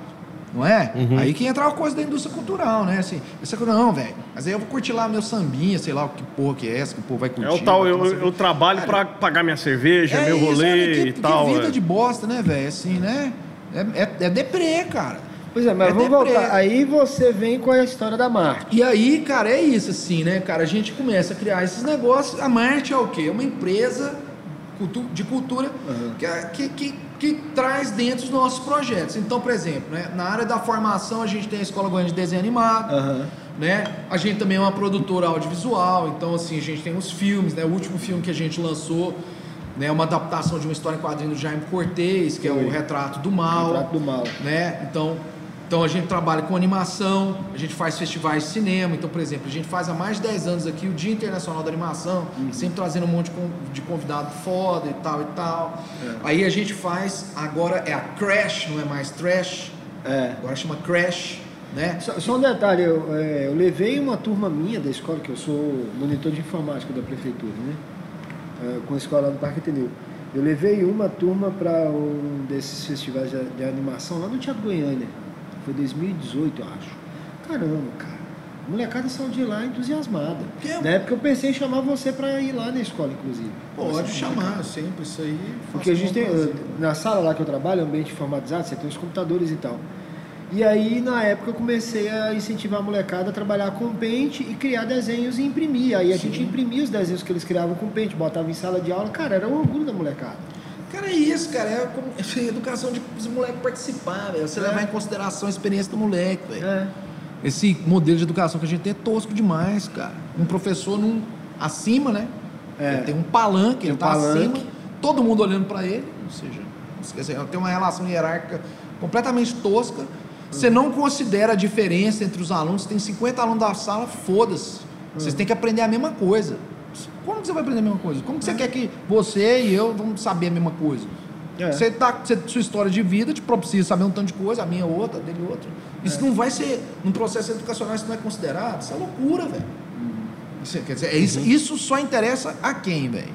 [SPEAKER 3] Não é? Aí que entra a coisa da indústria cultural, né? Assim, coisa, não, velho. Mas aí eu vou curtir lá meu sambinha, sei lá o que porra que é essa, que o povo vai curtir.
[SPEAKER 1] É o tal, eu, eu trabalho pra pagar minha cerveja,
[SPEAKER 3] É
[SPEAKER 1] meu
[SPEAKER 3] isso,
[SPEAKER 1] rolê
[SPEAKER 3] olha, que,
[SPEAKER 1] e
[SPEAKER 3] que
[SPEAKER 1] tal.
[SPEAKER 3] vida
[SPEAKER 1] é.
[SPEAKER 3] de bosta, né, velho? Assim, né? É, é, é deprê, cara.
[SPEAKER 2] Pois é, mas
[SPEAKER 3] É
[SPEAKER 2] vamos
[SPEAKER 3] deprê.
[SPEAKER 2] voltar. Aí você vem com a história da Marte.
[SPEAKER 3] E aí, cara, é isso, assim, né, cara? A gente começa a criar esses negócios. A Marte é o quê? É uma empresa de cultura que, é- que, que, que traz dentro os nossos projetos. Então, por exemplo, né, na área da formação, a gente tem a Escola Goiânia de Desenho Animado.
[SPEAKER 2] Aham.
[SPEAKER 3] né? A gente também é uma produtora audiovisual, então assim, a gente tem os filmes, né? O último filme que a gente lançou, né, é uma adaptação de uma história em quadrinho do Jaime Cortez, que é o Retrato do Mal,
[SPEAKER 2] Retrato do Mal.
[SPEAKER 3] né? Então, então a gente trabalha com animação, a gente faz festivais de cinema, então, por exemplo, a gente faz há mais de 10 anos aqui o Dia Internacional da Animação,
[SPEAKER 2] Uhum.
[SPEAKER 3] sempre trazendo um monte de con- de convidado foda e tal e tal.
[SPEAKER 2] É.
[SPEAKER 3] Aí a gente faz, agora é a Crash, não é mais Trash,
[SPEAKER 2] É.
[SPEAKER 3] agora chama Crash, né?
[SPEAKER 2] Só, só um detalhe, eu, é, eu levei uma turma minha da escola, que eu sou monitor de informática da prefeitura, né? É, com a escola lá no Parque Ateneu. Eu levei uma turma para um desses festivais de, de animação lá no Teatro Goiânia. Foi 2018, eu acho. Caramba, cara. A molecada saiu de lá entusiasmada.
[SPEAKER 3] Que
[SPEAKER 2] Na época eu pensei em chamar você para ir lá na escola, inclusive.
[SPEAKER 3] Pode
[SPEAKER 2] Você-
[SPEAKER 3] chamar, sempre, isso aí.
[SPEAKER 2] Porque a gente tem, na sala lá que eu trabalho, ambiente informatizado, você tem os computadores e tal. E aí, na época, eu comecei a incentivar a molecada a trabalhar com Paint e criar desenhos e imprimir. Aí a gente imprimia os desenhos que eles criavam com Paint, botava em sala de aula. Cara, era o orgulho da molecada.
[SPEAKER 3] Cara, é isso, cara. É, como, é educação de os moleques participar, velho. Você
[SPEAKER 2] É.
[SPEAKER 3] levar em consideração a experiência do moleque, velho.
[SPEAKER 2] É.
[SPEAKER 3] Esse modelo de educação que a gente tem é tosco demais, cara. Um professor num, acima, né?
[SPEAKER 2] É.
[SPEAKER 3] Ele tem um palanque, ele
[SPEAKER 2] um
[SPEAKER 3] tá
[SPEAKER 2] palanque.
[SPEAKER 3] acima, todo mundo olhando pra ele. Ou seja, esquece, tem uma relação hierárquica completamente tosca. Você não considera a diferença entre os alunos. Tem 50 alunos da sala, foda-se. Vocês têm que aprender a mesma coisa. Como que você vai aprender a mesma coisa? Como que você quer que você e eu vamos saber a mesma coisa?
[SPEAKER 2] É.
[SPEAKER 3] Você tá, você, sua história de vida te propicia saber um tanto de coisa, a minha outra, a dele outra. Isso não vai ser, num processo educacional, isso não é considerado. Isso é loucura, velho. Isso, quer dizer, é isso, isso só interessa a quem, velho?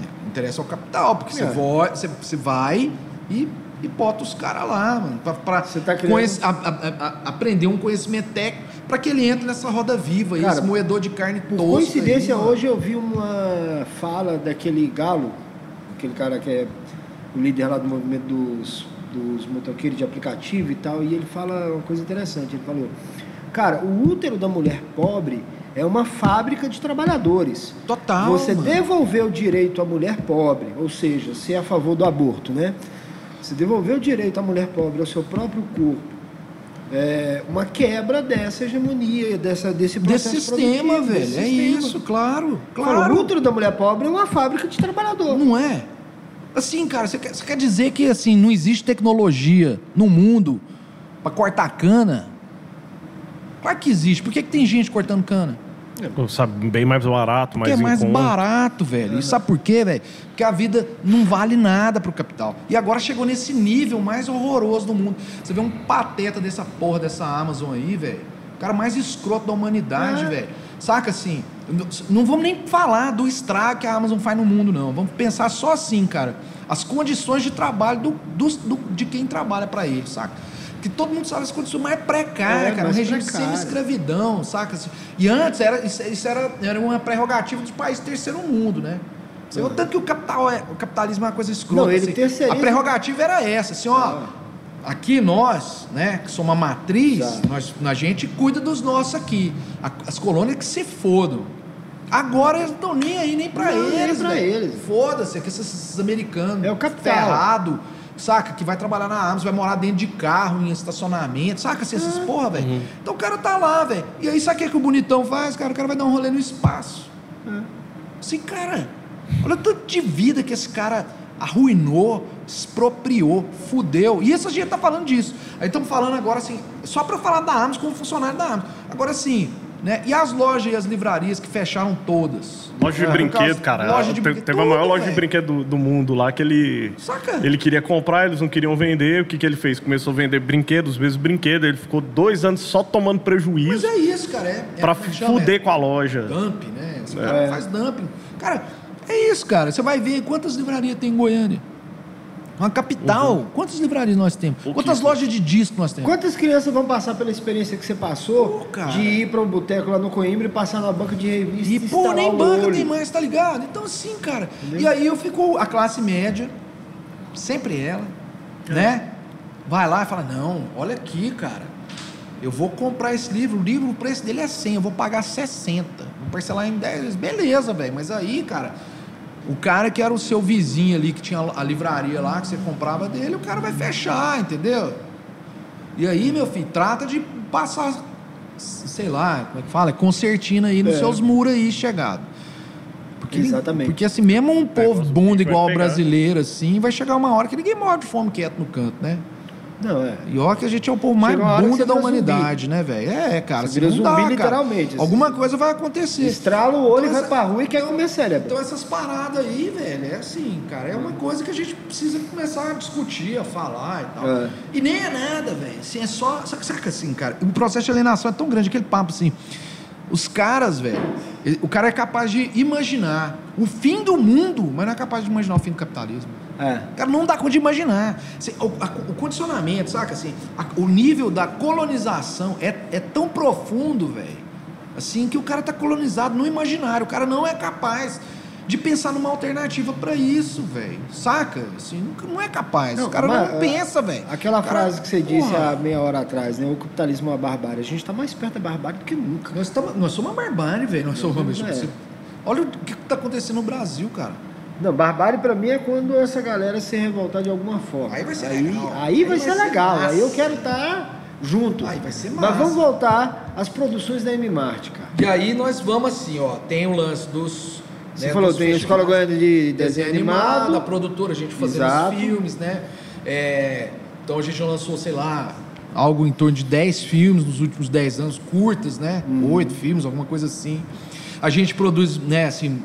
[SPEAKER 3] É, interessa ao capital, porque você,
[SPEAKER 2] É.
[SPEAKER 3] vai, você, você vai e, e bota os caras lá, mano, pra, pra
[SPEAKER 2] tá criando-
[SPEAKER 3] a- a- a- aprender um conhecimento técnico para que ele entre nessa roda viva,
[SPEAKER 2] Cara,
[SPEAKER 3] esse moedor de carne
[SPEAKER 2] Por
[SPEAKER 3] tosca.
[SPEAKER 2] coincidência,
[SPEAKER 3] aí,
[SPEAKER 2] hoje eu vi uma fala daquele galo, aquele cara que é o líder lá do movimento dos, dos motoqueiros de aplicativo e tal, e ele fala uma coisa interessante. Ele falou: Cara, o útero da mulher pobre é uma fábrica de trabalhadores.
[SPEAKER 3] Total.
[SPEAKER 2] Você
[SPEAKER 3] mano.
[SPEAKER 2] devolver o direito à mulher pobre, ou seja, ser a favor do aborto, né? Você devolver o direito à mulher pobre ao seu próprio corpo. É uma quebra dessa hegemonia, dessa, desse
[SPEAKER 3] Desse
[SPEAKER 2] processo
[SPEAKER 3] sistema,
[SPEAKER 2] produtivo,
[SPEAKER 3] velho.
[SPEAKER 2] desse
[SPEAKER 3] É
[SPEAKER 2] sistema.
[SPEAKER 3] isso, claro.
[SPEAKER 2] Claro.
[SPEAKER 3] Claro.
[SPEAKER 2] o útero da mulher pobre é uma fábrica de trabalhador.
[SPEAKER 3] Não é? Assim, cara, você quer, você quer dizer que assim, não existe tecnologia no mundo para cortar cana? Claro que existe. Por que, que tem gente cortando cana?
[SPEAKER 1] Sabe, bem mais barato, mais
[SPEAKER 3] é mais
[SPEAKER 1] em conta.
[SPEAKER 3] barato, velho. E sabe por quê, velho? Porque a vida não vale nada pro capital. E agora chegou nesse nível mais horroroso do mundo. Você vê um pateta dessa porra dessa Amazon aí, velho. O cara mais escroto da humanidade,
[SPEAKER 2] É.
[SPEAKER 3] velho. Saca assim? Não- vamos nem falar do estrago que a Amazon faz no mundo, não. Vamos pensar só assim, cara. As condições de trabalho do, dos- do- de quem trabalha para ele, saca? Que todo mundo sabe as condições mais precárias,
[SPEAKER 2] É,
[SPEAKER 3] cara. Um regime
[SPEAKER 2] precário.
[SPEAKER 3] semi-escravidão, saca? Assim, E antes era, isso, era, era uma prerrogativa dos países terceiro mundo, né? Você o tanto que o, capital é, o capitalismo é uma coisa escrota.
[SPEAKER 2] Não, ele
[SPEAKER 3] assim.
[SPEAKER 2] terceiriza-
[SPEAKER 3] A prerrogativa era essa, assim, ó. Aqui nós, né, que somos uma matriz,
[SPEAKER 2] Exato.
[SPEAKER 3] nós, a gente cuida dos nossos aqui. A- as colônias que se fodam. Agora eles não estão nem aí, nem
[SPEAKER 2] nem
[SPEAKER 3] eles,
[SPEAKER 2] pra
[SPEAKER 3] velho.
[SPEAKER 2] eles.
[SPEAKER 3] Foda-se, que esses, esses americanos
[SPEAKER 2] É o capital.
[SPEAKER 3] ferrado, saca? Que vai trabalhar na Amazon, vai morar dentro de carro, em estacionamento, saca? Assim, essas
[SPEAKER 2] É.
[SPEAKER 3] porra, velho. Então o cara tá lá, velho. E aí, sabe o que, que o bonitão faz, cara? O cara vai dar um rolê no espaço. Assim, cara, olha o tanto de vida que esse cara arruinou, expropriou, fudeu. E isso a gente tá falando disso. Aí estamos falando agora assim, só para falar da Amazon como funcionário da Amazon. Agora sim, né? E as lojas e as livrarias que fecharam todas?
[SPEAKER 1] Loja de
[SPEAKER 3] É,
[SPEAKER 1] brinquedo,
[SPEAKER 3] caso,
[SPEAKER 1] cara.
[SPEAKER 3] loja de
[SPEAKER 1] Teve a maior
[SPEAKER 3] tudo,
[SPEAKER 1] loja de
[SPEAKER 3] velho.
[SPEAKER 1] brinquedo do, do mundo lá que ele.
[SPEAKER 3] Saca?
[SPEAKER 1] Ele queria comprar, eles não queriam vender. O que, que ele fez? Começou a vender brinquedos, vezes brinquedo. Ele ficou dois anos só tomando
[SPEAKER 3] Mas
[SPEAKER 1] prejuízo
[SPEAKER 3] é isso, cara. É, é
[SPEAKER 1] pra
[SPEAKER 3] chama?
[SPEAKER 1] fuder
[SPEAKER 3] É
[SPEAKER 1] com a loja.
[SPEAKER 3] Dumping, né? Esse
[SPEAKER 1] É.
[SPEAKER 3] cara faz dumping. Cara, é isso, cara. Você vai ver quantas livrarias tem em Goiânia. Uma capital. Quantas livrarias nós temos? Quantas lojas de disco nós temos?
[SPEAKER 2] Quantas crianças vão passar pela experiência que você passou
[SPEAKER 3] cara.
[SPEAKER 2] de ir para um boteco lá no Coimbra e passar na banca de revista
[SPEAKER 3] E, pô, nem banca
[SPEAKER 2] olho?
[SPEAKER 3] tem mais, tá ligado? Então, assim, cara. E aí eu fico, a classe média, sempre ela, né? Vai lá e fala: Não, olha aqui, cara. Eu vou comprar esse livro, o livro, o preço dele é 100, eu vou pagar 60. Vou parcelar em 10. Beleza, velho. Mas aí, cara, o cara que era o seu vizinho ali, que tinha a livraria lá, que você comprava dele, o cara vai fechar, entendeu? E aí, meu filho, trata de passar, sei lá, como é que fala? Concertina aí nos
[SPEAKER 2] É.
[SPEAKER 3] seus muros aí chegado. Porque,
[SPEAKER 2] Exatamente.
[SPEAKER 3] Porque assim, mesmo um povo
[SPEAKER 1] os
[SPEAKER 3] bunda igual o
[SPEAKER 1] pegar.
[SPEAKER 3] brasileiro, assim, vai chegar uma hora que ninguém morre de fome quieto no canto, né?
[SPEAKER 2] Não, é.
[SPEAKER 3] E que a gente é o povo mais bunda da humanidade, né, velho? É, cara,
[SPEAKER 2] Você
[SPEAKER 3] assim,
[SPEAKER 2] vira
[SPEAKER 3] não dá,
[SPEAKER 2] zumbi,
[SPEAKER 3] cara.
[SPEAKER 2] literalmente.
[SPEAKER 3] Alguma coisa vai acontecer.
[SPEAKER 2] Estrala o olho
[SPEAKER 3] Então
[SPEAKER 2] vai pra rua e quer comer cérebro.
[SPEAKER 3] Então essas paradas aí, velho, é assim, cara, é uma coisa que a gente precisa começar a discutir, a falar e tal.
[SPEAKER 2] É.
[SPEAKER 3] E nem é nada, velho. Assim, é só. Saca, assim, cara? O processo de alienação é tão grande, aquele papo assim. Os caras, velho, o cara é capaz de imaginar o fim do mundo, mas não é capaz de imaginar o fim do capitalismo.
[SPEAKER 2] É.
[SPEAKER 3] Cara, não dá conta de imaginar. Assim, o, a- o condicionamento, saca assim? a- o nível da colonização é, é tão profundo, velho. Assim, que o cara tá colonizado no imaginário. O cara não é capaz de pensar numa alternativa pra isso, velho. Saca? Assim, nunca- não é capaz. o cara
[SPEAKER 2] mas,
[SPEAKER 3] não
[SPEAKER 2] é,
[SPEAKER 3] pensa, velho.
[SPEAKER 2] Aquela
[SPEAKER 3] cara-
[SPEAKER 2] frase que você disse
[SPEAKER 3] Porra.
[SPEAKER 2] há meia hora atrás, né? O capitalismo é uma barbárie. A gente tá mais perto da barbárie do que nunca.
[SPEAKER 3] Nós, tamo- nós somos uma barbárie, velho. Nós somos uma
[SPEAKER 2] É.
[SPEAKER 3] Olha o que tá acontecendo no Brasil, cara.
[SPEAKER 2] Não, barbárie pra mim é quando essa galera se revoltar de alguma forma.
[SPEAKER 3] Aí vai ser
[SPEAKER 2] aí,
[SPEAKER 3] legal.
[SPEAKER 2] Aí vai ser legal.
[SPEAKER 3] massa.
[SPEAKER 2] Aí eu quero estar junto.
[SPEAKER 3] Aí vai ser
[SPEAKER 2] Mas
[SPEAKER 3] massa.
[SPEAKER 2] vamos voltar às produções da M-Mart, cara.
[SPEAKER 3] E aí nós vamos assim, ó. Tem o lance dos.
[SPEAKER 2] Você
[SPEAKER 3] né,
[SPEAKER 2] falou,
[SPEAKER 3] dos
[SPEAKER 2] tem a Escola. Goiânia de Desenho, Animado.
[SPEAKER 3] a produtora, a gente fazendo
[SPEAKER 2] Exato.
[SPEAKER 3] os filmes, né? É, então a gente já lançou, sei lá, algo em torno de 10 filmes nos últimos 10 anos, curtas, né?
[SPEAKER 2] Uhum.
[SPEAKER 3] Oito filmes, alguma coisa assim. A gente produz, né, assim,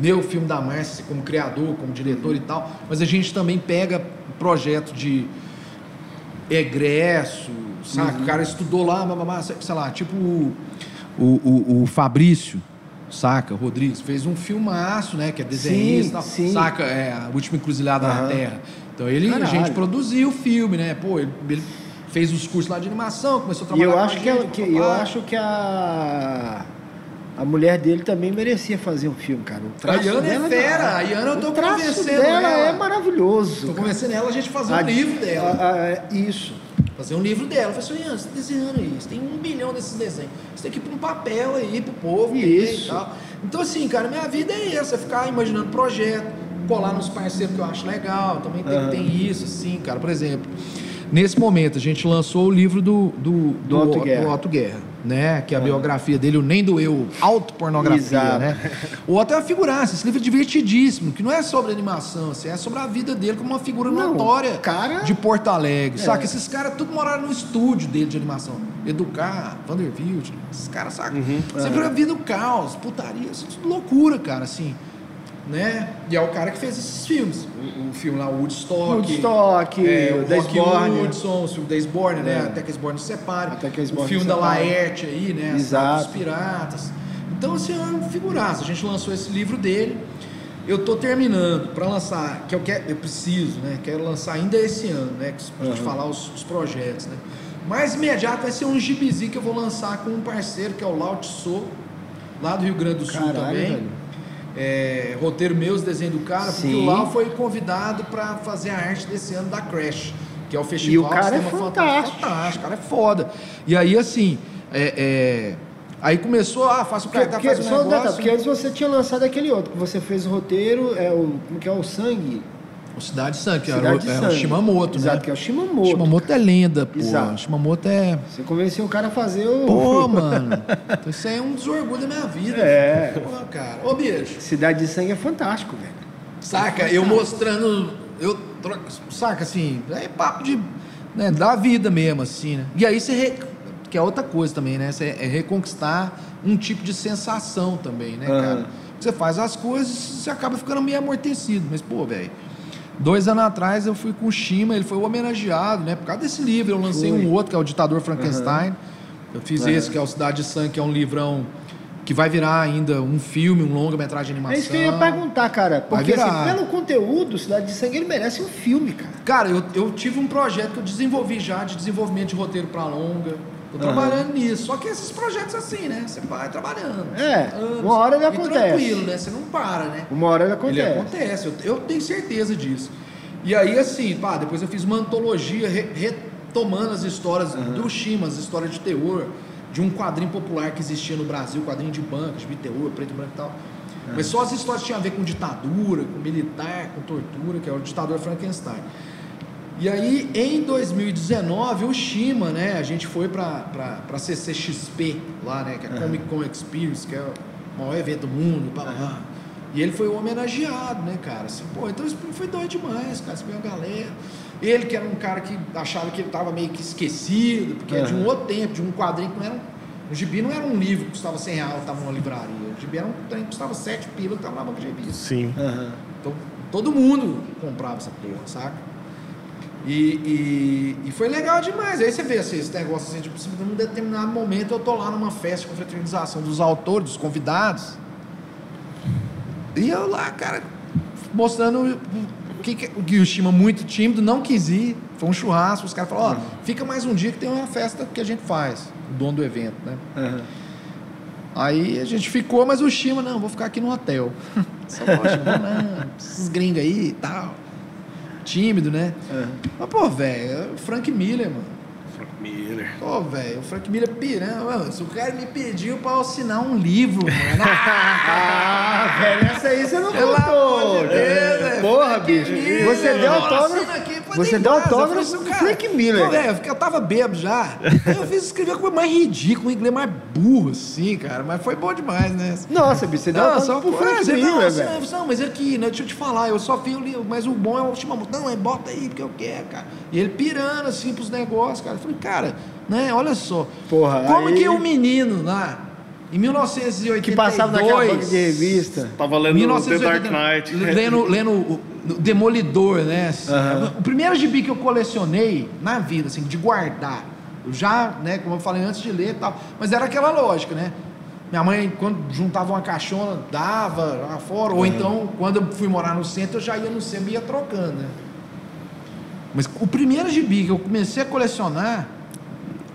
[SPEAKER 3] meu filme da Márcia como criador, como diretor e tal, mas a gente também pega projeto de egresso, saca? O cara estudou lá, sei lá, tipo o, o, o Fabrício, saca? Rodrigues fez um filmaço, né? Que é desenhista,
[SPEAKER 2] Sim,
[SPEAKER 3] e tal,
[SPEAKER 2] sim.
[SPEAKER 3] saca? É, a última encruzilhada na
[SPEAKER 2] Aham.
[SPEAKER 3] Terra. Então ele, a
[SPEAKER 2] Caralho.
[SPEAKER 3] gente produziu o filme, né? Pô, ele, ele fez os cursos lá de animação, começou a
[SPEAKER 2] E
[SPEAKER 3] trabalhar
[SPEAKER 2] eu
[SPEAKER 3] com a
[SPEAKER 2] acho que,
[SPEAKER 3] gente,
[SPEAKER 2] a- que-
[SPEAKER 3] papapá.
[SPEAKER 2] eu acho que a a mulher dele também merecia fazer um filme, cara. O
[SPEAKER 3] A
[SPEAKER 2] traço
[SPEAKER 3] Iana é
[SPEAKER 2] dela
[SPEAKER 3] fera, a Iana eu tô
[SPEAKER 2] o traço
[SPEAKER 3] convencendo
[SPEAKER 2] dela
[SPEAKER 3] ela.
[SPEAKER 2] é maravilhoso.
[SPEAKER 3] Tô
[SPEAKER 2] cara.
[SPEAKER 3] convencendo ela a gente fazer
[SPEAKER 2] A-
[SPEAKER 3] um livro dela.
[SPEAKER 2] a- a- isso.
[SPEAKER 3] Fazer um livro dela. Eu falei assim, Ian, você tá desenhando você tem um bilhão desses desenhos. Você tem que ir para um papel aí, pro povo.
[SPEAKER 2] Isso.
[SPEAKER 3] E tal. Então, assim, cara, minha vida é essa, é ficar imaginando projeto, colar nos parceiros que eu acho legal. Também tem,
[SPEAKER 2] Aham.
[SPEAKER 3] tem isso, assim, cara. Por exemplo, nesse momento, a gente lançou o livro do, do,
[SPEAKER 2] Do Otto Guerra.
[SPEAKER 3] do Otto Guerra, né? Que é a biografia dele, o Nem Doeu, autopornografia,
[SPEAKER 2] Exato.
[SPEAKER 3] né? O Otto é uma figuraça, esse livro é divertidíssimo, que não é sobre animação, assim, é sobre a vida dele como uma figura
[SPEAKER 2] Não,
[SPEAKER 3] notória
[SPEAKER 2] cara-
[SPEAKER 3] de Porto Alegre,
[SPEAKER 2] É.
[SPEAKER 3] saca? Esses caras tudo moraram no estúdio dele de animação. Educar, Vanderbilt, esses caras, saca?
[SPEAKER 2] Uhum.
[SPEAKER 3] Sempre a vida do caos, putaria, isso é loucura, cara, assim. Né? E é o cara que fez esses filmes. O, o filme lá, Woodstock.
[SPEAKER 2] Woodstock,
[SPEAKER 3] é,
[SPEAKER 2] o
[SPEAKER 3] Rock. Hudson, o filme Days Borne, né?
[SPEAKER 2] É.
[SPEAKER 3] Até que Borne se separe.
[SPEAKER 2] Até que Borne
[SPEAKER 3] O filme da. Laerte aí, né?
[SPEAKER 2] Exato.
[SPEAKER 3] Os Piratas. Então, assim, é uma figuraça. A gente lançou esse livro dele. Eu tô terminando para lançar, que eu quero, eu preciso, né? Quero lançar ainda esse ano, né? Pra gente
[SPEAKER 2] Uhum.
[SPEAKER 3] falar os, os projetos, né? Mais imediato vai ser um gibizinho que eu vou lançar com um parceiro que é o Lau Tissot, lá do Rio Grande do Sul
[SPEAKER 2] Caralho,
[SPEAKER 3] também.
[SPEAKER 2] velho.
[SPEAKER 3] É, roteiro meus, desenho do cara, porque
[SPEAKER 2] Sim.
[SPEAKER 3] o Lau foi convidado para fazer a arte desse ano da Crash, que é o festival
[SPEAKER 2] E o cara é fantástico.
[SPEAKER 3] fantástico, o cara é foda. E aí, assim, é, é, aí começou, ah, faço o
[SPEAKER 2] Porque,
[SPEAKER 3] cara,
[SPEAKER 2] porque,
[SPEAKER 3] faz um negócio.
[SPEAKER 2] porque antes você tinha lançado aquele outro, que você fez o roteiro, é o, como que é o Sangue?
[SPEAKER 3] O Cidade de Sangue, que era,
[SPEAKER 2] Cidade
[SPEAKER 3] o-
[SPEAKER 2] de
[SPEAKER 3] era o. Shimamoto,
[SPEAKER 2] Exato,
[SPEAKER 3] né?
[SPEAKER 2] que é o Shimamoto.
[SPEAKER 3] Shimamoto é lenda, pô.
[SPEAKER 2] Exato.
[SPEAKER 3] Shimamoto é...
[SPEAKER 2] Você convenceu o cara a fazer o...
[SPEAKER 3] Pô, mano, então isso aí é um dos orgulhos da minha vida.
[SPEAKER 2] É.
[SPEAKER 3] Pô, cara. Ô, bicho,
[SPEAKER 2] Cidade de Sangue é fantástico, velho.
[SPEAKER 3] saca, eu mostrando, eu, saca, assim, é papo de, né, da vida mesmo, assim, né? E aí você, re- que é outra coisa também, né? Você é reconquistar um tipo de sensação também, né,
[SPEAKER 2] Aham.
[SPEAKER 3] cara? Você faz as coisas, você acaba ficando meio amortecido, mas, pô, velho... Dois anos atrás eu fui com o Shima, ele foi o homenageado, né? Por causa desse livro, eu lancei um outro, que é o Ditador Frankenstein. Eu fiz
[SPEAKER 2] Aham.
[SPEAKER 3] esse, que é o Cidade de Sangue, que é um livrão que vai virar ainda um filme, um longa-metragem de animação.
[SPEAKER 2] É isso que eu ia perguntar, cara. Porque assim, pelo conteúdo, Cidade de Sangue, ele merece um filme, cara.
[SPEAKER 3] Cara, eu, eu tive um projeto que eu desenvolvi já de desenvolvimento de roteiro para longa. Tô trabalhando nisso. Só que esses projetos assim, né? Você vai trabalhando.
[SPEAKER 2] É,
[SPEAKER 3] anos.
[SPEAKER 2] uma hora ele acontece.
[SPEAKER 3] tranquilo, né? Você não para, né?
[SPEAKER 2] Uma hora ele
[SPEAKER 3] Ele
[SPEAKER 2] acontece.
[SPEAKER 3] acontece, eu, eu tenho certeza disso. E aí, assim, pá, depois eu fiz uma antologia re- retomando as histórias do Shima, as histórias de terror, de um quadrinho popular que existia no Brasil, quadrinho de banca, de terror, preto e branco e tal. Mas só as histórias tinham a ver com ditadura, com militar, com tortura, que é o ditador Frankenstein. E aí, em 2019, o Shima, né, a gente foi pra, pra, pra CCXP lá, né, que é a Comic Con Experience, que é o maior evento do mundo, blá, blá, blá. E ele foi o homenageado, né, cara? Assim, pô, então isso foi doido demais, cara. Você viu a galera. Ele que era um cara que achava que ele tava meio que esquecido, porque é de um outro tempo, de um quadrinho que não era um. O gibi não era um livro que custava 100 reais, tava numa livraria. O gibi era um trem que custava 7 pila que tava na banca de revista.
[SPEAKER 1] Sim.
[SPEAKER 2] Aham.
[SPEAKER 3] Então, todo mundo comprava essa porra, saca? E, e, e foi legal demais. Aí você vê assim, esse negócio assim, tipo, num determinado momento eu tô lá numa festa de confraternização dos autores, dos convidados. E eu lá, cara, mostrando o que, que, o que o Shima, muito tímido, não quis ir. Foi um churrasco, os caras falaram, ó, fica mais um dia que tem uma festa que a gente faz. O dono do evento, né?
[SPEAKER 2] Aham.
[SPEAKER 3] Aí a gente ficou, mas o Shima, não, vou ficar aqui no hotel. Só gosto, não, esses gringos aí e tal. Tímido, né?
[SPEAKER 2] Aham.
[SPEAKER 3] Mas, pô, velho, é o Frank Miller, mano.
[SPEAKER 1] Frank Miller.
[SPEAKER 3] Pô, velho, o Frank Miller pirando. Mano, se o cara me pediu pra assinar um livro, mano.
[SPEAKER 2] Ah, velho, essa aí você não
[SPEAKER 3] Pelo amor
[SPEAKER 2] contou.
[SPEAKER 3] de Deus, velho.
[SPEAKER 2] Porra,
[SPEAKER 3] Frank
[SPEAKER 2] bicho.
[SPEAKER 3] Miller,
[SPEAKER 2] Você deu autógrafo. Você.
[SPEAKER 3] Eu
[SPEAKER 2] autógrafo pro
[SPEAKER 3] assim,
[SPEAKER 2] Frank Miller.
[SPEAKER 3] Pô, velho, eu tava bêbado já. Aí eu fiz escrever uma coisa mais ridícula, um inglês mais burro, assim, cara. Mas foi bom demais, né?
[SPEAKER 2] Nossa, bicho, você deu
[SPEAKER 3] Não,
[SPEAKER 2] autógrafo pro Frank
[SPEAKER 3] você, não,
[SPEAKER 2] Miller,
[SPEAKER 3] assim,
[SPEAKER 2] velho.
[SPEAKER 3] não, não, mas aqui, né, deixa eu te falar, eu só vi o livro, mas o bom é o Shimamoto. Não, é bota aí, porque eu quero, cara. E ele pirando, assim, pros negócios, cara. Eu falei, cara, né, olha só.
[SPEAKER 2] Porra,
[SPEAKER 3] Como
[SPEAKER 2] aí-
[SPEAKER 3] que o menino lá, em 1982...
[SPEAKER 2] Que passava naquela banca de revista.
[SPEAKER 1] Tava lendo The Dark
[SPEAKER 3] 1980,
[SPEAKER 1] Knight.
[SPEAKER 3] Lendo, lendo o, o Demolidor, né?
[SPEAKER 2] Aham.
[SPEAKER 3] O primeiro gibi que eu colecionei na vida, assim, de guardar. Eu já, né, como eu falei antes de ler e tal. Mas era aquela lógica, né? Minha mãe, quando juntava uma caixona, dava lá fora. Ou então, quando eu fui morar no centro, eu já ia no centro e ia trocando, né? Mas o primeiro gibi que eu comecei a colecionar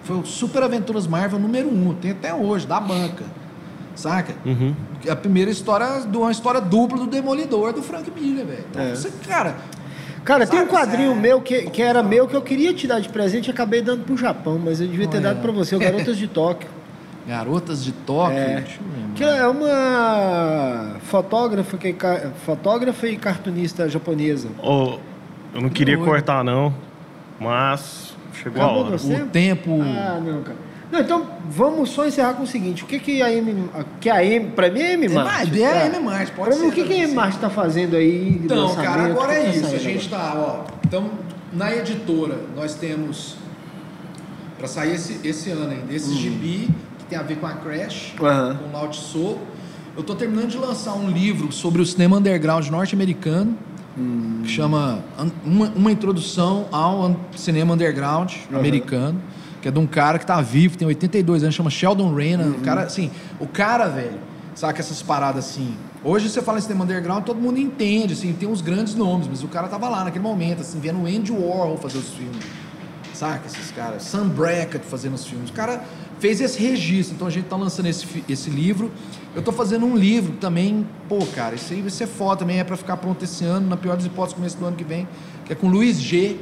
[SPEAKER 3] foi o Super Aventuras Marvel número 1. Tem até hoje, da banca. Saca?
[SPEAKER 1] Uhum.
[SPEAKER 3] A primeira história, de uma história dupla do Demolidor do Frank Miller, velho. Então,
[SPEAKER 2] É.
[SPEAKER 3] você, cara,
[SPEAKER 2] Cara, tem um
[SPEAKER 3] Sabe,
[SPEAKER 2] quadrinho
[SPEAKER 3] sério?
[SPEAKER 2] meu que, que era meu que eu queria te dar de presente e acabei dando pro Japão, mas eu devia ter
[SPEAKER 3] Olha.
[SPEAKER 2] dado pra você, o Garotas de Tóquio.
[SPEAKER 3] Garotas de Tóquio.
[SPEAKER 2] É.
[SPEAKER 3] deixa eu lembrar.
[SPEAKER 2] Que é uma fotógrafa, que, ca- fotógrafa e cartunista japonesa.
[SPEAKER 1] Ô, eu não queria
[SPEAKER 3] Oi.
[SPEAKER 1] cortar, não, mas chegou
[SPEAKER 2] Acabou
[SPEAKER 1] a hora.
[SPEAKER 2] você?
[SPEAKER 3] O tempo.
[SPEAKER 2] Ah, não, cara. Não, então vamos só encerrar com o seguinte: o que, que a M. Que a M. Pra mim é M
[SPEAKER 3] É,
[SPEAKER 2] Marte.
[SPEAKER 3] mas é a M Marte, pode
[SPEAKER 2] Pra mim,
[SPEAKER 3] ser
[SPEAKER 2] o que, que a M
[SPEAKER 3] sim.
[SPEAKER 2] Marte tá fazendo aí?
[SPEAKER 3] Então, cara, agora é
[SPEAKER 2] tá
[SPEAKER 3] isso. A gente tá, ó. Então, na editora, nós temos. Pra sair esse, esse ano ainda, esse gibi, que tem a ver com a Crash,
[SPEAKER 2] Hum. Aham.
[SPEAKER 3] com o Laut Soul. Eu tô terminando de lançar um livro sobre o cinema underground norte-americano,
[SPEAKER 2] Hum.
[SPEAKER 3] que chama uma, uma Introdução ao Cinema Underground Americano, que é de um cara que tá vivo, tem 82 anos, chama Sheldon Renan.
[SPEAKER 2] Uhum.
[SPEAKER 3] O cara, assim, o cara, velho, saca essas paradas assim. Hoje você fala em cinema underground, todo mundo entende, assim, tem uns grandes nomes, mas o cara tava lá naquele momento, assim, vendo o Andy Warhol fazer os filmes. Saca esses caras? Sam Brackett fazendo os filmes. O cara fez esse registro. Então a gente tá lançando esse, esse livro. Eu tô fazendo um livro também, pô, cara, isso aí vai ser foda também, é para ficar pronto esse ano, na pior das hipóteses, começo do ano que vem, que é com Luiz G.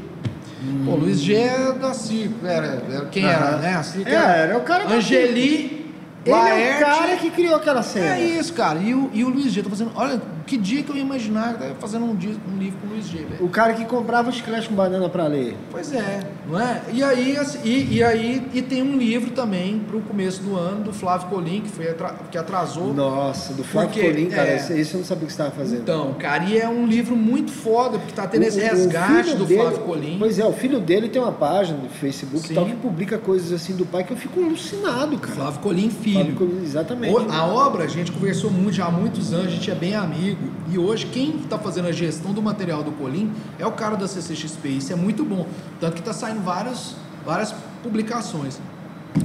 [SPEAKER 3] Pô, Luiz G é da Circo, era, era- quem era, né? A Circo
[SPEAKER 2] É, era o cara
[SPEAKER 3] Angeli,
[SPEAKER 2] Ele é o cara que criou aquela cena.
[SPEAKER 3] É isso, cara. E o, e o Luiz G, tô fazendo. Olha, que dia que eu ia imaginar que ia fazendo um, dia, um livro com o Luiz G, velho.
[SPEAKER 2] O cara que comprava chiclete com banana pra ler.
[SPEAKER 3] Pois é, não é? E aí, assim, e, e aí, e tem um livro também pro começo do ano do Flávio Colim, que, foi que atrasou.
[SPEAKER 2] Nossa, do Flávio
[SPEAKER 3] Porque,
[SPEAKER 2] Colim, cara,
[SPEAKER 3] é.
[SPEAKER 2] isso, eu não sabia o que você estava fazendo.
[SPEAKER 3] Então, cara, e é um livro muito foda, porque tá tendo
[SPEAKER 2] O-
[SPEAKER 3] esse resgate do
[SPEAKER 2] dele-
[SPEAKER 3] Flávio Colim.
[SPEAKER 2] Pois é, o filho dele tem uma página no Facebook
[SPEAKER 3] Sim.
[SPEAKER 2] tal que publica coisas assim do pai que eu fico alucinado, cara.
[SPEAKER 3] Flávio Colim Filho.
[SPEAKER 2] Flávio Colim, exatamente.
[SPEAKER 3] O- A obra, a gente conversou muito já há muitos anos, a gente é bem amigo. E hoje, quem está fazendo a gestão do material do Colim é o cara da CCXP. Isso é muito bom. Tanto que está saindo várias, várias publicações.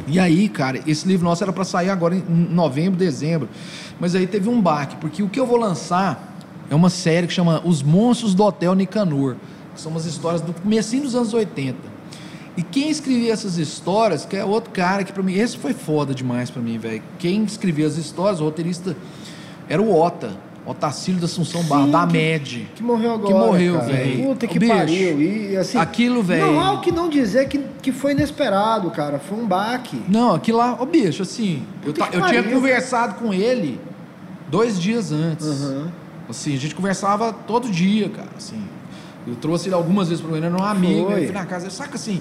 [SPEAKER 3] E aí, cara, esse livro nosso era para sair agora em novembro, dezembro. Mas aí teve um baque, porque o que eu vou lançar é uma série que chama Os Monstros do Hotel Nicanor, que são umas histórias do comecinho dos anos 80. E quem escrevia essas histórias, que é outro cara que pra mim, esse foi foda demais pra mim, velho. Quem escrevia as histórias, o roteirista, era o Ota, Otacílio da Assunção Barra,
[SPEAKER 2] Sim,
[SPEAKER 3] da
[SPEAKER 2] que-
[SPEAKER 3] MED.
[SPEAKER 2] Que morreu agora.
[SPEAKER 3] Que morreu, velho.
[SPEAKER 2] Puta que
[SPEAKER 3] Bicho,
[SPEAKER 2] pariu. E assim.
[SPEAKER 3] aquilo, velho.
[SPEAKER 2] Não há o que não dizer que, que foi inesperado, cara. Foi um baque.
[SPEAKER 3] Não, aquilo lá, ô bicho, assim, eu,
[SPEAKER 2] Puta que
[SPEAKER 3] eu tinha conversado com ele dois dias antes.
[SPEAKER 2] Aham.
[SPEAKER 3] Assim, a gente conversava todo dia, cara, assim. Eu trouxe ele algumas vezes pro ele, era um amigo,
[SPEAKER 2] Foi.
[SPEAKER 3] eu fui na casa, saca assim.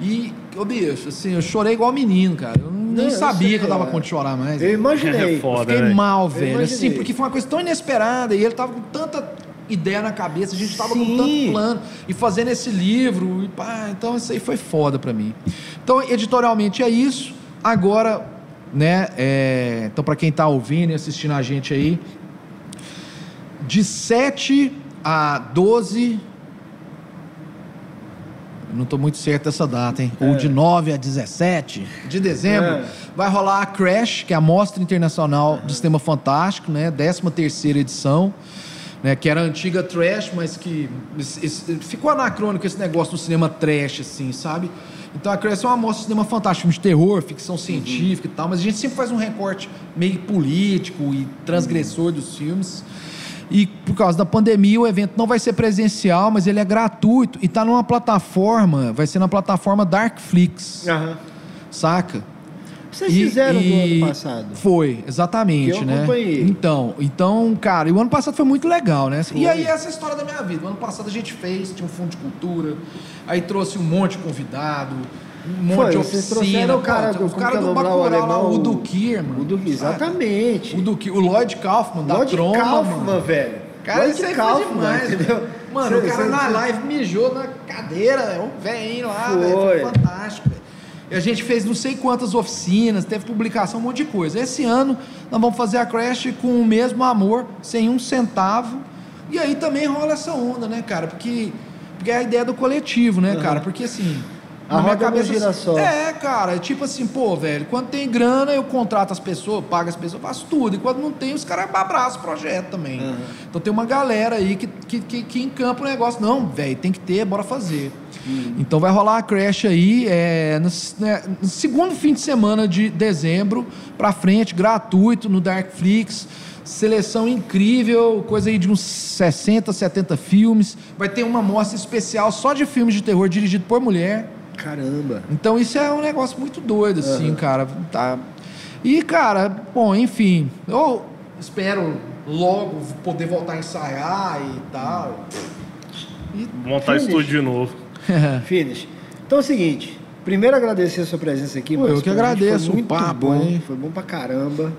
[SPEAKER 3] E, ô bicho, assim, eu chorei igual menino, cara. Eu nem
[SPEAKER 2] eu
[SPEAKER 3] sabia
[SPEAKER 2] sei,
[SPEAKER 3] que eu dava
[SPEAKER 2] é.
[SPEAKER 3] conta de chorar mais.
[SPEAKER 2] Eu imaginei.
[SPEAKER 1] É foda.
[SPEAKER 3] Eu fiquei
[SPEAKER 1] né?
[SPEAKER 3] mal, velho. Assim, porque foi uma coisa tão inesperada e ele tava com tanta ideia na cabeça, a gente tava com
[SPEAKER 2] Sim.
[SPEAKER 3] tanto plano e fazendo esse livro, e pá, então isso aí foi foda pra mim. Então, editorialmente é isso. Agora, né, é, então para quem tá ouvindo e assistindo a gente aí, de 7 a 12 eu não tô muito certo dessa data, hein? Ou de 9 a 17 de dezembro,
[SPEAKER 2] É.
[SPEAKER 3] vai rolar a Crash, que é a Mostra Internacional do Cinema Fantástico, né? 13 terceira edição, né? Que era a antiga Trash, mas que esse- esse- ficou anacrônico esse negócio do cinema trash, assim, sabe? Então a Crash é uma mostra de cinema fantástico, filme de terror, ficção científica e tal, mas a gente sempre faz um recorte meio político e transgressor dos filmes. E por causa da pandemia, o evento não vai ser presencial, mas ele é gratuito e tá numa plataforma, vai ser na plataforma Darkflix,
[SPEAKER 2] Aham.
[SPEAKER 3] saca?
[SPEAKER 2] Vocês
[SPEAKER 3] E-
[SPEAKER 2] fizeram
[SPEAKER 3] e-
[SPEAKER 2] no ano passado.
[SPEAKER 3] Foi, exatamente,
[SPEAKER 2] Que eu
[SPEAKER 3] né?
[SPEAKER 2] acompanhei.
[SPEAKER 3] Então, então, cara, e o ano passado foi muito legal, né? E aí essa é a história da minha vida. O ano passado a gente fez, tinha um fundo de cultura, aí trouxe um monte de convidado, um monte
[SPEAKER 2] Foi,
[SPEAKER 3] de
[SPEAKER 2] vocês
[SPEAKER 3] oficina.
[SPEAKER 2] trouxeram o cara
[SPEAKER 3] pô,
[SPEAKER 2] do-
[SPEAKER 3] o cara do
[SPEAKER 2] nome lá, o
[SPEAKER 3] Bacurau lá,
[SPEAKER 2] alemão?
[SPEAKER 3] o Dukir, mano.
[SPEAKER 2] O exatamente.
[SPEAKER 3] O Dukir, o Lloyd Kaufman, da
[SPEAKER 2] Lloyd
[SPEAKER 3] Troma,
[SPEAKER 2] Kaufman,
[SPEAKER 3] mano.
[SPEAKER 2] velho.
[SPEAKER 3] Cara,
[SPEAKER 2] Lloyd
[SPEAKER 3] isso aí
[SPEAKER 2] Kaufman,
[SPEAKER 3] demais,
[SPEAKER 2] entendeu?
[SPEAKER 3] velho. Mano, o cara na live mijou na cadeira, é um velhinho lá,
[SPEAKER 2] Foi.
[SPEAKER 3] velho. Foi fantástico, velho. E a gente fez não sei quantas oficinas, teve publicação, um monte de coisa. Esse ano nós vamos fazer a Crash com o mesmo amor, sem um centavo. E aí também rola essa onda, né, cara? Porque, porque é a ideia do coletivo, né, cara? Porque assim.
[SPEAKER 2] A
[SPEAKER 3] na minha cabeça,
[SPEAKER 2] gira só.
[SPEAKER 3] É, cara, é tipo assim, pô, velho, quando tem grana, eu contrato as pessoas, pago as pessoas, faço tudo. E quando não tem, os caras abraçam o projeto também. Então tem uma galera aí que, que, que, que encampa o negócio. Não, velho, tem que ter, bora fazer. Então vai rolar a Crash aí é, no, né, no segundo fim de semana de dezembro pra frente, gratuito no Darkflix. Seleção incrível, coisa aí de uns 60, 70 filmes. Vai ter uma mostra especial só de filmes de terror dirigido por mulher.
[SPEAKER 2] Caramba.
[SPEAKER 3] Então isso é um negócio muito doido, assim, cara. Tá. E, cara, bom, enfim, eu espero logo poder voltar a ensaiar e tal.
[SPEAKER 1] Montar
[SPEAKER 2] Finish.
[SPEAKER 1] estúdio de novo.
[SPEAKER 2] Finish. Então é o seguinte. Primeiro agradecer a sua presença aqui.
[SPEAKER 3] Pô, eu que agradeço
[SPEAKER 2] Foi
[SPEAKER 3] o
[SPEAKER 2] muito
[SPEAKER 3] papo,
[SPEAKER 2] bom.
[SPEAKER 3] hein?
[SPEAKER 2] Foi bom pra caramba.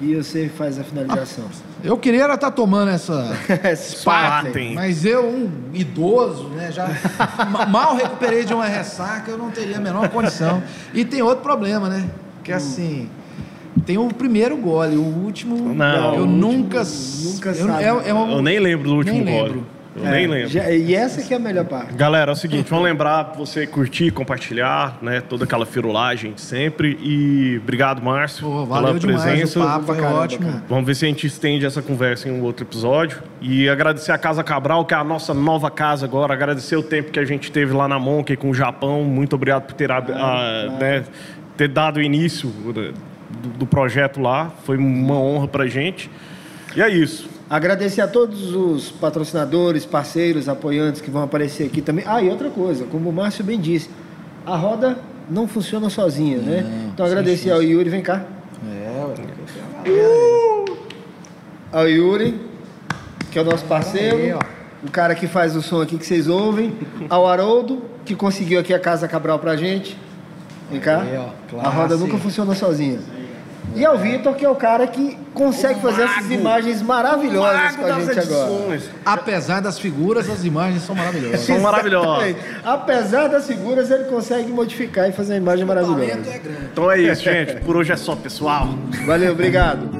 [SPEAKER 2] E você faz a finalização.
[SPEAKER 3] Eu queria estar tomando essa.
[SPEAKER 1] Spaten.
[SPEAKER 3] Mas eu, um idoso, né? Já ma- mal recuperei de uma ressaca, eu não teria a menor condição. E tem outro problema, né? Que assim. Tem o primeiro gole, o último.
[SPEAKER 1] Não,
[SPEAKER 3] eu
[SPEAKER 1] o
[SPEAKER 3] nunca.
[SPEAKER 2] nunca
[SPEAKER 3] eu,
[SPEAKER 2] sabe.
[SPEAKER 3] é- é um-
[SPEAKER 1] Eu nem lembro do último
[SPEAKER 3] Nem
[SPEAKER 1] gole.
[SPEAKER 3] lembro.
[SPEAKER 1] Eu
[SPEAKER 2] É,
[SPEAKER 1] nem lembro.
[SPEAKER 2] já- e essa que é a melhor parte.
[SPEAKER 1] Galera, é o seguinte, vamos lembrar você curtir, compartilhar, né? Toda aquela firulagem sempre. E obrigado, Márcio,
[SPEAKER 3] Pô, valeu
[SPEAKER 1] pela
[SPEAKER 3] demais
[SPEAKER 1] presença.
[SPEAKER 3] o papo, foi
[SPEAKER 2] caramba,
[SPEAKER 3] ótimo.
[SPEAKER 2] cara.
[SPEAKER 1] Vamos ver se a gente estende essa conversa em um outro episódio. E agradecer a Casa Cabral, que é a nossa nova casa agora. Agradecer o tempo que a gente teve lá na Monkey com o Japão. Muito obrigado por ter, ab- a- né, ter dado início do, do projeto lá. Foi uma honra pra gente. E é isso.
[SPEAKER 2] Agradecer a todos os patrocinadores, parceiros, apoiantes que vão aparecer aqui também. Ah, e outra coisa, como o Márcio bem disse, a roda não funciona sozinha, né? Então agradecer ao Yuri, vem cá.
[SPEAKER 4] É,
[SPEAKER 2] Uh! Ao Yuri, que é o nosso parceiro.
[SPEAKER 4] Aí.
[SPEAKER 2] O cara que faz o som aqui que vocês ouvem. Ao Haroldo, que conseguiu aqui a Casa Cabral pra gente. Vem cá.
[SPEAKER 4] Aí, ó,
[SPEAKER 2] a roda nunca funciona sozinha. E ao Vitor, que é o cara que consegue fazer essas imagens maravilhosas com a gente agora.
[SPEAKER 3] Apesar das figuras, as imagens são maravilhosas.
[SPEAKER 1] São maravilhosos.
[SPEAKER 2] Exatamente. Apesar das figuras, ele consegue modificar e fazer uma imagem maravilhosa.
[SPEAKER 3] é grande.
[SPEAKER 1] Então é isso, gente. Por hoje é só, pessoal.
[SPEAKER 2] Valeu, obrigado.